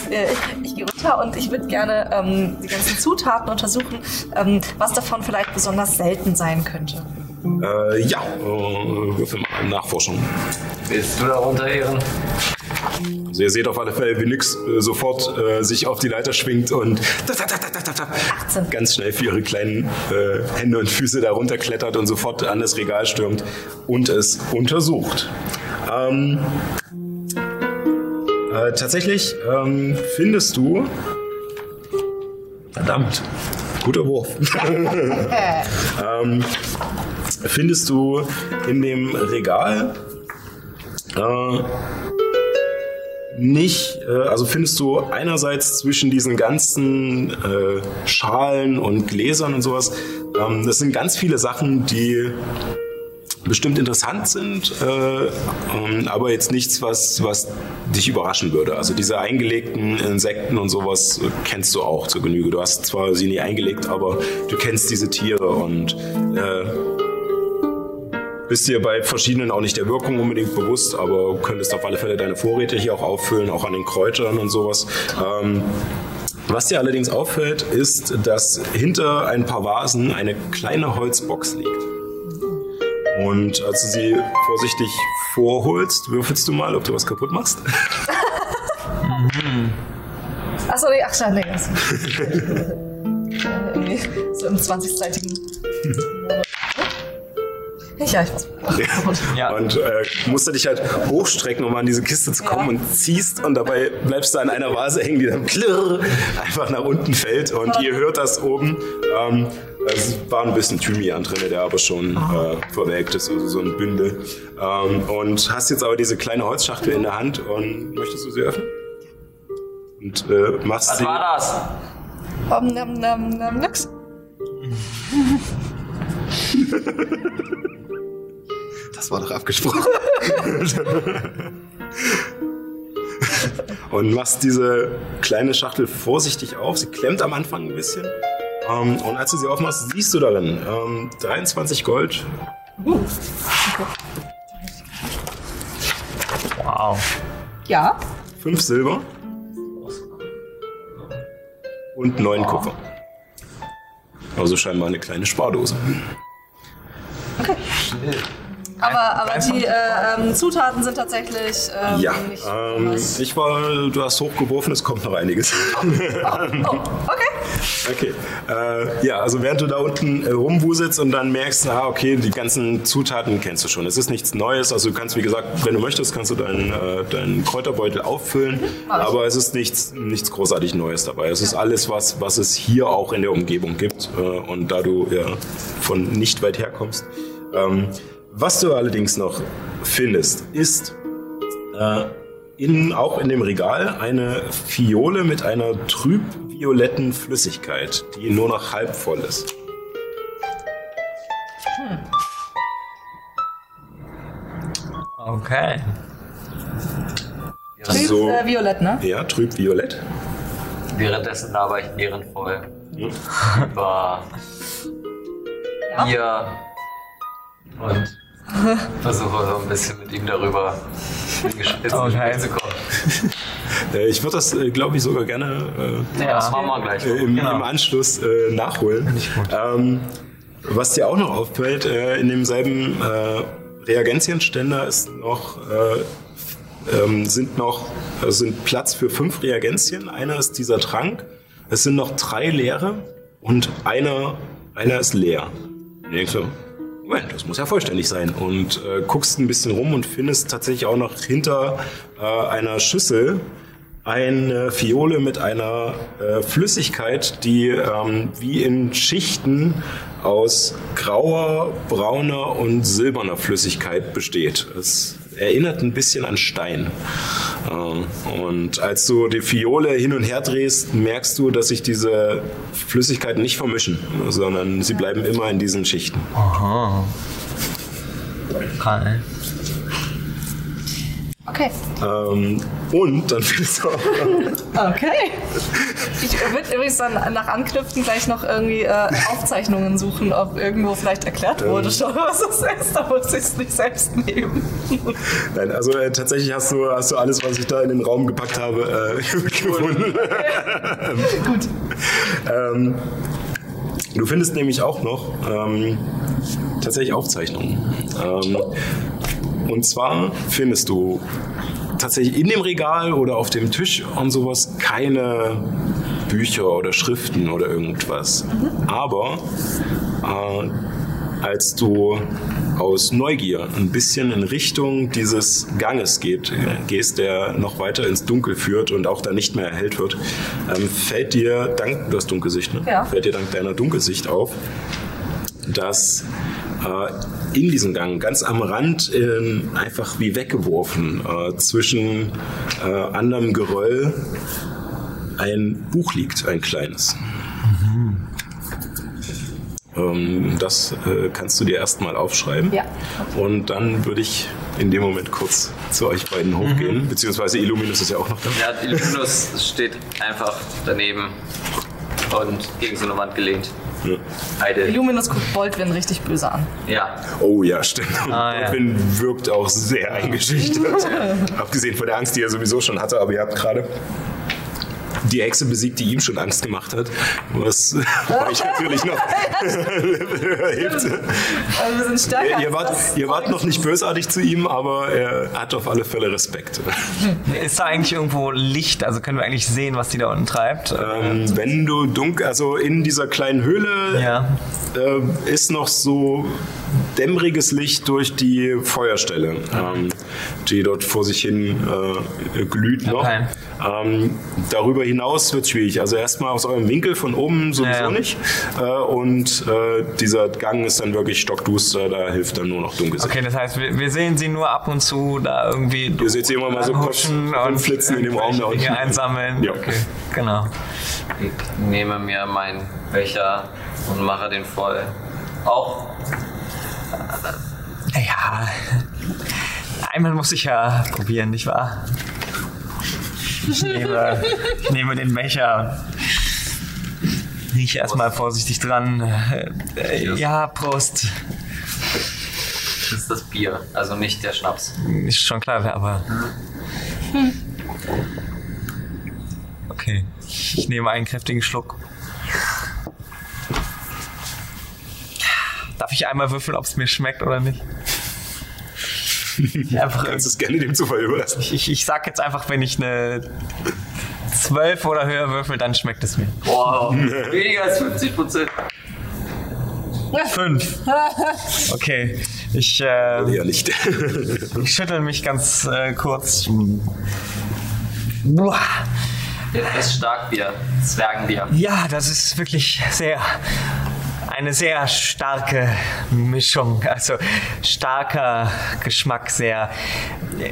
Äh, ich ich gehe runter und ich würde gerne ähm, die ganzen Zutaten untersuchen, ähm, was davon vielleicht besonders selten sein könnte. Äh, ja, äh, würfel mal Nachforschung. Willst du da runter, Ehren? Also ihr seht auf alle Fälle, wie Nyx äh, sofort äh, sich auf die Leiter schwingt und 18. ganz schnell für ihre kleinen äh, Hände und Füße da runterklettert und sofort an das Regal stürmt und es untersucht. Ähm, äh, tatsächlich ähm, findest du. Verdammt, guter Wurf. ähm, findest du in dem Regal äh, nicht, äh, also findest du einerseits zwischen diesen ganzen äh, Schalen und Gläsern und sowas, ähm, das sind ganz viele Sachen, die bestimmt interessant sind, äh, ähm, aber jetzt nichts, was, was dich überraschen würde. Also diese eingelegten Insekten und sowas kennst du auch zur Genüge. Du hast zwar sie nie eingelegt, aber du kennst diese Tiere und äh, bist dir bei verschiedenen auch nicht der Wirkung unbedingt bewusst, aber könntest auf alle Fälle deine Vorräte hier auch auffüllen, auch an den Kräutern und sowas. Ähm, was dir allerdings auffällt, ist, dass hinter ein paar Vasen eine kleine Holzbox liegt. Und als du sie vorsichtig vorholst, würfelst du mal, ob du was kaputt machst. Achso, nee, ach, schade, nee. So im 20-seitigen. Ja, ich weiß. Ja. Und äh, musst du dich halt hochstrecken, um an diese Kiste zu kommen und ziehst und dabei bleibst du an einer Vase hängen, die dann klirr einfach nach unten fällt und ihr hört das oben. Ähm, es war ein bisschen Thymian drin, der aber schon äh, verwelkt ist, also so ein Bündel. Ähm, und hast jetzt aber diese kleine Holzschachtel in der Hand und möchtest du sie öffnen? Und äh, machst Was sie. war das? Um, um, um, um, nix. Das war doch abgesprochen. und machst diese kleine Schachtel vorsichtig auf. Sie klemmt am Anfang ein bisschen. Ähm, und als du sie aufmachst, siehst du darin ähm, 23 Gold, Wow. Ja. 5 Silber und 9 Kupfer. Also scheinbar eine kleine Spardose. Aber, aber die äh, ähm, Zutaten sind tatsächlich ähm, Ja, nicht. ähm, was- ich war, du hast hochgeworfen, es kommt noch einiges. oh, okay. Okay. Äh, ja, also während du da unten äh, rumwuselst und dann merkst, ah, okay, die ganzen Zutaten kennst du schon. Es ist nichts Neues. Also du kannst, wie gesagt, wenn du möchtest, kannst du deinen, äh, deinen Kräuterbeutel auffüllen. Ich. Aber es ist nichts, nichts großartig Neues dabei. Es ist alles, was, was es hier auch in der Umgebung gibt. Äh, und da du ja von nicht weit herkommst. Ähm, was du allerdings noch findest, ist äh, in, auch in dem Regal eine Fiole mit einer trüb-violetten Flüssigkeit, die nur noch halb voll ist. Okay. Trüb, So. äh, Violett, ne? Ja, trüb-violett. Währenddessen laber ich ehrenvoll über Ja. Bier und versuche so ein bisschen mit ihm darüber in Gespräch Okay. zu kommen. Äh, ich würde das, äh, glaube ich, sogar gerne äh, Ja, das machen wir gleich. äh, im, Genau. im Anschluss äh, nachholen. Ähm, was dir auch noch auffällt, äh, in demselben äh, Reagentienständer ist noch, äh, ähm, sind noch äh, sind Platz für fünf Reagenzien. Einer ist dieser Trank. Es sind noch drei leere und einer, einer ist leer. Und du denkst so, Moment, das muss ja vollständig sein. Und äh, guckst ein bisschen rum und findest tatsächlich auch noch hinter äh, einer Schüssel eine Fiole mit einer äh, Flüssigkeit, die ähm, wie in Schichten aus grauer, brauner und silberner Flüssigkeit besteht. Es erinnert ein bisschen an Stein. Äh, und als du die Fiole hin und her drehst, merkst du, dass sich diese Flüssigkeiten nicht vermischen, sondern sie bleiben immer in diesen Schichten. Aha. Okay. Okay. Ähm, und dann findest du auch Okay. Ich würde übrigens dann nach Anknüpfen gleich noch irgendwie äh, Aufzeichnungen suchen, ob irgendwo vielleicht erklärt wurde schon, was es ist. Da muss ich es nicht selbst nehmen. Nein, also äh, tatsächlich hast du, hast du alles, was ich da in den Raum gepackt habe, äh, gefunden. Gut. ähm, du findest nämlich auch noch ähm, tatsächlich Aufzeichnungen. Ähm, und zwar findest du tatsächlich in dem Regal oder auf dem Tisch und sowas keine Bücher oder Schriften oder irgendwas. Aber äh, als du aus Neugier ein bisschen in Richtung dieses Ganges geht, gehst, der noch weiter ins Dunkel führt und auch da nicht mehr erhellt wird, ähm, fällt dir dank, du hast Dunkelsicht, ne? Ja. Fällt dir dank deiner Dunkelsicht auf, dass äh, in diesem Gang, ganz am Rand, äh, einfach wie weggeworfen, äh, zwischen äh, anderem Geröll, ein Buch liegt, ein kleines. Ähm, das äh, kannst du dir erstmal aufschreiben. Ja. Und dann würde ich in dem Moment kurz zu euch beiden hochgehen, beziehungsweise Illuminus ist ja auch noch da. Ja, Illuminus steht einfach daneben und gegen so eine Wand gelehnt. Ja. Heide. Illuminus guckt Baldwin richtig böse an. Ja, Oh ja, stimmt. Ah, ja. Godwin wirkt auch sehr eingeschüchtert. Abgesehen von der Angst, die er sowieso schon hatte, aber ihr habt gerade die Hexe besiegt, die ihm schon Angst gemacht hat. Was euch natürlich noch hilft. Also wir sind stärker. Ihr, wart, ihr wart noch nicht bösartig zu ihm, aber er hat auf alle Fälle Respekt. Ist da eigentlich irgendwo Licht? Also können wir eigentlich sehen, was die da unten treibt? Ähm, wenn du dunkel, also in dieser kleinen Höhle Ja. äh, ist noch so dämmeriges Licht durch die Feuerstelle, ähm, die dort vor sich hin äh, glüht noch. Okay. Ähm, darüber hinaus wird schwierig. Also erstmal aus eurem Winkel von oben sowieso Ja, nicht. Äh, und äh, dieser Gang ist dann wirklich stockduster, da hilft dann nur noch Dunkelsicht. Okay, das heißt, wir, wir sehen sie nur ab und zu da irgendwie. Ihr seht sie immer mal so kurz langhuschen rumflitzen in dem Raum da unten. Dinge einsammeln. Ja. Okay, genau. Ich nehme mir meinen Becher und mache den voll. Auch Ja, einmal muss ich ja probieren, nicht wahr? Ich nehme, ich nehme den Becher und rieche erstmal vorsichtig dran. Äh, Ja, Prost. das ist das Bier, also nicht der Schnaps. Ist schon klar, aber. Okay, ich nehme einen kräftigen Schluck. Darf ich einmal würfeln, ob es mir schmeckt oder nicht? Ich, einfach, Kannst es gerne dem Zufall überlassen. ich, ich sag jetzt einfach, wenn ich eine 12 oder höher würfel, dann schmeckt es mir. Wow, weniger als 50 Prozent. 5. Okay, ich, äh, Ja, nicht. ich schüttel mich ganz äh, kurz. Boah. Das ist Starkbier, Zwergenbier. Ja, das ist wirklich sehr eine sehr starke Mischung, also starker Geschmack, sehr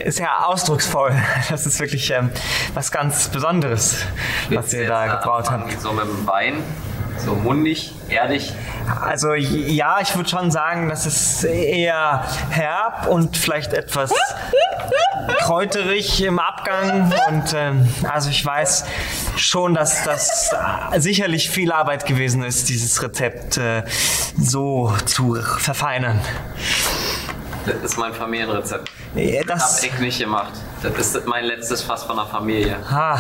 sehr ausdrucksvoll. Das ist wirklich ähm, was ganz Besonderes, was ihr da gebraut habt. So mit dem Wein, so mundig, erdig. Also ja, ich würde schon sagen, das ist eher herb und vielleicht etwas kräuterig im Abgang. Und ähm, also ich weiß schon, dass das sicherlich viel Arbeit gewesen ist, dieses Rezept äh, so zu verfeinern. Das ist mein Familienrezept. Äh, Hab Das, ich nicht gemacht. Das ist mein letztes Fass von der Familie. ah,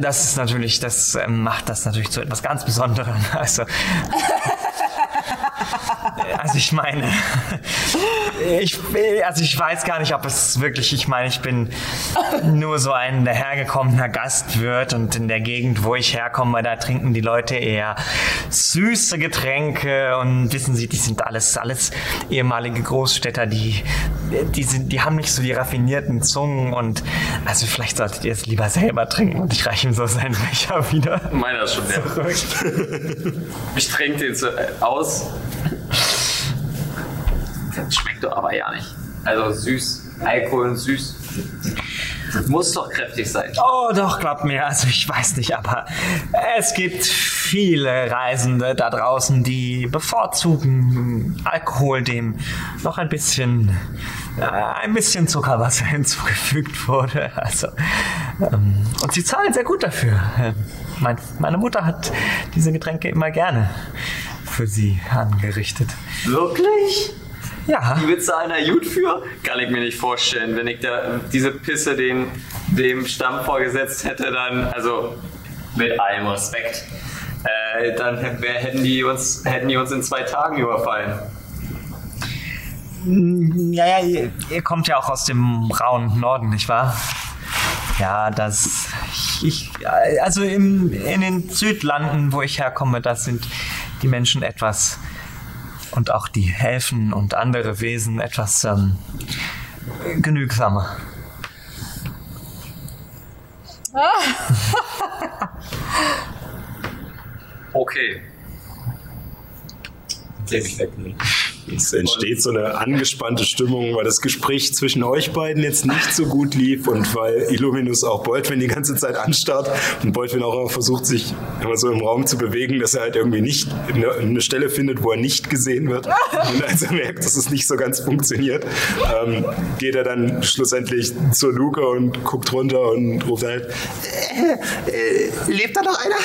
das ist natürlich, das ähm, macht das natürlich zu etwas ganz Besonderem. Also, also ich meine, ich, also ich weiß gar nicht, ob es wirklich, ich meine, ich bin nur so ein dahergekommener Gastwirt und in der Gegend, wo ich herkomme, da trinken die Leute eher süße Getränke und wissen Sie, die sind alles, alles ehemalige Großstädter, die, die sind, die haben nicht so die raffinierten Zungen und also vielleicht solltet ihr es lieber selber trinken und ich reiche ihm so seinen Becher wieder. Meiner ist schon der. Ich trinke den so aus. Das schmeckt doch aber ja nicht. Also süß. Alkohol und süß. Muss doch kräftig sein. Oh, doch, glaubt mir. Also ich weiß nicht, aber es gibt viele Reisende da draußen, die bevorzugen Alkohol, dem noch ein bisschen, äh, ein bisschen Zuckerwasser hinzugefügt wurde. Also, ähm, und sie zahlen sehr gut dafür. Ähm, mein, meine Mutter hat diese Getränke immer gerne für sie angerichtet. Wirklich? Ja. Die bezahlen da gut für? Kann ich mir nicht vorstellen. Wenn ich da diese Pisse den, dem Stamm vorgesetzt hätte, dann, also mit allem Respekt, äh, dann wär- hätten, die uns, hätten die uns in zwei Tagen überfallen. Ja, ja, ihr, ihr kommt ja auch aus dem rauen Norden, nicht wahr? Ja, das. Ich, also im, in den Südlanden, wo ich herkomme, da sind die Menschen etwas und auch die Helfen und andere Wesen etwas ähm, genügsamer. Okay. Leg mich weg. Es entsteht so eine angespannte Stimmung, weil das Gespräch zwischen euch beiden jetzt nicht so gut lief und weil Illuminus auch Boltwin die ganze Zeit anstarrt und Boltwin auch immer versucht, sich immer so im Raum zu bewegen, dass er halt irgendwie nicht eine, Stelle findet, wo er nicht gesehen wird. Und als er merkt, dass es nicht so ganz funktioniert, ähm, geht er dann schlussendlich zur Luke und guckt runter und ruft halt, Lebt da noch einer?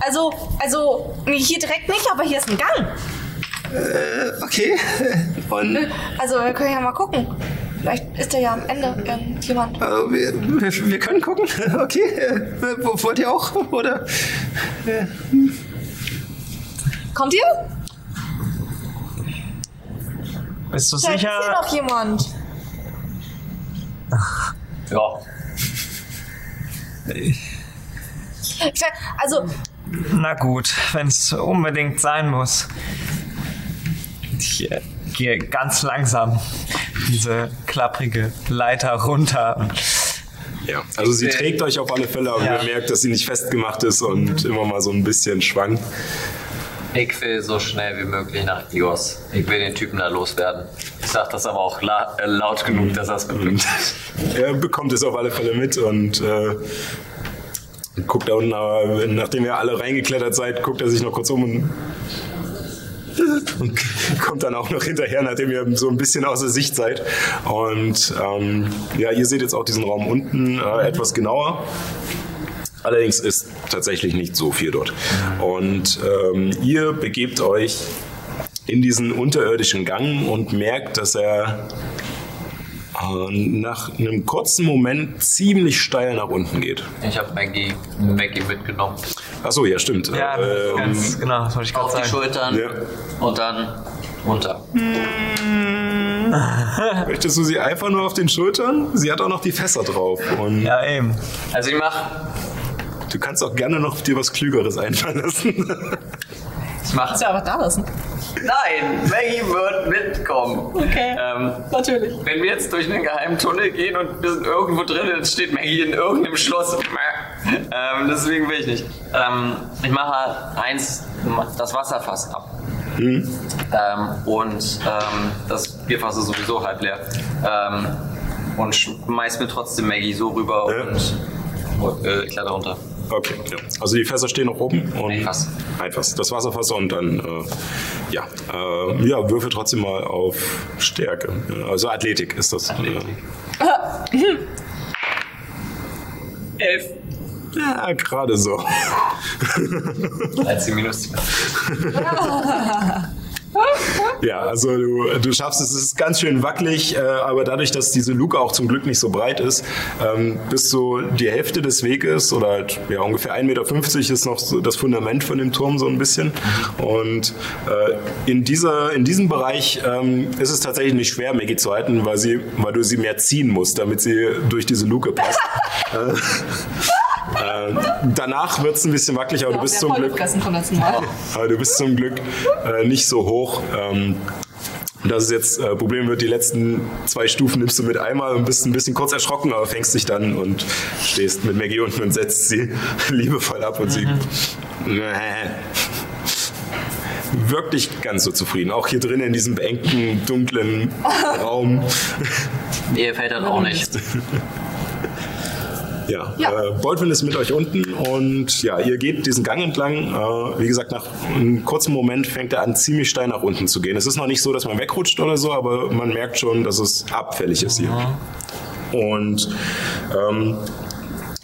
Also, also, hier direkt nicht, aber hier ist ein Gang. Okay. Und Also, wir können ja mal gucken. Vielleicht ist er ja am Ende irgendjemand. Äh, wir, wir, wir können gucken. Okay. Äh, wo- wollt ihr auch? Oder? Kommt ihr? Bist du Vielleicht ist hier sicher? noch jemand. Ja. Also, Na gut, wenn es unbedingt sein muss. Ich äh, gehe ganz langsam diese klapprige Leiter runter. Ja, also sie seh- trägt euch auf alle Fälle, aber Ja. ihr merkt, dass sie nicht festgemacht ist und immer mal so ein bisschen schwankt. Ich will so schnell wie möglich nach Igos. Ich will den Typen da loswerden. Ich sag das aber auch la äh, laut genug, dass er es mitbringt. Er bekommt es auf alle Fälle mit und äh, guckt da unten, aber nachdem ihr alle reingeklettert seid, guckt er sich noch kurz um und, und kommt dann auch noch hinterher, nachdem ihr so ein bisschen außer Sicht seid. Und ähm, ja, ihr seht jetzt auch diesen Raum unten äh, etwas genauer. Allerdings ist tatsächlich nicht so viel dort. Und ähm, ihr begebt euch in diesen unterirdischen Gang und merkt, dass er nach einem kurzen Moment ziemlich steil nach unten geht. Ich habe Maggie, Maggie mitgenommen. Achso, ja, stimmt. Ja, ähm, ganz genau, das wollte ich gerade Auf die sagen. Schultern Ja. und dann runter. möchtest du sie einfach nur auf den Schultern? Sie hat auch noch die Fässer drauf. Und Ja, eben. Also ich mach, du kannst auch gerne noch dir was Klügeres einfallen lassen. ich mach. Kannst du einfach da lassen. Nein, Maggie wird mitkommen. Okay. Ähm, Natürlich. wenn wir jetzt durch einen geheimen Tunnel gehen und wir sind irgendwo drin, dann steht Maggie in irgendeinem Schloss. Ähm, deswegen will ich nicht. Ähm, ich mache eins, das Wasserfass ab. Ähm, und ähm, das Bierfass ist sowieso halb leer. Ähm, und schmeiß mir trotzdem Maggie so rüber Ja. und äh, kletter runter. Okay, ja. Also die Fässer stehen noch oben. Und Ein Fass. Ein Fass. Das Wasserfass und dann, äh, ja, äh, ja, würfel trotzdem mal auf Stärke. Also Athletik ist das. Athletik. Äh, Elf. ja, gerade so. 13 minus 2. Ja, also du, du schaffst es, es ist ganz schön wackelig, äh, aber dadurch, dass diese Luke auch zum Glück nicht so breit ist, ähm, bis so die Hälfte des Weges oder halt, ja, ungefähr 1,50 Meter ist noch so das Fundament von dem Turm so ein bisschen. Und äh, in, dieser, in diesem Bereich ähm, ist es tatsächlich nicht schwer, Maggie zu halten, weil, sie, weil du sie mehr ziehen musst, damit sie durch diese Luke passt. äh, danach wird es ein bisschen wackelig, aber du bist zum Glück aber du bist zum Glück äh, nicht so hoch. Ähm, das ist jetzt äh, Problem wird, die letzten zwei Stufen nimmst du mit einmal und bist ein bisschen kurz erschrocken, aber fängst dich dann und stehst mit Maggie unten und setzt sie liebevoll ab und sie wirkt nicht ganz so zufrieden. Auch hier drin in diesem beengten, dunklen Raum. Ihr fällt das auch nicht. Ja, Ja. Äh, Baldwin ist mit euch unten und ja, ihr geht diesen Gang entlang. Äh, wie gesagt, nach einem kurzen Moment fängt er an, ziemlich steil nach unten zu gehen. Es ist noch nicht so, dass man wegrutscht oder so, aber man merkt schon, dass es abfällig ist hier. Und ähm,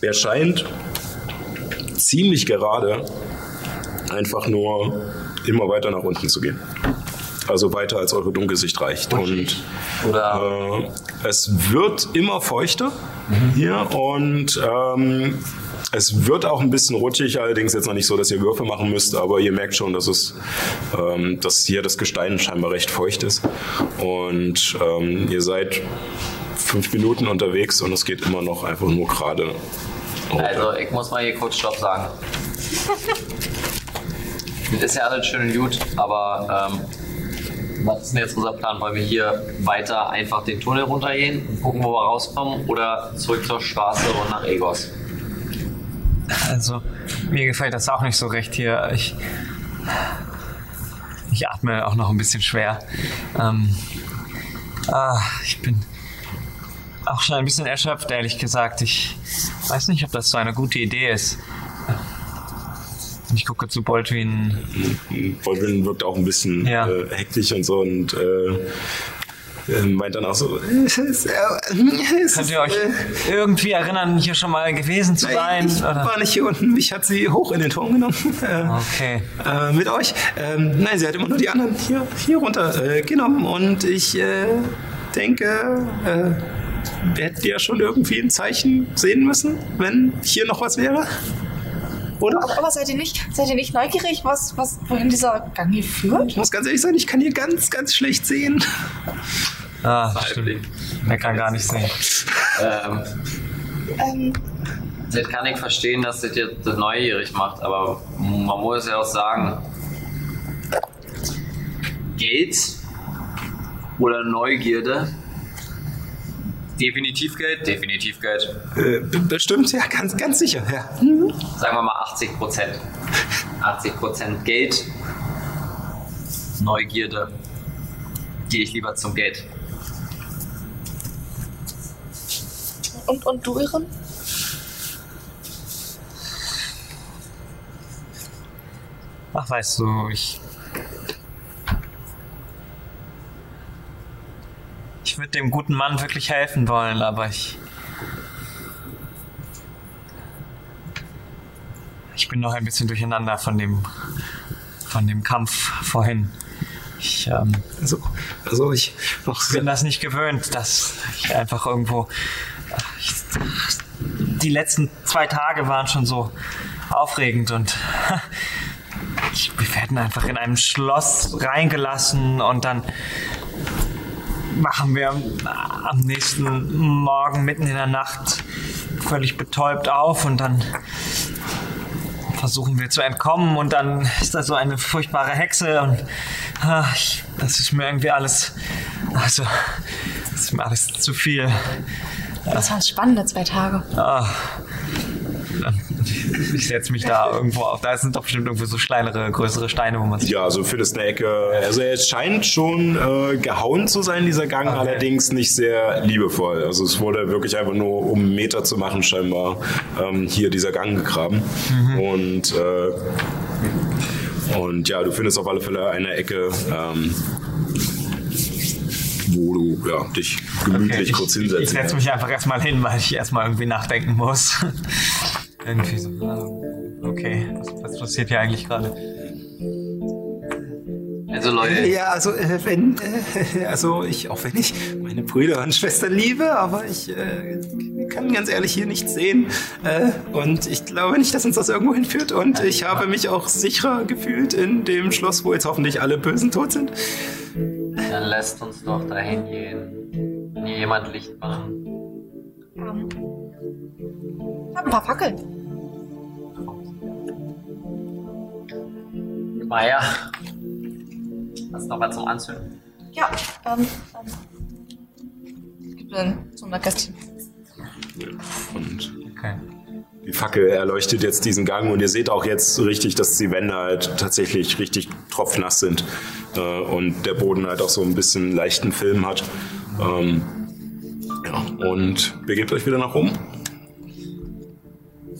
er scheint ziemlich gerade einfach nur immer weiter nach unten zu gehen. Also weiter als eure Dunkelsicht reicht. Und Oder äh, es wird immer feuchter hier und ähm, es wird auch ein bisschen rutschig, allerdings jetzt noch nicht so, dass ihr Würfe machen müsst, aber ihr merkt schon, dass es, ähm, dass hier das Gestein scheinbar recht feucht ist. Und ähm, ihr seid fünf Minuten unterwegs und es geht immer noch einfach nur gerade. runter. Also, ich muss mal hier kurz Stopp sagen. Das ist ja alles schön und gut, aber ähm, was ist denn jetzt unser Plan? Wollen wir hier weiter einfach den Tunnel runtergehen und gucken, wo wir rauskommen oder zurück zur Straße und nach Egos? Also, mir gefällt das auch nicht so recht hier. Ich, ich atme auch noch ein bisschen schwer. Ähm, ah, ich bin auch schon ein bisschen erschöpft, ehrlich gesagt. Ich weiß nicht, ob das so eine gute Idee ist. Ich gucke zu Baldwin. Baldwin wirkt auch ein bisschen Ja. äh, hektisch und so und äh, äh, meint dann auch so, äh, Könnt ihr euch äh, irgendwie erinnern, hier schon mal gewesen zu sein? ich Oder? war nicht hier unten. Mich hat sie hoch in den Turm genommen. Okay. äh, mit euch. Ähm, nein, sie hat immer nur die anderen hier, hier runter genommen. Und ich, denke, äh, werdet ihr schon irgendwie ein Zeichen sehen müssen, wenn hier noch was wäre. Oder? Aber, aber seid ihr nicht, seid ihr nicht neugierig, was, was, wohin dieser Gang hier führt? Ich muss ganz ehrlich sein, ich kann hier ganz, ganz schlecht sehen. Ah, stimmt. Er kann gar nicht sehen. Ähm, Ähm, das kann ich verstehen, dass das dir das neugierig macht, aber man muss ja auch sagen, Geld oder Neugierde, definitiv Geld, definitiv Geld. Äh, bestimmt, ja, ganz, ganz sicher. Ja. Sagen wir mal 80 Prozent. 80 Prozent Geld, Neugierde, gehe ich lieber zum Geld. und, und du, Iren? Ach, weißt du, ich. Ich würde dem guten Mann wirklich helfen wollen, aber ich. Ich bin noch ein bisschen durcheinander von dem. von dem Kampf vorhin. Ich ähm, Also, also ich bin das nicht gewöhnt, dass ich einfach irgendwo. Ich, die letzten zwei Tage waren schon so aufregend und ich, wir werden einfach in einem Schloss reingelassen und dann machen wir am nächsten Morgen mitten in der Nacht völlig betäubt auf und dann versuchen wir zu entkommen und dann ist da so eine furchtbare Hexe und ich, das ist mir irgendwie alles, also das ist mir alles zu viel. Das waren spannende zwei Tage. Ah. Ich setze mich da irgendwo auf. Da sind doch bestimmt irgendwo so kleinere, größere Steine, wo man sich. Ja, so für das eine Ecke. Also er scheint schon äh, gehauen zu sein, dieser Gang, Okay. allerdings nicht sehr liebevoll. Also es wurde wirklich einfach nur, um einen Meter zu machen, scheinbar ähm, hier dieser Gang gegraben. Und, äh, und ja, du findest auf alle Fälle eine Ecke, ähm, wo du ja, dich gemütlich ich, kurz ich, ich setze mich einfach erstmal hin, weil ich erstmal irgendwie nachdenken muss. Irgendwie so. Okay, was, was passiert hier eigentlich gerade? Also Leute, Ja, also äh, wenn, äh, also ich, auch wenn ich meine Brüder und Schwestern liebe, aber ich äh, kann ganz ehrlich hier nichts sehen. Äh, und ich glaube nicht, dass uns das irgendwo hinführt. Und ich habe mich auch sicherer gefühlt in dem Schloss, wo jetzt hoffentlich alle Bösen tot sind. dann lasst uns doch dahin gehen. Jemand Licht machen. Ich hab ein paar Fackeln. Maya, hast du noch was zum Anzünden? Ja, ähm, ähm. Gib mir so ein Kästchen. Und Okay. Die Fackel erleuchtet jetzt diesen Gang und ihr seht auch jetzt richtig, dass die Wände halt tatsächlich richtig tropfnass sind äh, und der Boden halt auch so ein bisschen leichten Film hat. Ähm, ja, und begebt euch wieder nach oben.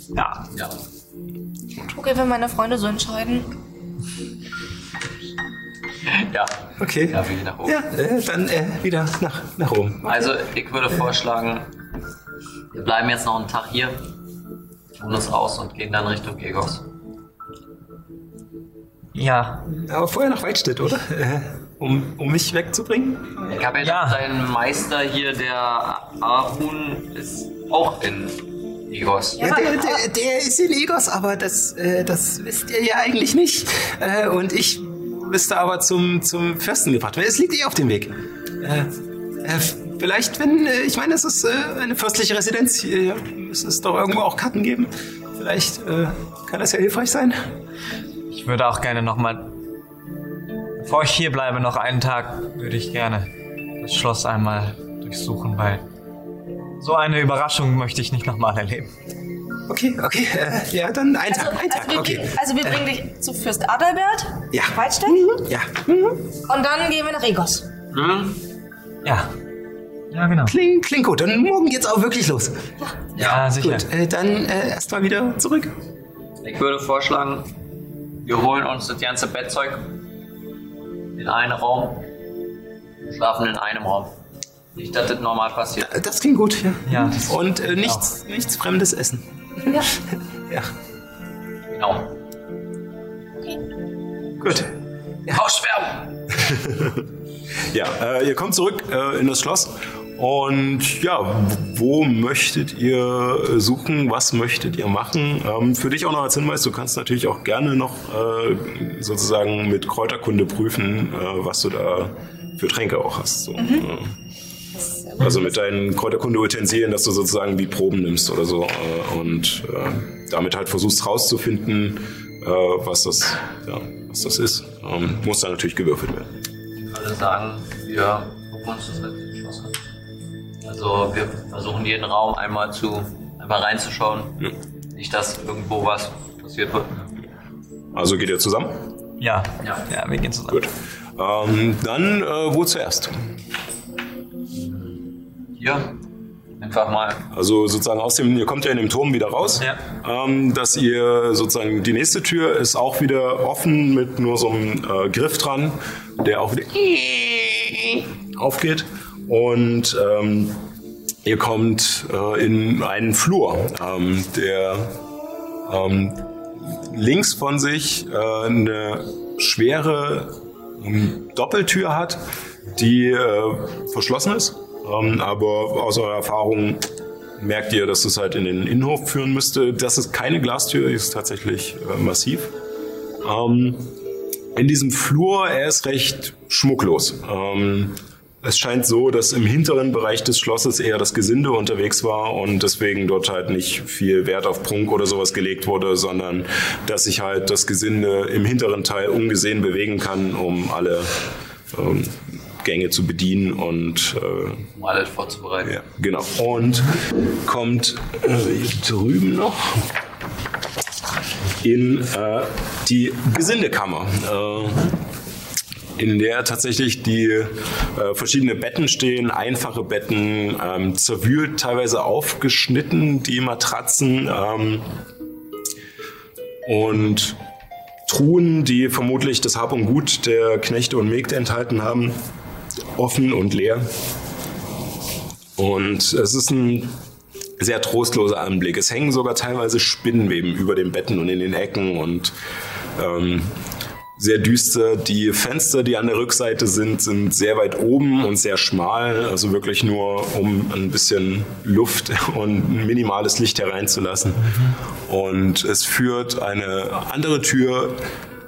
Ja, Ja. Okay, wenn meine Freunde so entscheiden. Ja. Okay. Ja, wir gehen nach oben. Ja, äh, dann äh, wieder nach, nach oben. Also, ich würde vorschlagen, wir bleiben jetzt noch einen Tag hier, tun uns aus und gehen dann Richtung Egos. ja, Aber vorher nach Weidstedt, oder? Äh, um, um mich wegzubringen? Ich habe ja, Ja. gedacht, dein Meister hier, der Arun, ist auch in Egos. Ja, der, der, der ist in Egos, aber das, äh, das wisst ihr ja eigentlich nicht. Äh, und ich müsste aber zum, zum Fürsten gebracht werden. Es liegt eh auf dem Weg. Äh, äh, vielleicht, wenn, äh, ich meine, es ist äh, eine fürstliche Residenz. Hier müsste es doch irgendwo auch Karten geben. Vielleicht kann das ja hilfreich sein. ich würde auch gerne nochmal. Bevor ich hier bleibe, noch einen Tag, würde ich gerne das Schloss einmal durchsuchen, weil so eine Überraschung möchte ich nicht nochmal erleben. Okay, okay. Äh, ja, dann ein Tag, ein Also Tag. wir, Okay. bringen, also wir bringen dich zu Fürst Adalbert, Ja. Weidstedt, Ja. und dann gehen wir nach Egos. Hm? Ja. Ja, genau. Klingt, klingt gut. Dann morgen geht's auch wirklich los. Ja, sicher. Gut, äh, dann äh, erstmal wieder zurück. Ich würde vorschlagen, wir holen uns das ganze Bettzeug in einen Raum, schlafen in einem Raum. Nicht, dass das normal passiert. Äh, Das klingt gut, ja. Ja, das- Und äh, nichts, nichts Fremdes essen. Ja. Ja, Genau. gut. Ausschwärmen! Ja, äh, ihr kommt zurück äh, in das Schloss. Und ja, wo möchtet ihr suchen? Was möchtet ihr machen? Ähm, für dich auch noch als Hinweis, du kannst natürlich auch gerne noch äh, sozusagen mit Kräuterkunde prüfen, äh, was du da für Tränke auch hast. So. Mhm. Also mit deinen Kräuterkunde-Utensilien, dass du sozusagen wie Proben nimmst oder so äh, und äh, damit halt versuchst rauszufinden, äh, was, das, ja, was das ist. Ähm, muss dann natürlich gewürfelt werden. Ich würde sagen, wir gucken uns das halt Schloss an. Also wir versuchen jeden Raum einmal zu einfach reinzuschauen. Ja. Nicht, dass irgendwo was passiert wird. Also geht ihr zusammen? Ja. Ja. Ja, wir gehen zusammen. Gut. Ähm, dann äh, wo zuerst? Hier. Einfach mal. Also sozusagen aus dem, ihr kommt ja in dem Turm wieder raus, Ja. ähm, dass ihr sozusagen, die nächste Tür ist auch wieder offen mit nur so einem äh, Griff dran, der auch wieder aufgeht und ähm, ihr kommt äh, in einen Flur, ähm, der ähm, links von sich äh, eine schwere ähm, Doppeltür hat, die äh, verschlossen ist. Ähm, aber aus eurer Erfahrung merkt ihr, dass es halt in den Innenhof führen müsste. Das ist keine Glastür, ist tatsächlich äh, massiv. Ähm, in diesem Flur, er ist recht schmucklos. Ähm, es scheint so, dass im hinteren Bereich des Schlosses eher das Gesinde unterwegs war und deswegen dort halt nicht viel Wert auf Prunk oder sowas gelegt wurde, sondern dass sich halt das Gesinde im hinteren Teil ungesehen bewegen kann, um alle ähm, Gänge zu bedienen und äh, Um alles vorzubereiten. ja, genau. Und kommt äh, drüben noch in äh, die Gesindekammer. Äh, in der tatsächlich die äh, verschiedene Betten stehen, einfache Betten, ähm, zerwühlt, teilweise aufgeschnitten, die Matratzen ähm, und Truhen, die vermutlich das Hab und Gut der Knechte und Mägde enthalten haben, offen und leer. Und es ist ein sehr trostloser Anblick. Es hängen sogar teilweise Spinnenweben über den Betten und in den Ecken und ähm, sehr düster. Die Fenster, die an der Rückseite sind, sind sehr weit oben und sehr schmal, also wirklich nur, um ein bisschen Luft und ein minimales Licht hereinzulassen. Und es führt eine andere Tür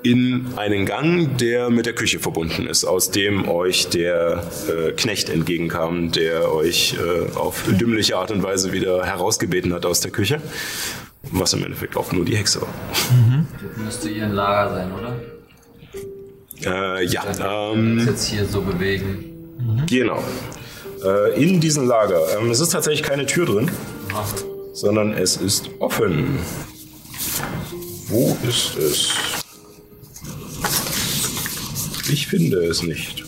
in einen Gang, der mit der Küche verbunden ist, aus dem euch der äh, Knecht entgegenkam, der euch äh, auf dümmliche Art und Weise wieder herausgebeten hat aus der Küche. Was im Endeffekt auch nur die Hexe war. Das müsste ihr ein Lager sein, oder? Äh, ja, Ähm, ähm, jetzt hier so bewegen. genau. Äh, in diesem Lager. Ähm, es ist tatsächlich keine Tür drin, sondern es ist offen. Wo ist es? Ich finde es nicht.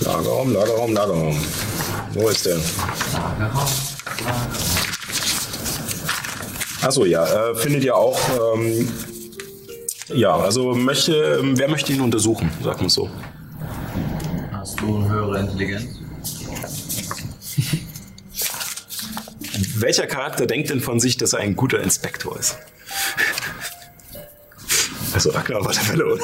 Lagerraum, Lagerraum, Lagerraum. Wo ist der? Achso, ja, äh, findet ihr auch. Ähm, ja, also möchte, ähm, wer möchte ihn untersuchen, sagt man so. Hast du eine höhere Intelligenz? Welcher Charakter denkt denn von sich, dass er ein guter Inspektor ist? Also Ragnar war der Fälle, oder?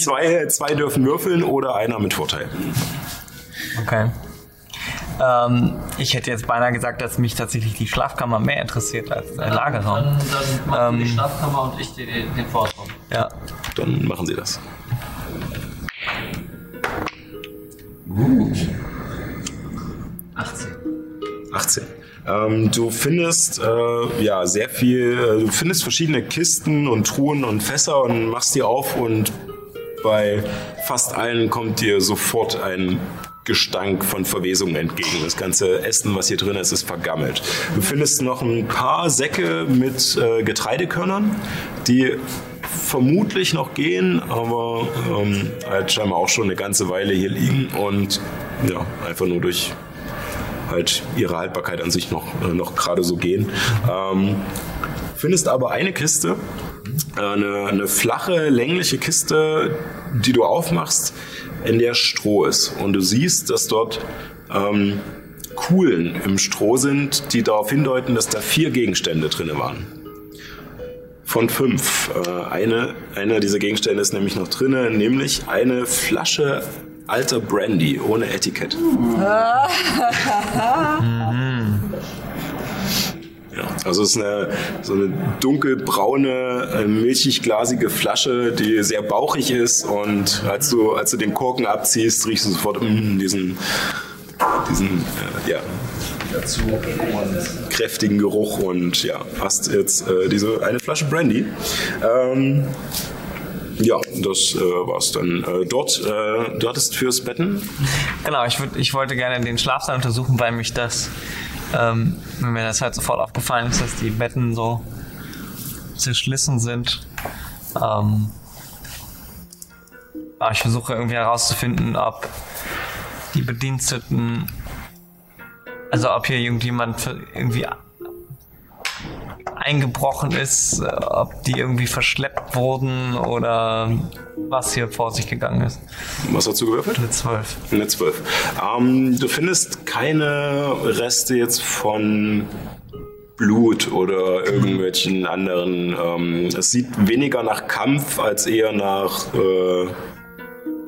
zwei, zwei dürfen würfeln oder einer mit Vorteil. Okay. Ähm, ich hätte jetzt beinahe gesagt, dass mich tatsächlich die Schlafkammer mehr interessiert als der Lagerraum. Dann, dann machen wir die Ähm. Schlafkammer und ich den, den Vorraum. Ja. Dann machen sie das. Uh. 18. 18. Ähm, du findest äh, ja sehr viel, äh, du findest verschiedene Kisten und Truhen und Fässer und machst die auf und bei fast allen kommt dir sofort ein Gestank von Verwesung entgegen. Das ganze Essen, was hier drin ist, ist vergammelt. Du findest noch ein paar Säcke mit äh, Getreidekörnern, die vermutlich noch gehen, aber ähm, halt scheinbar auch schon eine ganze Weile hier liegen und ja, einfach nur durch halt ihre Haltbarkeit an sich noch, äh, noch gerade so gehen. Ähm, findest aber eine Kiste, äh, eine, eine flache, längliche Kiste, die du aufmachst, in der Stroh ist. Und du siehst, dass dort ähm, Kuhlen im Stroh sind, die darauf hindeuten, dass da vier Gegenstände drin waren. von fünf. Äh, eine, einer dieser Gegenstände ist nämlich noch drinne, nämlich eine Flasche alter Brandy ohne Etikett. Ja, also es ist eine, so eine dunkelbraune, äh, milchig-glasige Flasche, die sehr bauchig ist und als du, als du den Korken abziehst, riechst du sofort mm, diesen, diesen äh, ja, kräftigen Geruch und ja, hast jetzt äh, diese eine Flasche Brandy. Ähm, ja, das äh, war's dann. Äh, dort, äh, du hattest fürs Betten Genau, ich, würd, ich wollte gerne den Schlafsaal untersuchen, weil mich das, ähm, mir das halt sofort aufgefallen ist, dass die Betten so zerschlissen sind. Ähm, aber ich versuche irgendwie herauszufinden, ob die Bediensteten, also ob hier irgendjemand irgendwie eingebrochen ist, äh, ob die irgendwie verschleppt wurden oder was hier vor sich gegangen ist. Was hast du gewürfelt? Eine 12. Eine 12. Ähm, du findest keine Reste jetzt von Blut oder irgendwelchen anderen. Ähm, es sieht weniger nach Kampf als eher nach äh,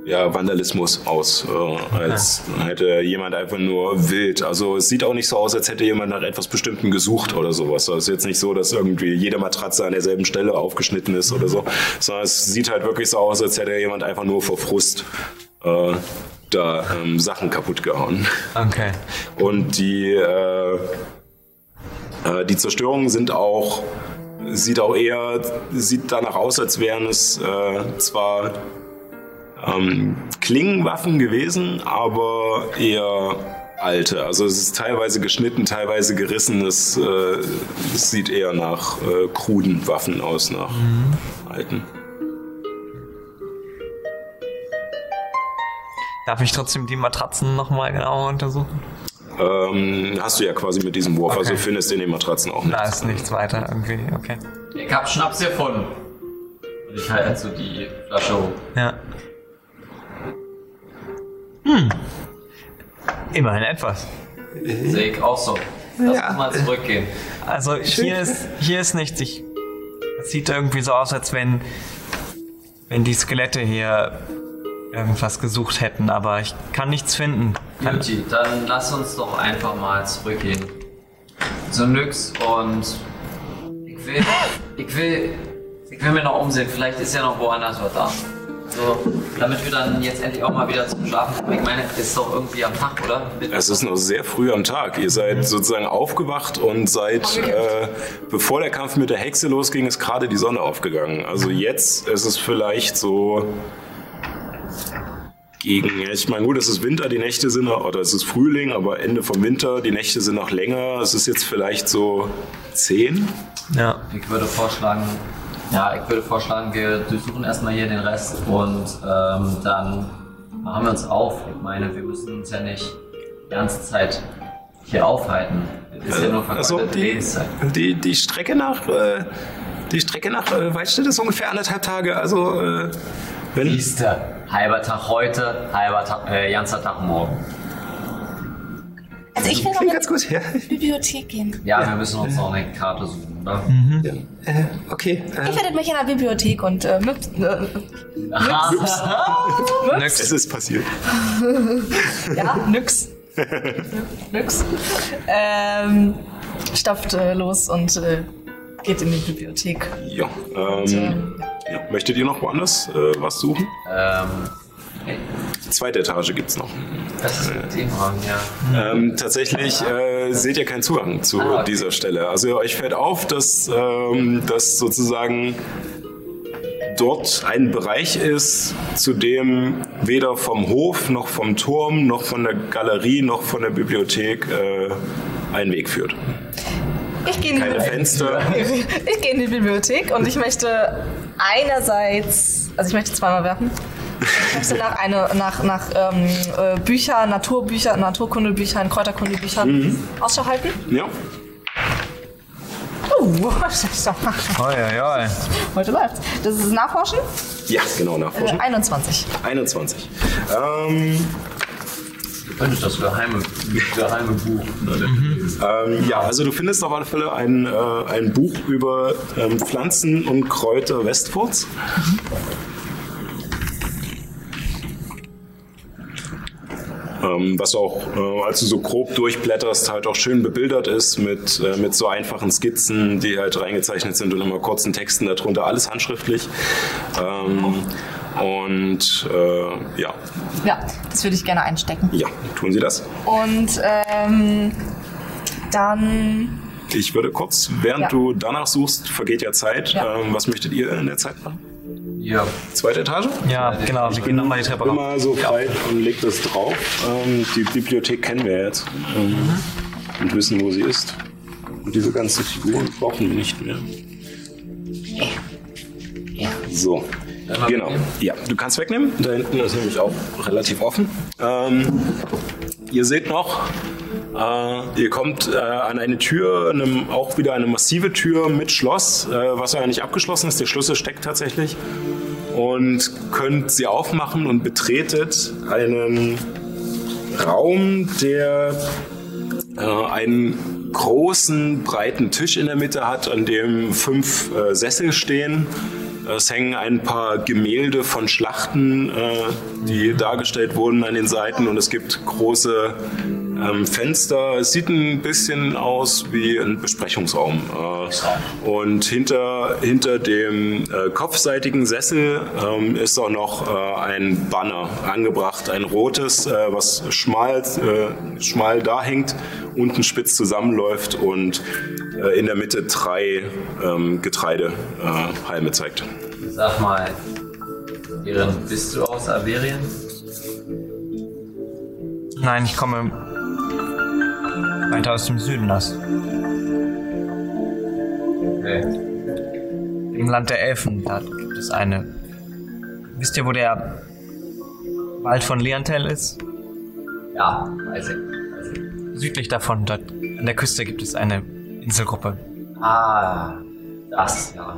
ja, Vandalismus aus, äh, als hätte jemand einfach nur wild. Also es sieht auch nicht so aus, als hätte jemand nach etwas Bestimmtem gesucht oder sowas. Also es ist jetzt nicht so, dass irgendwie jede Matratze an derselben Stelle aufgeschnitten ist oder so, sondern es sieht halt wirklich so aus, als hätte jemand einfach nur vor Frust äh, da ähm, Sachen kaputt gehauen. Okay. Und die, äh, äh, die Zerstörungen sind auch, sieht auch eher, sieht danach aus, als wären es äh, zwar ähm, Klingenwaffen gewesen, aber eher alte. Also es ist teilweise geschnitten, teilweise gerissen. Es, äh, es sieht eher nach äh, kruden Waffen aus, nach alten. Darf ich trotzdem die Matratzen nochmal genauer untersuchen? Ähm, hast du ja quasi mit diesem Wurf, also Okay. findest in den Matratzen auch Da nichts. ist nichts weiter irgendwie, okay. Ich hab Schnaps gefunden. Und ich halte so die Flasche hoch. Ja. Hm. Immerhin etwas. Sehe ich auch so. Lass Ja. uns mal zurückgehen. Also hier ist, hier ist nichts. Ich, es sieht irgendwie so aus, als wenn, wenn die Skelette hier irgendwas gesucht hätten, aber ich kann nichts finden. Kann, Beauty, dann lass uns doch einfach mal zurückgehen. Zu Nyx und ich will, ich will, ich will mir noch umsehen. Vielleicht ist ja noch woanders was da. So, damit wir dann jetzt endlich auch mal wieder zum Schlafen kommen. Ich meine, es ist doch irgendwie am Tag, oder? Es ist noch sehr früh am Tag. Ihr seid sozusagen aufgewacht und seit, äh, bevor der Kampf mit der Hexe losging, ist gerade die Sonne aufgegangen. Also jetzt ist es vielleicht so gegen, ich meine, gut, es ist Winter, die Nächte sind noch, oder es ist Frühling, aber Ende vom Winter, die Nächte sind noch länger. Es ist jetzt vielleicht so zehn. ja. Ich würde vorschlagen, ja, ich würde vorschlagen, wir durchsuchen erstmal hier den Rest und ähm, dann machen wir uns auf. Ich meine, wir müssen uns ja nicht die ganze Zeit hier aufhalten. Das ist ja nur Also vergeudete die, die, die Strecke nach, äh, die Strecke nach äh, Waldstedt ist ungefähr anderthalb Tage. Also äh, wenn, Siehste, halber Tag heute, halber Tag, äh, ganzer Tag morgen. Also ich will noch in ganz gut. Ja, die Bibliothek gehen. Ja, wir müssen uns noch eine Karte suchen, oder? ja. Äh, okay. Äh, Ich werde mich in der Bibliothek und äh, mit, äh, Nix. es ist passiert. ja, nix. nix. Ähm, stapft äh, los und äh, geht in die Bibliothek. Ja, ähm, ja. Möchtet ihr noch woanders äh, was suchen? Ähm, Zweite Etage gibt's noch. das ist mit dem Raum, ja. Ähm, tatsächlich äh, seht ihr keinen Zugang zu Ah, okay. dieser Stelle. Also euch fällt auf, dass, ähm, dass sozusagen dort ein Bereich ist, zu dem weder vom Hof noch vom Turm noch von der Galerie noch von der Bibliothek äh, ein Weg führt. Ich gehe in, Keine Fenster. ich gehe in die Bibliothek und ich möchte einerseits, also ich möchte zweimal werfen. Ich möchte nach, eine, nach, nach ähm, äh, Büchern, Naturbüchern, Naturkundebüchern, Kräuterkundebüchern Ausschau halten. Ja. Oh, das ist doch- Oi, oi, oi. heute läuft's. Das ist Nachforschen. Ja, genau, Äh, nachforschen. 21. 21. Ähm, Das ist das geheime, geheime Buch. Ähm, ja, also du findest auf alle Fälle ein, äh, ein Buch über ähm, Pflanzen und Kräuter Westforts. Ähm, was auch, äh, als du so grob durchblätterst, halt auch schön bebildert ist mit, äh, mit so einfachen Skizzen, die halt reingezeichnet sind und immer kurzen Texten darunter, alles handschriftlich. Ähm, und äh, ja, Ja, das würde ich gerne einstecken. ja, tun Sie das. Und ähm, dann. Ich würde kurz, während Ja. du danach suchst, vergeht ja Zeit. Ja. Ähm, was möchtet ihr in der Zeit machen? Ja. Zweite Etage? Ja, genau. Wir gehen nochmal die Treppe Bin rauf. mal so frei und leg das drauf. Ähm, die Bibliothek kennen wir jetzt ähm, und wissen, wo sie ist. Und diese ganzen Figuren brauchen wir nicht mehr. So. Genau. Ja, du kannst wegnehmen. Da hinten ist nämlich auch relativ offen. Ähm, ihr seht noch, äh, ihr kommt äh, an eine Tür, einem, auch wieder eine massive Tür mit Schloss, äh, was ja nicht abgeschlossen ist. Der Schlüssel steckt tatsächlich. Und könnt sie aufmachen und betretet einen Raum, der äh, einen großen, breiten Tisch in der Mitte hat, an dem fünf äh, Sessel stehen. Es hängen ein paar Gemälde von Schlachten, äh, die dargestellt wurden an den Seiten und es gibt große ähm, Fenster. Es sieht ein bisschen aus wie ein Besprechungsraum. Äh, und hinter, hinter dem äh, kopfseitigen Sessel ähm, ist auch noch äh, ein Banner angebracht, ein rotes, äh, was schmal, äh, schmal da hängt, unten spitz zusammenläuft und äh, in der Mitte drei ähm, Getreidehalme zeigt. Sag mal, Iren, bist du aus Averien? Nein, ich komme weiter aus dem Süden aus. Okay. Im Land der Elfen, da gibt es eine. Wisst ihr, wo der Wald von Leontel ist? Ja, weiß ich. Weiß ich. Südlich davon, dort an der Küste gibt es eine Inselgruppe. Ah, das, ja.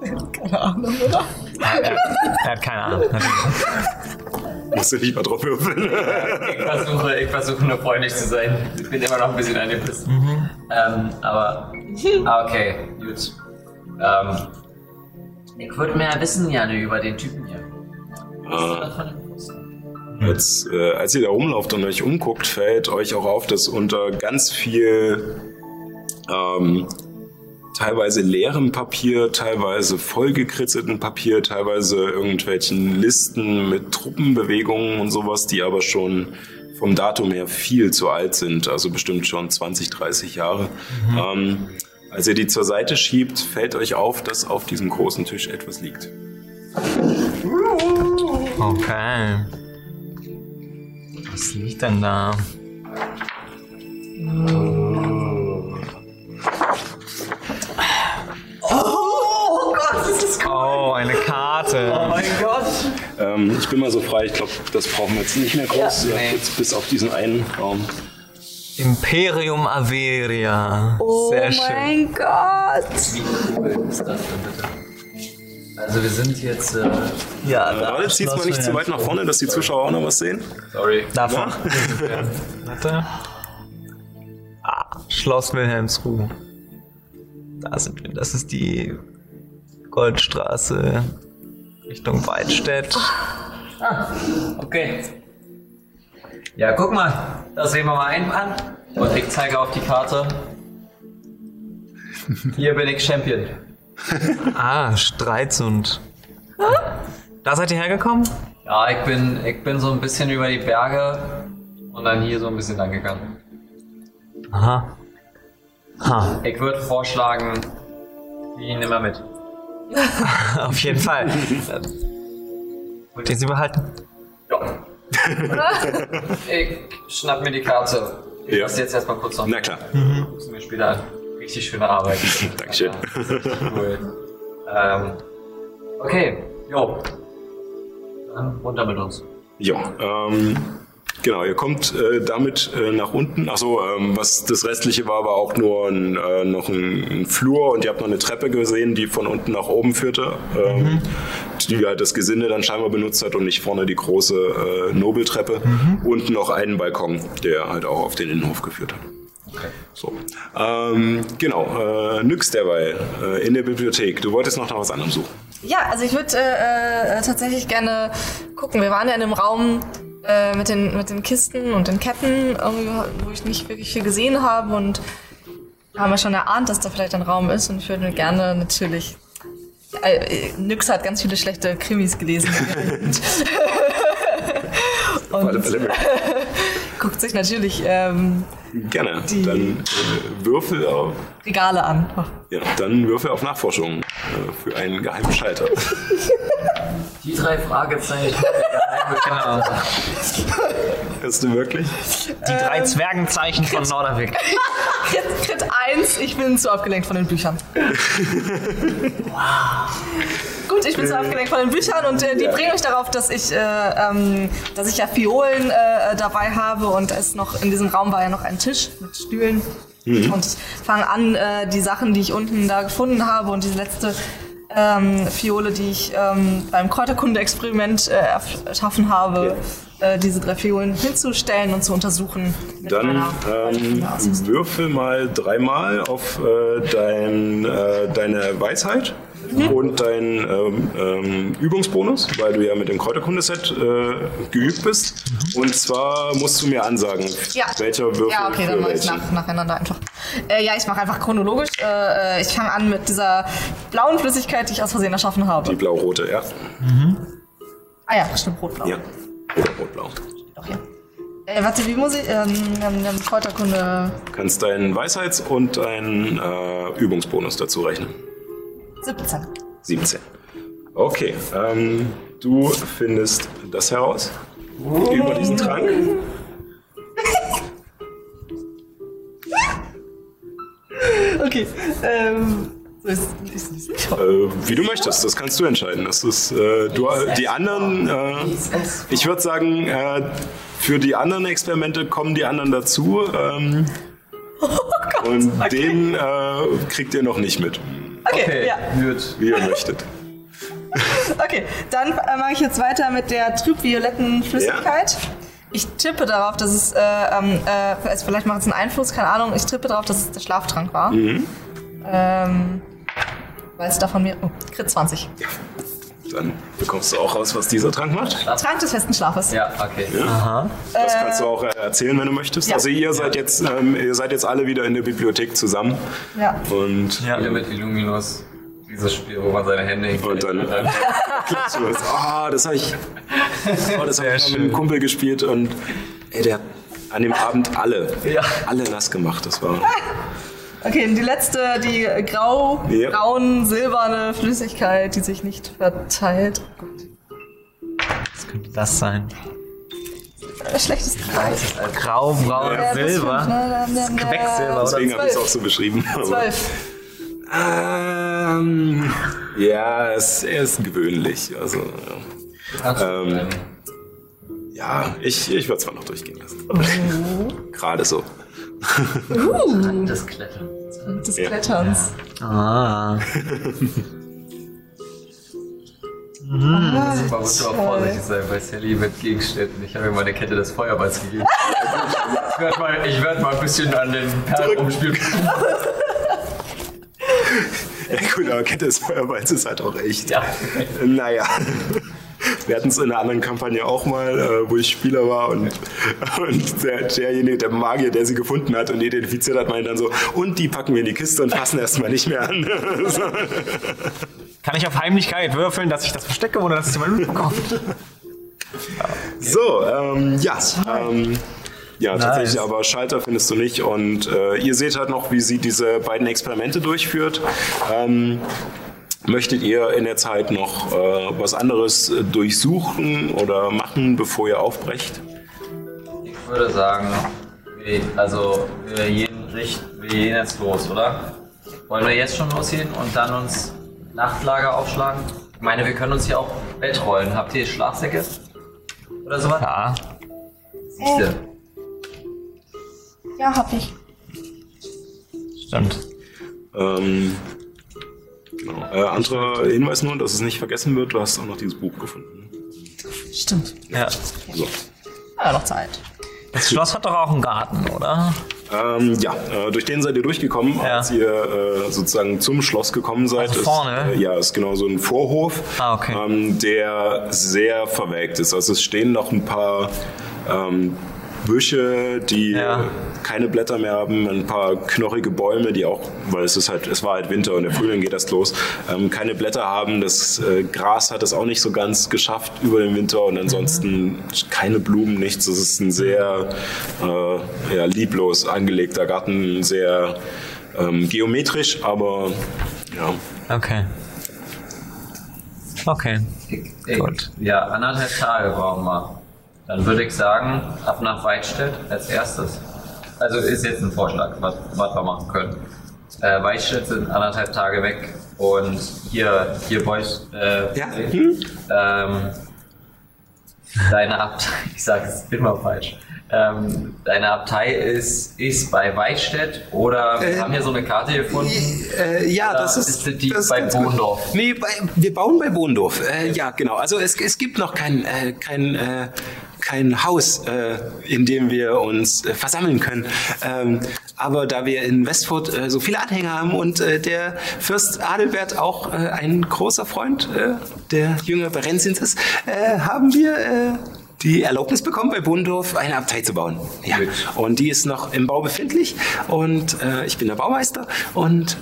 Er, er hat keine Ahnung. Natürlich. Musst du mal drauf würfeln. Ich versuche, ich versuche nur freundlich zu sein. Ich bin immer noch ein bisschen angepisst. Ähm, aber, ah, okay, gut. Ähm, ich würde mehr wissen gerne über den Typen hier. Äh, Jetzt, äh, als ihr da rumlauft und euch umguckt, fällt euch auch auf, dass unter ganz viel ähm, teilweise leerem Papier, teilweise vollgekritzeltem Papier, teilweise irgendwelchen Listen mit Truppenbewegungen und sowas, die aber schon vom Datum her viel zu alt sind, also bestimmt schon 20, 30 Jahre. Ähm, als ihr die zur Seite schiebt, fällt euch auf, dass auf diesem großen Tisch etwas liegt. Okay. Was liegt denn da? Oh, eine Karte. mein Gott! Ähm, ich bin mal so frei, ich glaube, das brauchen wir jetzt nicht mehr groß. Ihr habt jetzt bis auf diesen einen Raum. Imperium Averia. Sehr schön. Gott! Wie cool ist das denn bitte? Also wir sind jetzt, äh, Ja, Warte, zieht's mal nicht zu weit nach vorne, dass die Zuschauer auch noch was sehen. sorry. Davon. Warte. Ah, Schloss Wilhelmsruh. Da sind wir. Das ist die Goldstraße Richtung Weidstedt. Okay. Ja, guck mal, da sehen wir mal einen an. Und ich zeige auf die Karte. Hier bin ich Champion. Ah, Streitsund. Da seid ihr hergekommen? Ja, ich bin, ich bin so ein bisschen über die Berge und dann hier so ein bisschen lang gegangen. Aha. Ha, Ich würde vorschlagen, die nehmen wir mit. auf jeden Fall. Wollt ihr sie behalten? Ja. ich schnapp mir die Karte. Ich Ja. lasse jetzt erstmal kurz noch. Na klar. Guck's mir später an. Richtig schöne Arbeit. Dankeschön. Cool. ähm, okay, jo. Dann runter mit uns. Ja, ähm, genau, ihr kommt äh, damit äh, nach unten. Achso, ähm, was das restliche war, war auch nur ein, äh, noch ein, ein Flur und ihr habt noch eine Treppe gesehen, die von unten nach oben führte. Ähm, die halt das Gesinde dann scheinbar benutzt hat und nicht vorne die große äh, Nobeltreppe. Und noch einen Balkon, der halt auch auf den Innenhof geführt hat. So. Ähm, genau, äh, Nyx derweil äh, in der Bibliothek. Du wolltest noch nach was anderem suchen. Ja, also ich würde äh, äh, tatsächlich gerne gucken. Wir waren ja in einem Raum äh, mit, den, mit den Kisten und den Ketten, wo ich nicht wirklich viel gesehen habe und haben wir schon erahnt, dass da vielleicht ein Raum ist und ich würde gerne natürlich. Äh, Nyx hat ganz viele schlechte Krimis gelesen. Und. guckt sich natürlich ähm, Gerne. Die- Dann äh, würfel auf, Regale an. ja, dann würfel auf Nachforschung äh, für einen geheimen Schalter. Die drei Fragezeichen. Genau. Hast du wirklich? Die drei Zwergenzeichen von Norderwick. Crit, Crit 1, ich bin zu abgelenkt von den Büchern. Gut, ich bin zu abgelenkt von den Büchern und äh, die bringen euch darauf, dass ich, äh, ähm, dass ich ja Fiolen äh, dabei habe und es noch in diesem Raum war ja noch ein Tisch mit Stühlen. Und ich fange an, äh, die Sachen, die ich unten da gefunden habe und diese letzte ähm, Fiole, die ich ähm, beim Kräuterkunde-Experiment äh, erschaffen habe, äh, diese drei Fiolen hinzustellen und zu untersuchen. Dann meiner ähm, würfel mal dreimal auf äh, dein, äh, deine Weisheit Mhm. und deinen ähm, ähm, Übungsbonus, weil du ja mit dem Kräuterkundeset äh, geübt bist. Und zwar musst du mir ansagen, Ja. welcher Würfel Ja, okay, für dann mache ich nach, nacheinander einfach. Äh, ja, ich mache einfach chronologisch. Äh, äh, ich fange an mit dieser blauen Flüssigkeit, die ich aus Versehen erschaffen habe. Die blau-rote, ja. Ah ja, stimmt, rot-blau. Ja. Oder rot-blau. Doch, hier. Äh, warte, wie muss ich? Ähm, ähm, ähm, Kräuterkunde Du kannst deinen Weisheits- und deinen äh, Übungsbonus dazu rechnen. 17. 17. Okay, ähm, du findest das heraus über diesen Trank. Okay. Ähm. Äh, wie du möchtest, das kannst du entscheiden. Das ist, äh, du, die anderen, äh, ich würde sagen, äh, für die anderen Experimente kommen die anderen dazu. Ähm, und den äh, kriegt ihr noch nicht mit, Okay, ja. Gut. wie ihr möchtet. Okay, dann äh, mache ich jetzt weiter mit der trüb-violetten Flüssigkeit. Ich tippe darauf, dass es, äh, ähm, äh, es- vielleicht macht es einen Einfluss, keine Ahnung. Ich tippe darauf, dass es der Schlaftrank war. Ähm, weil es davon mir. Oh, Crit 20. Dann bekommst du auch raus, was dieser Trank macht. Trank des festen Schlafes. Ja, okay. Das kannst du auch äh, erzählen, wenn du möchtest. ja. Also ihr seid jetzt, ähm, ihr seid jetzt alle wieder in der Bibliothek zusammen. Ja. Und Ja. mit Illuminus. Dieses Spiel, wo man seine Hände Und hinlegt. dann- du das. Ah, das habe ich, oh, das hab ich mal mit einem Kumpel gespielt und ey, der hat an dem Abend alle, Ja. alle nass gemacht. Das war Okay, und die letzte, die grau, Ja. braun, silberne Flüssigkeit, die sich nicht verteilt. Was könnte das sein? Das schlechteste Grau, braun, Ja, das Silber. ne? Quecksilber, deswegen habe ich es auch so beschrieben. Zwölf. ähm, ja, es, er ist gewöhnlich. Also ähm, ja, ich, ich würde es mal noch durchgehen lassen. Gerade so. Das Klettern. Des Ja. Kletterns. Ah. Man muss aber vorsichtig sein bei Sally mit Gegenständen. Ich habe ihr mal eine Kette des Feuerballs gegeben. Ich werde mal, ich werd mal ein bisschen an den Perlen rumspielen. Ja, gut, aber Kette des Feuerballs ist halt auch echt. Ja. Naja. Wir hatten es in einer anderen Kampagne auch mal, äh, wo ich Spieler war und, und der, derjenige, der Magier, der sie gefunden hat und identifiziert hat, meinte dann so, und die packen wir in die Kiste und fassen erstmal nicht mehr an. So. Kann ich auf Heimlichkeit würfeln, dass ich das verstecke, ohne dass es jemand mitbekommt? So, ähm, ja. Ähm, ja, tatsächlich, Nice. aber Schalter findest du nicht. Und äh, ihr seht halt noch, wie sie diese beiden Experimente durchführt. Ähm, möchtet ihr in der Zeit noch äh, was anderes äh, durchsuchen oder machen, bevor ihr aufbrecht? Ich würde sagen, wir, also wir gehen, richt, wir gehen jetzt los, oder? Wollen wir jetzt schon losgehen und dann uns Nachtlager aufschlagen? Ich meine, wir können uns hier auch Bettrollen. Habt ihr Schlafsäcke? Oder sowas? Ja. Siehste. Ja, hab ich. Stimmt. Ähm, Genau. Äh, anderer Hinweis nur, dass es nicht vergessen wird, du hast auch noch dieses Buch gefunden. Stimmt. Ja. So. Ja, noch Zeit. Das Schloss hat doch auch einen Garten, oder? Ähm, ja, äh, durch den seid ihr durchgekommen, Ja. als ihr äh, sozusagen zum Schloss gekommen seid. Also ist, vorne? Äh, ja, ist genau so ein Vorhof, Ah, okay. ähm, der sehr verwelkt ist. Also es stehen noch ein paar ähm, Büsche, die Ja. keine Blätter mehr haben, ein paar knorrige Bäume, die auch, weil es ist halt, es war halt Winter und der Frühling geht erst los, ähm, keine Blätter haben. Das äh, Gras hat es auch nicht so ganz geschafft über den Winter und ansonsten keine Blumen, nichts. Es ist ein sehr äh, ja, lieblos angelegter Garten, sehr ähm, geometrisch, aber ja. Okay. Okay. Ey, Gut. Ja, anderthalb Tage brauchen wir. Dann würde ich sagen, ab nach Weidstedt als erstes. Also ist jetzt ein Vorschlag, was, was wir machen können. Äh, Weidstedt sind anderthalb Tage weg und hier, hier Boys, äh, Ja. ähm, deine Abtei, ich sage es immer falsch. Ähm, deine Abtei ist, ist bei Weidstedt oder wir Äh, haben hier so eine Karte gefunden. Äh, ja, Oder das ist, ist die das ist bei gut. Bohndorf? Nee, bei, wir bauen bei Bohndorf. Äh, ja, genau. Also es, es gibt noch kein, äh, kein, äh, kein Haus, äh, in dem wir uns äh, versammeln können. Ähm, aber da wir in Westfurt äh, so viele Anhänger haben und äh, der Fürst Adelbert auch äh, ein großer Freund äh, der Jünger Berenzins ist, haben wir die Erlaubnis bekommen, bei Bohndorf eine Abtei zu bauen. Ja. Und die ist noch im Bau befindlich und ich bin der Baumeister und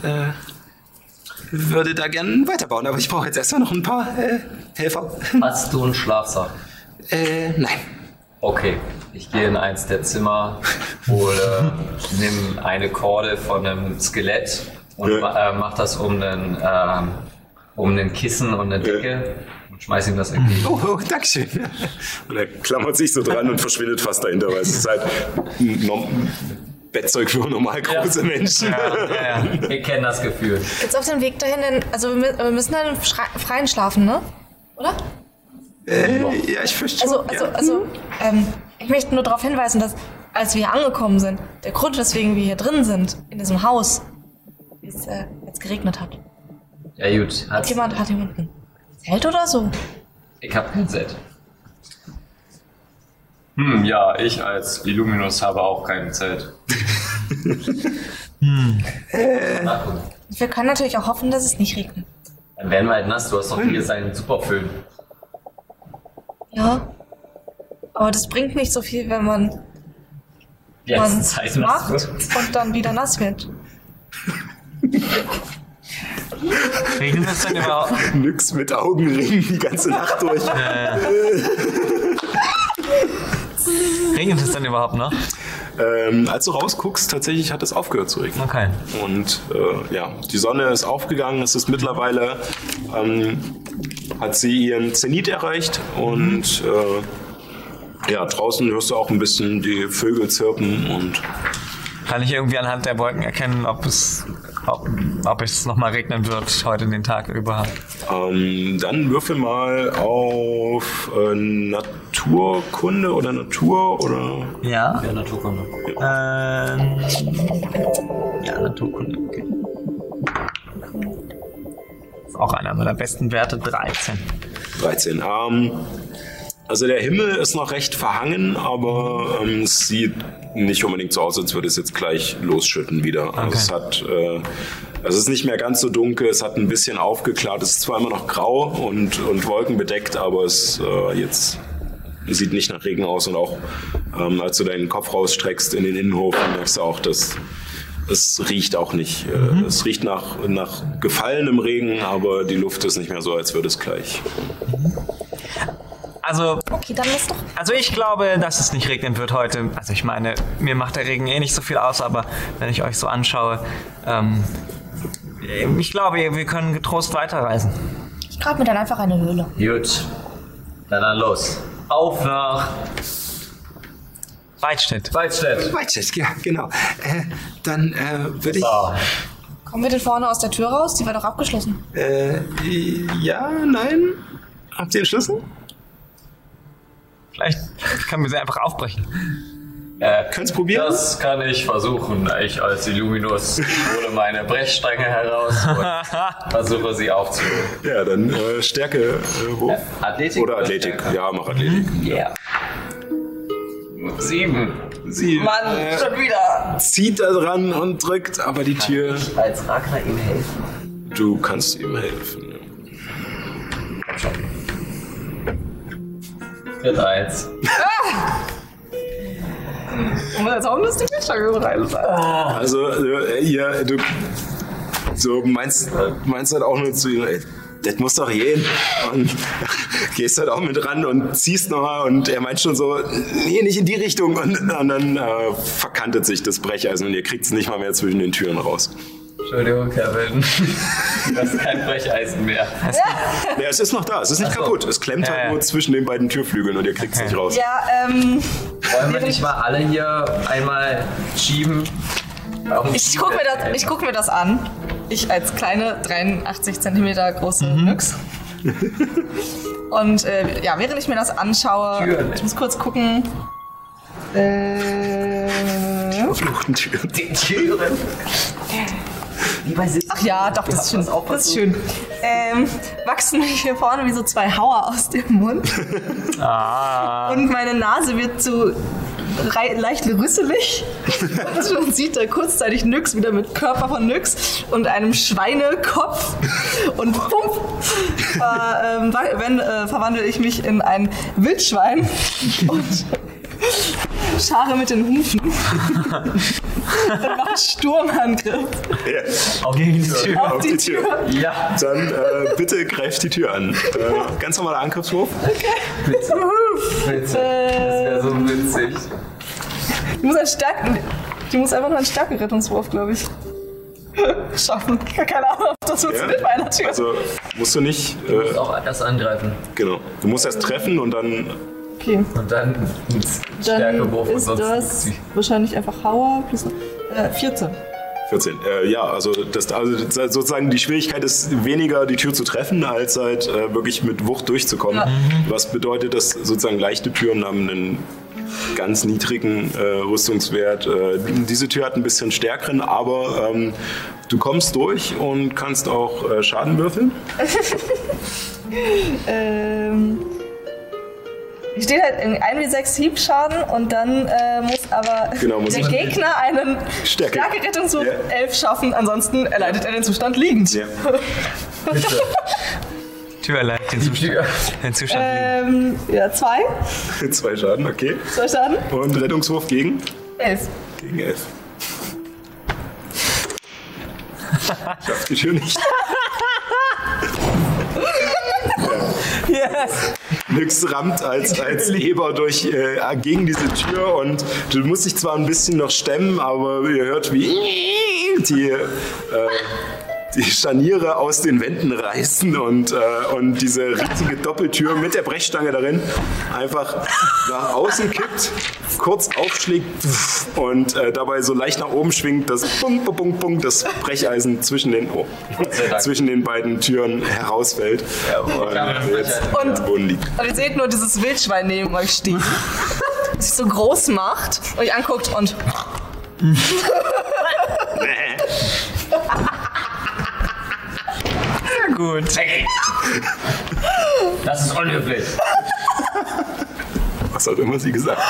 würde da gerne weiterbauen, aber ich brauche jetzt erstmal noch ein paar Helfer. Hast du einen Schlafsack? Äh, nein. Okay, ich gehe in eins der Zimmer, hole, nimm eine Korde von einem Skelett und Ja. äh, mach das um einen, ähm, um einen Kissen und eine Decke und schmeiß ihm das irgendwie. Oh, oh Dankeschön. Und er klammert sich so dran und verschwindet fast dahinter, weil es ist halt Bettzeug für normal große Menschen. Ja, ja. Ich kenne das Gefühl. Jetzt auf dem Weg dahin, denn, also wir, mü- wir müssen dann im Freien schlafen, ne? Oder? Äh, ja, ich fürchte Also, schon, also, ja. also, ähm, ich möchte nur darauf hinweisen, dass als wir hier angekommen sind, der Grund, weswegen wir hier drin sind, in diesem Haus, ist, äh, jetzt geregnet hat. Ja gut, Hat hat, jemand, hat jemand ein Zelt oder so? ich hab kein Set. Hm, ja, ich als Illuminus habe auch kein Zelt. Na gut. Wir können natürlich auch hoffen, dass es nicht regnet. Dann werden wir halt nass, du hast doch hier seinen Superföhn. Ja. Aber das bringt nicht so viel, wenn man Die man Zeit macht wird. und dann wieder nass wird. Regnet es denn überhaupt? Nix mit Augenringen die ganze Nacht durch. Regnet es denn überhaupt noch? Ähm, als du rausguckst, tatsächlich hat es aufgehört zu regnen. Okay. Und äh, ja, die Sonne ist aufgegangen. Es ist mittlerweile, ähm, hat sie ihren Zenit erreicht. Und äh, ja, draußen hörst du auch ein bisschen die Vögel zirpen. Und Kann ich irgendwie anhand der Wolken erkennen, ob es, ob, ob es nochmal regnen wird heute den Tag über? ähm, dann würfel mal auf äh, Naturkunde oder Natur oder. Ja. Ja, Naturkunde. Ähm, ja, Naturkunde. Okay. Ist auch einer meiner besten Werte, 13. 13. Ähm, also der Himmel ist noch recht verhangen, aber ähm, es sieht nicht unbedingt so aus, als würde es jetzt gleich losschütten wieder. Also es hat, äh, es ist nicht mehr ganz so dunkel, es hat ein bisschen aufgeklärt. Es ist zwar immer noch grau und, und wolkenbedeckt, aber es äh, jetzt sieht nicht nach Regen aus und auch ähm, als du deinen Kopf rausstreckst in den Innenhof, merkst du auch, dass es riecht auch nicht. Äh, Es riecht nach, nach gefallenem Regen, aber die Luft ist nicht mehr so, als würde es gleich Also, Okay, dann ist doch. also ich glaube, dass es nicht regnen wird heute. Also ich meine, mir macht der Regen eh nicht so viel aus, aber wenn ich euch so anschaue, ähm, ich glaube, wir können getrost weiterreisen. Ich grab mir dann einfach eine Höhle. Gut, dann, dann los. Auf nach Weidstedt. Waldstedt. Weitschett, ja, genau. Äh, dann äh, würde ich. So. Kommen wir denn vorne aus der Tür raus? Die war doch abgeschlossen. Äh, ja, nein. Habt ihr den Schlüssel? Vielleicht können wir sie einfach aufbrechen. Äh, Kannst probieren? Das kann ich versuchen. Ich als Illuminus hole meine Brechstange heraus und versuche sie aufzuholen. Ja, dann äh, Stärke äh, hoch. Athletik Oder oder Athletik. Stärke? Ja, mach Athletik. Yeah. Sieben. Sie Mann, äh, schon wieder. zieht da dran und drückt, aber die Tür. Als Ragnar ihm helfen. Du kannst ihm helfen. Mit eins. Und jetzt auch lustig Brechstange rein. Also, äh, ihr, du so meinst, meinst halt auch nur zu ihm, das muss doch gehen. Und gehst halt auch mit ran und ziehst nochmal und er meint schon so, nee, nicht in die Richtung. Und, und dann äh, verkantet sich das Brecheisen und ihr kriegt es nicht mal mehr zwischen den Türen raus. Entschuldigung, Kevin. Das ist kein Brecheisen mehr. Ja, es ist noch da, es ist nicht Ach so. kaputt. Es klemmt Ja, halt ja. nur zwischen den beiden Türflügeln und ihr kriegt es nicht raus. Ja, ähm, Wollen wir nicht mal alle hier einmal schieben? Warum ich guck, mir das, ich guck mir das an. Ich als kleine 83 Zentimeter große Nyx. Und äh, ja, während ich mir das anschaue, Türen. ich muss kurz gucken. Äh, Verfluchten Türen. Die Türen. Wie bei Sitzen. ach ja, doch, das ist schön. Das ist schön. Ähm, wachsen mir hier vorne wie so zwei Hauer aus dem Mund. Und meine Nase wird so leicht rüsselig. Und man sieht da kurzzeitig Nyx wieder mit Körper von Nyx und einem Schweinekopf. Und pump, äh, wa- wenn, äh, verwandle ich mich in ein Wildschwein und schare mit den Hufen. Dann mache ich Sturmangriff Ja, Auf die Tür. auf die Tür. Ja, dann äh, bitte greift die Tür an. Äh, ganz normaler Angriffswurf. witzig. Das wäre so witzig. Die muss, einen starken, die muss einfach nur einen starken Rettungswurf, glaube ich. Schaffen. Keine Ahnung, ob das funktioniert bei einer Tür. Also musst du nicht, äh, Auch erst angreifen. genau. Du musst erst treffen und dann okay. Und dann ein Dann Stärkewurf und ist sonst das wahrscheinlich einfach Hauer plus äh, 14. 14. Äh, ja, also, das, also das- sozusagen die Schwierigkeit ist weniger die Tür zu treffen, als halt äh, wirklich mit Wucht durchzukommen. Ja. Was bedeutet, dass sozusagen leichte Türen haben einen ganz niedrigen äh, Rüstungswert. Äh, diese Tür hat ein bisschen stärkeren, aber ähm, du kommst durch und kannst auch äh, Schaden würfeln. Ähm, hier steht halt irgendwie 1 wie 6 Hiebschaden und dann äh, muss aber Genau, muss der Gegner einen Stärke. starke Rettungswurf Ja. 11 schaffen, ansonsten erleidet er den Zustand liegend. Ja. Tür allein den Zustand. Den Zustand liegen. Ähm, ja, 2. Zwei Schaden, okay. 2 Schaden. Und Rettungswurf gegen? 11. Gegen 11. Schafft die Tür nicht. Yes. Nix rammt als, als Eber durch, äh, gegen diese Tür und du musst dich zwar ein bisschen noch stemmen, aber ihr hört wie die, äh, die Scharniere aus den Wänden reißen und, äh, und diese riesige Doppeltür mit der Brechstange darin einfach nach außen kippt, kurz aufschlägt und äh, dabei so leicht nach oben schwingt, das Bung, Bung, Bung, das Brecheisen zwischen den, oh, zwischen den beiden Türen herausfällt und jetzt Und- Boden liegt. Und ihr seht nur dieses Wildschwein neben euch stehen, das sich so groß macht, euch anguckt und Gut. Das ist unhöflich. Was hat immer sie gesagt?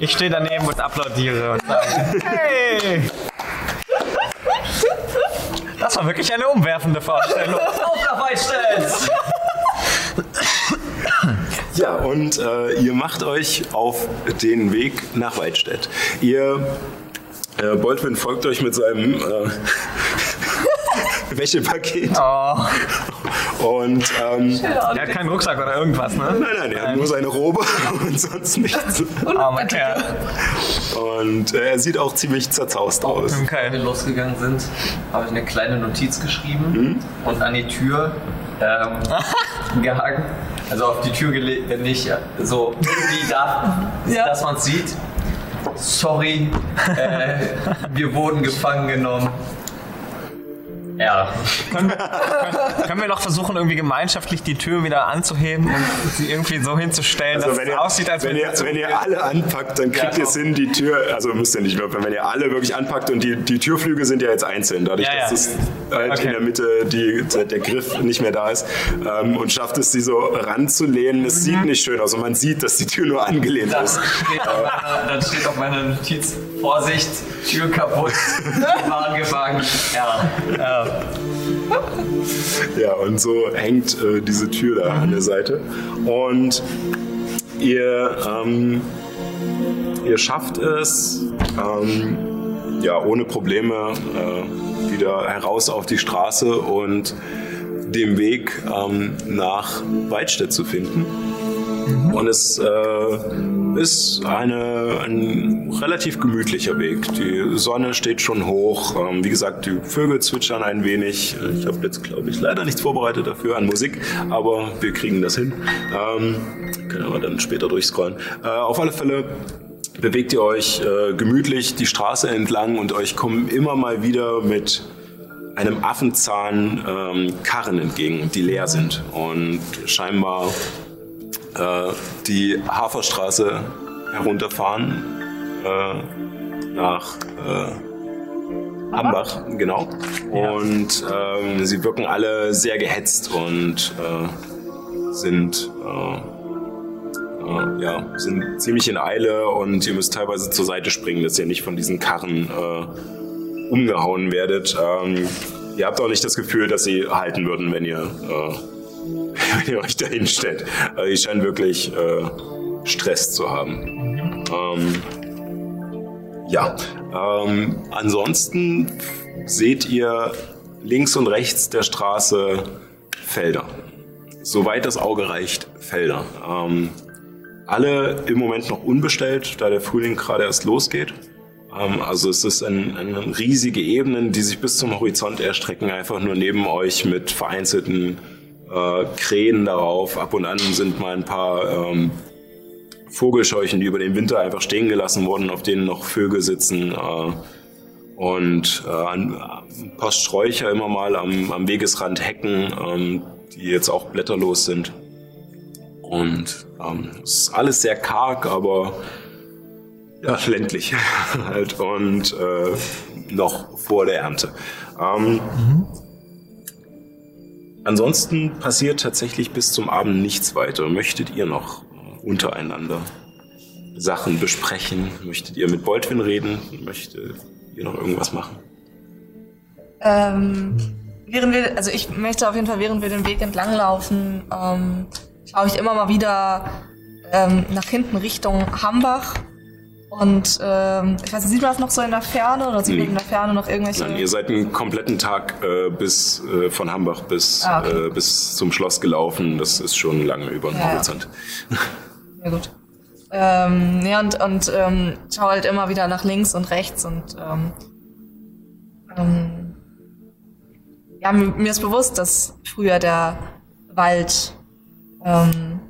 Ich stehe daneben und applaudiere und sage, hey! Das war wirklich eine umwerfende Vorstellung. Auf nach Weitstells! Ja, und äh, ihr macht euch auf den Weg nach Weidstedt. Ihr, äh, Boltwin folgt euch mit seinem äh, Wäschepaket. Oh. Und ähm, Er hat keinen Rucksack oder irgendwas, ne? nein, nein, er hat nur seine Robe und sonst nichts. Armer Kerl. Und äh, er sieht auch ziemlich zerzaust aus. Als wir Okay. losgegangen sind, habe ich eine kleine Notiz geschrieben und an die Tür ähm, gehangen. Also auf die Tür gelegt, wenn nicht so irgendwie da, Ja. dass man es sieht. Sorry, äh, wir wurden gefangen genommen. R. Können, können, können wir noch versuchen, irgendwie gemeinschaftlich die Tür wieder anzuheben und sie irgendwie so hinzustellen, Also dass wenn es ihr, aussieht, als wenn, ihr, wenn ihr alle anpackt, dann kriegt Ja, ihr es hin, die Tür, also müsst ihr nicht würfeln, wenn ihr alle wirklich anpackt und die, die Türflügel sind ja jetzt einzeln, dadurch, Ja, ja. dass es halt Okay. in der Mitte die, der Griff nicht mehr da ist ähm, und schafft es, sie so ranzulehnen. Es Mhm. sieht nicht schön aus und man sieht, dass die Tür nur angelehnt ist. Steht meiner, dann steht auf meiner Notiz, Vorsicht, Tür kaputt, Waren gefangen, R. Ja, und so hängt äh, diese Tür da an der Seite. Und ihr, ähm, ihr schafft es, ähm, ja, ohne Probleme äh, wieder heraus auf die Straße und den Weg ähm, nach Weidstedt zu finden. Und es äh, ist eine, ein relativ gemütlicher Weg. Die Sonne steht schon hoch. Ähm, wie gesagt, die Vögel zwitschern ein wenig. Ich habe jetzt, glaube ich, leider nichts vorbereitet dafür an Musik, aber wir kriegen das hin. Ähm, können wir dann später durchscrollen. Äh, auf alle Fälle bewegt ihr euch äh, gemütlich die Straße entlang und euch kommen immer mal wieder mit einem Affenzahn ähm, Karren entgegen, die leer sind und scheinbar äh, die Haferstraße herunterfahren äh, nach äh, Ambach, genau. Und ähm, sie wirken alle sehr gehetzt und äh, sind, äh, äh, ja, sind ziemlich in Eile und ihr müsst teilweise zur Seite springen, dass ihr nicht von diesen Karren äh, umgehauen werdet. Ähm, ihr habt auch nicht das Gefühl, dass sie halten würden, wenn ihr äh, wenn ihr euch da hinstellt. Also die scheinen wirklich äh, Stress zu haben. Ähm, ja, ähm, ansonsten seht ihr links und rechts der Straße Felder. Soweit das Auge reicht, Felder. Ähm, alle im Moment noch unbestellt, da der Frühling gerade erst losgeht. Ähm, also es ist ein, eine riesige Ebenen, die sich bis zum Horizont erstrecken, einfach nur neben euch mit vereinzelten äh, Krähen darauf. Ab und an sind mal ein paar ähm, Vogelscheuchen, die über den Winter einfach stehen gelassen wurden, auf denen noch Vögel sitzen. Äh, und äh, ein, ein paar Sträucher immer mal am, am Wegesrand hecken, ähm, die jetzt auch blätterlos sind. Und ähm, es ist alles sehr karg, aber ja, ländlich halt und äh, noch vor der Ernte. Ähm, Ansonsten passiert tatsächlich bis zum Abend nichts weiter. Möchtet ihr noch untereinander Sachen besprechen? Möchtet ihr mit Boltwin reden? Möchtet ihr noch irgendwas machen? Ähm, während wir, also ich möchte auf jeden Fall, während wir den Weg entlang laufen, ähm, schaue ich immer mal wieder ähm, nach hinten Richtung Hambach. Und ähm, ich weiß nicht, sieht man das noch so in der Ferne oder sieht man Nee. in der Ferne noch irgendwelche. Nein, ihr seid einen kompletten Tag äh, bis äh, von Hambach bis, Ah, okay. äh, bis zum Schloss gelaufen. Das ist schon lange über den Ja, ja. Horizont. Ja gut. Ähm, ja, und, und ähm, schau halt immer wieder nach links und rechts und ähm, ähm, ja, mir, mir ist bewusst, dass früher der Wald, ähm,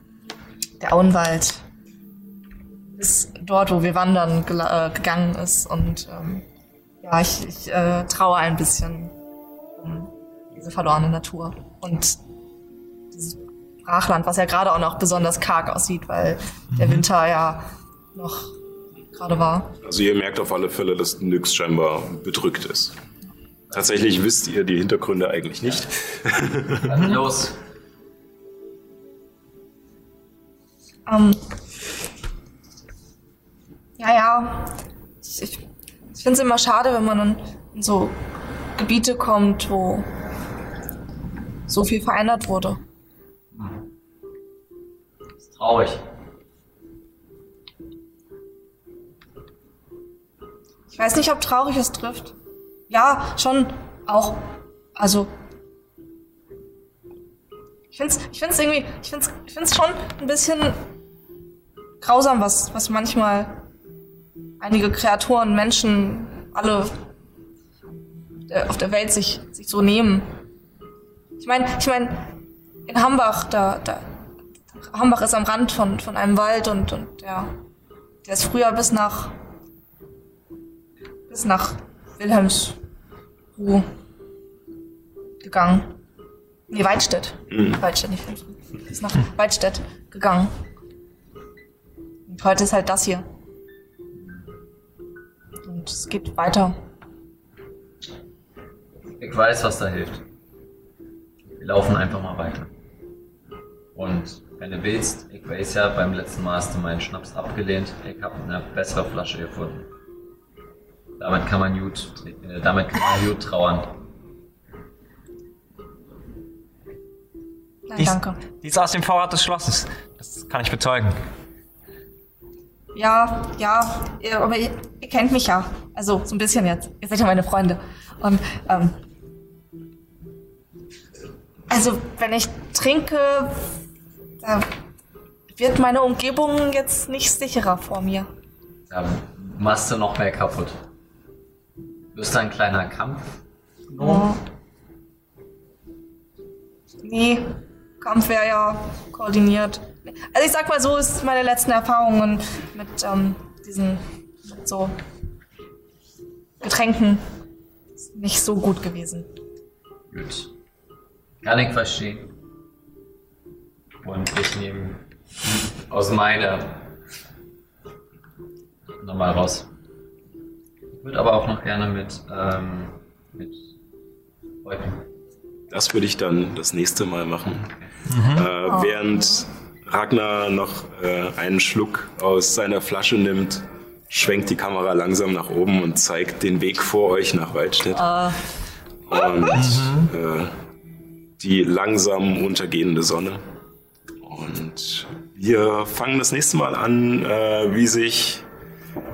der Auenwald, bis dort, wo wir wandern, äh, gegangen ist und ähm, ja, ich, ich äh, traue ein bisschen um diese verlorene Natur und dieses Brachland, was ja gerade auch noch besonders karg aussieht, weil der Winter ja noch gerade war. Also ihr merkt auf alle Fälle, dass Nyx scheinbar bedrückt ist. Tatsächlich wisst ihr die Hintergründe eigentlich nicht. Dann los. Ähm, ja, ja. Ich, ich, ich finde es immer schade, wenn man in, in so Gebiete kommt, wo so viel verändert wurde. Ist traurig. Ich weiß nicht, ob traurig es trifft. Ja, schon auch. Also. Ich find's, ich find's irgendwie, ich find's, ich find's schon ein bisschen grausam, was, was manchmal einige Kreaturen, Menschen, alle der- auf der Welt sich, sich so nehmen. Ich meine, ich meine, in Hambach, da, da, Hambach ist am Rand von, von einem Wald und, und der, der ist früher bis nach bis nach Wilhelmsruhe gegangen. Nee, Weidstedt. Weidstedt, nicht Filmsrud. Ist nach Weidstedt gegangen. Und heute ist halt das hier. Und es geht weiter. Ich weiß, was da hilft. Wir laufen einfach mal weiter. Und wenn du willst, ich weiß ja, beim letzten Mal hast du meinen Schnaps abgelehnt. Ich habe eine bessere Flasche gefunden. Damit kann man gut, äh, damit kann man gut trauern. Nein, Die ist, danke. die ist aus dem Vorrat des Schlosses. Das kann ich bezeugen. Ja, ja, ihr, aber ihr, ihr kennt mich ja. Also so ein bisschen jetzt. Ihr seid ja meine Freunde. Und ähm, also wenn ich trinke, da wird meine Umgebung jetzt nicht sicherer vor mir. Da machst du noch mehr kaputt. Wirst du ein kleiner Kampf? Oh. Nee, Kampf wäre ja koordiniert. Also ich sag mal so, ist meine letzten Erfahrungen mit ähm, diesen so Getränken ist nicht so gut gewesen. Gut. Kann ich verstehen. Und ich nehme aus meiner nochmal raus. Ich würde aber auch noch gerne mit, ähm, mit Wolken. Das würde ich dann das nächste Mal machen. Äh, während Ragnar noch äh, einen Schluck aus seiner Flasche nimmt, schwenkt die Kamera langsam nach oben und zeigt den Weg vor euch nach Waldstedt. Und äh, die langsam untergehende Sonne. Und wir fangen das nächste Mal an, äh, wie sich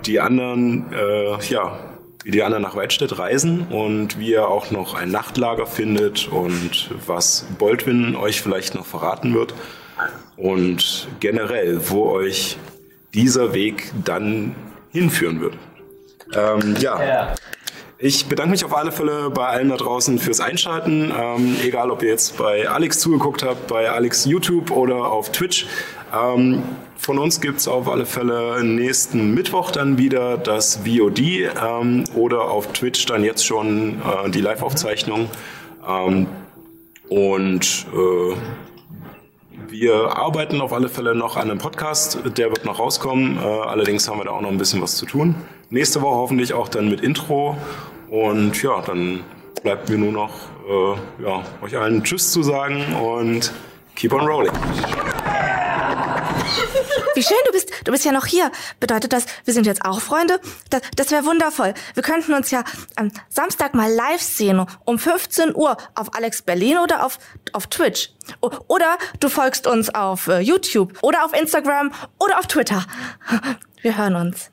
die anderen, äh, ja, wie die anderen nach Weidstedt reisen und wie ihr auch noch ein Nachtlager findet und was Boldwin euch vielleicht noch verraten wird. Und generell, wo euch dieser Weg dann hinführen wird. Ähm, ja. Ich bedanke mich auf alle Fälle bei allen da draußen fürs Einschalten. Ähm, egal, ob ihr jetzt bei Alex zugeguckt habt, bei Alex YouTube oder auf Twitch. Ähm, von uns gibt's auf alle Fälle nächsten Mittwoch dann wieder das VOD ähm, oder auf Twitch dann jetzt schon äh, die Live-Aufzeichnung. Ähm, und äh, wir arbeiten auf alle Fälle noch an einem Podcast, der wird noch rauskommen. Äh, allerdings haben wir da auch noch ein bisschen was zu tun. Nächste Woche hoffentlich auch dann mit Intro. Und ja, dann bleibt mir nur noch äh, ja, euch allen Tschüss zu sagen und keep on rolling. Wie schön, du bist, du bist ja noch hier. Bedeutet das, wir sind jetzt auch Freunde? Das, das wäre wundervoll. Wir könnten uns ja am Samstag mal live sehen, um 15 Uhr auf Alex Berlin oder auf, auf Twitch. O oder du folgst uns auf äh, YouTube oder auf Instagram oder auf Twitter. Wir hören uns.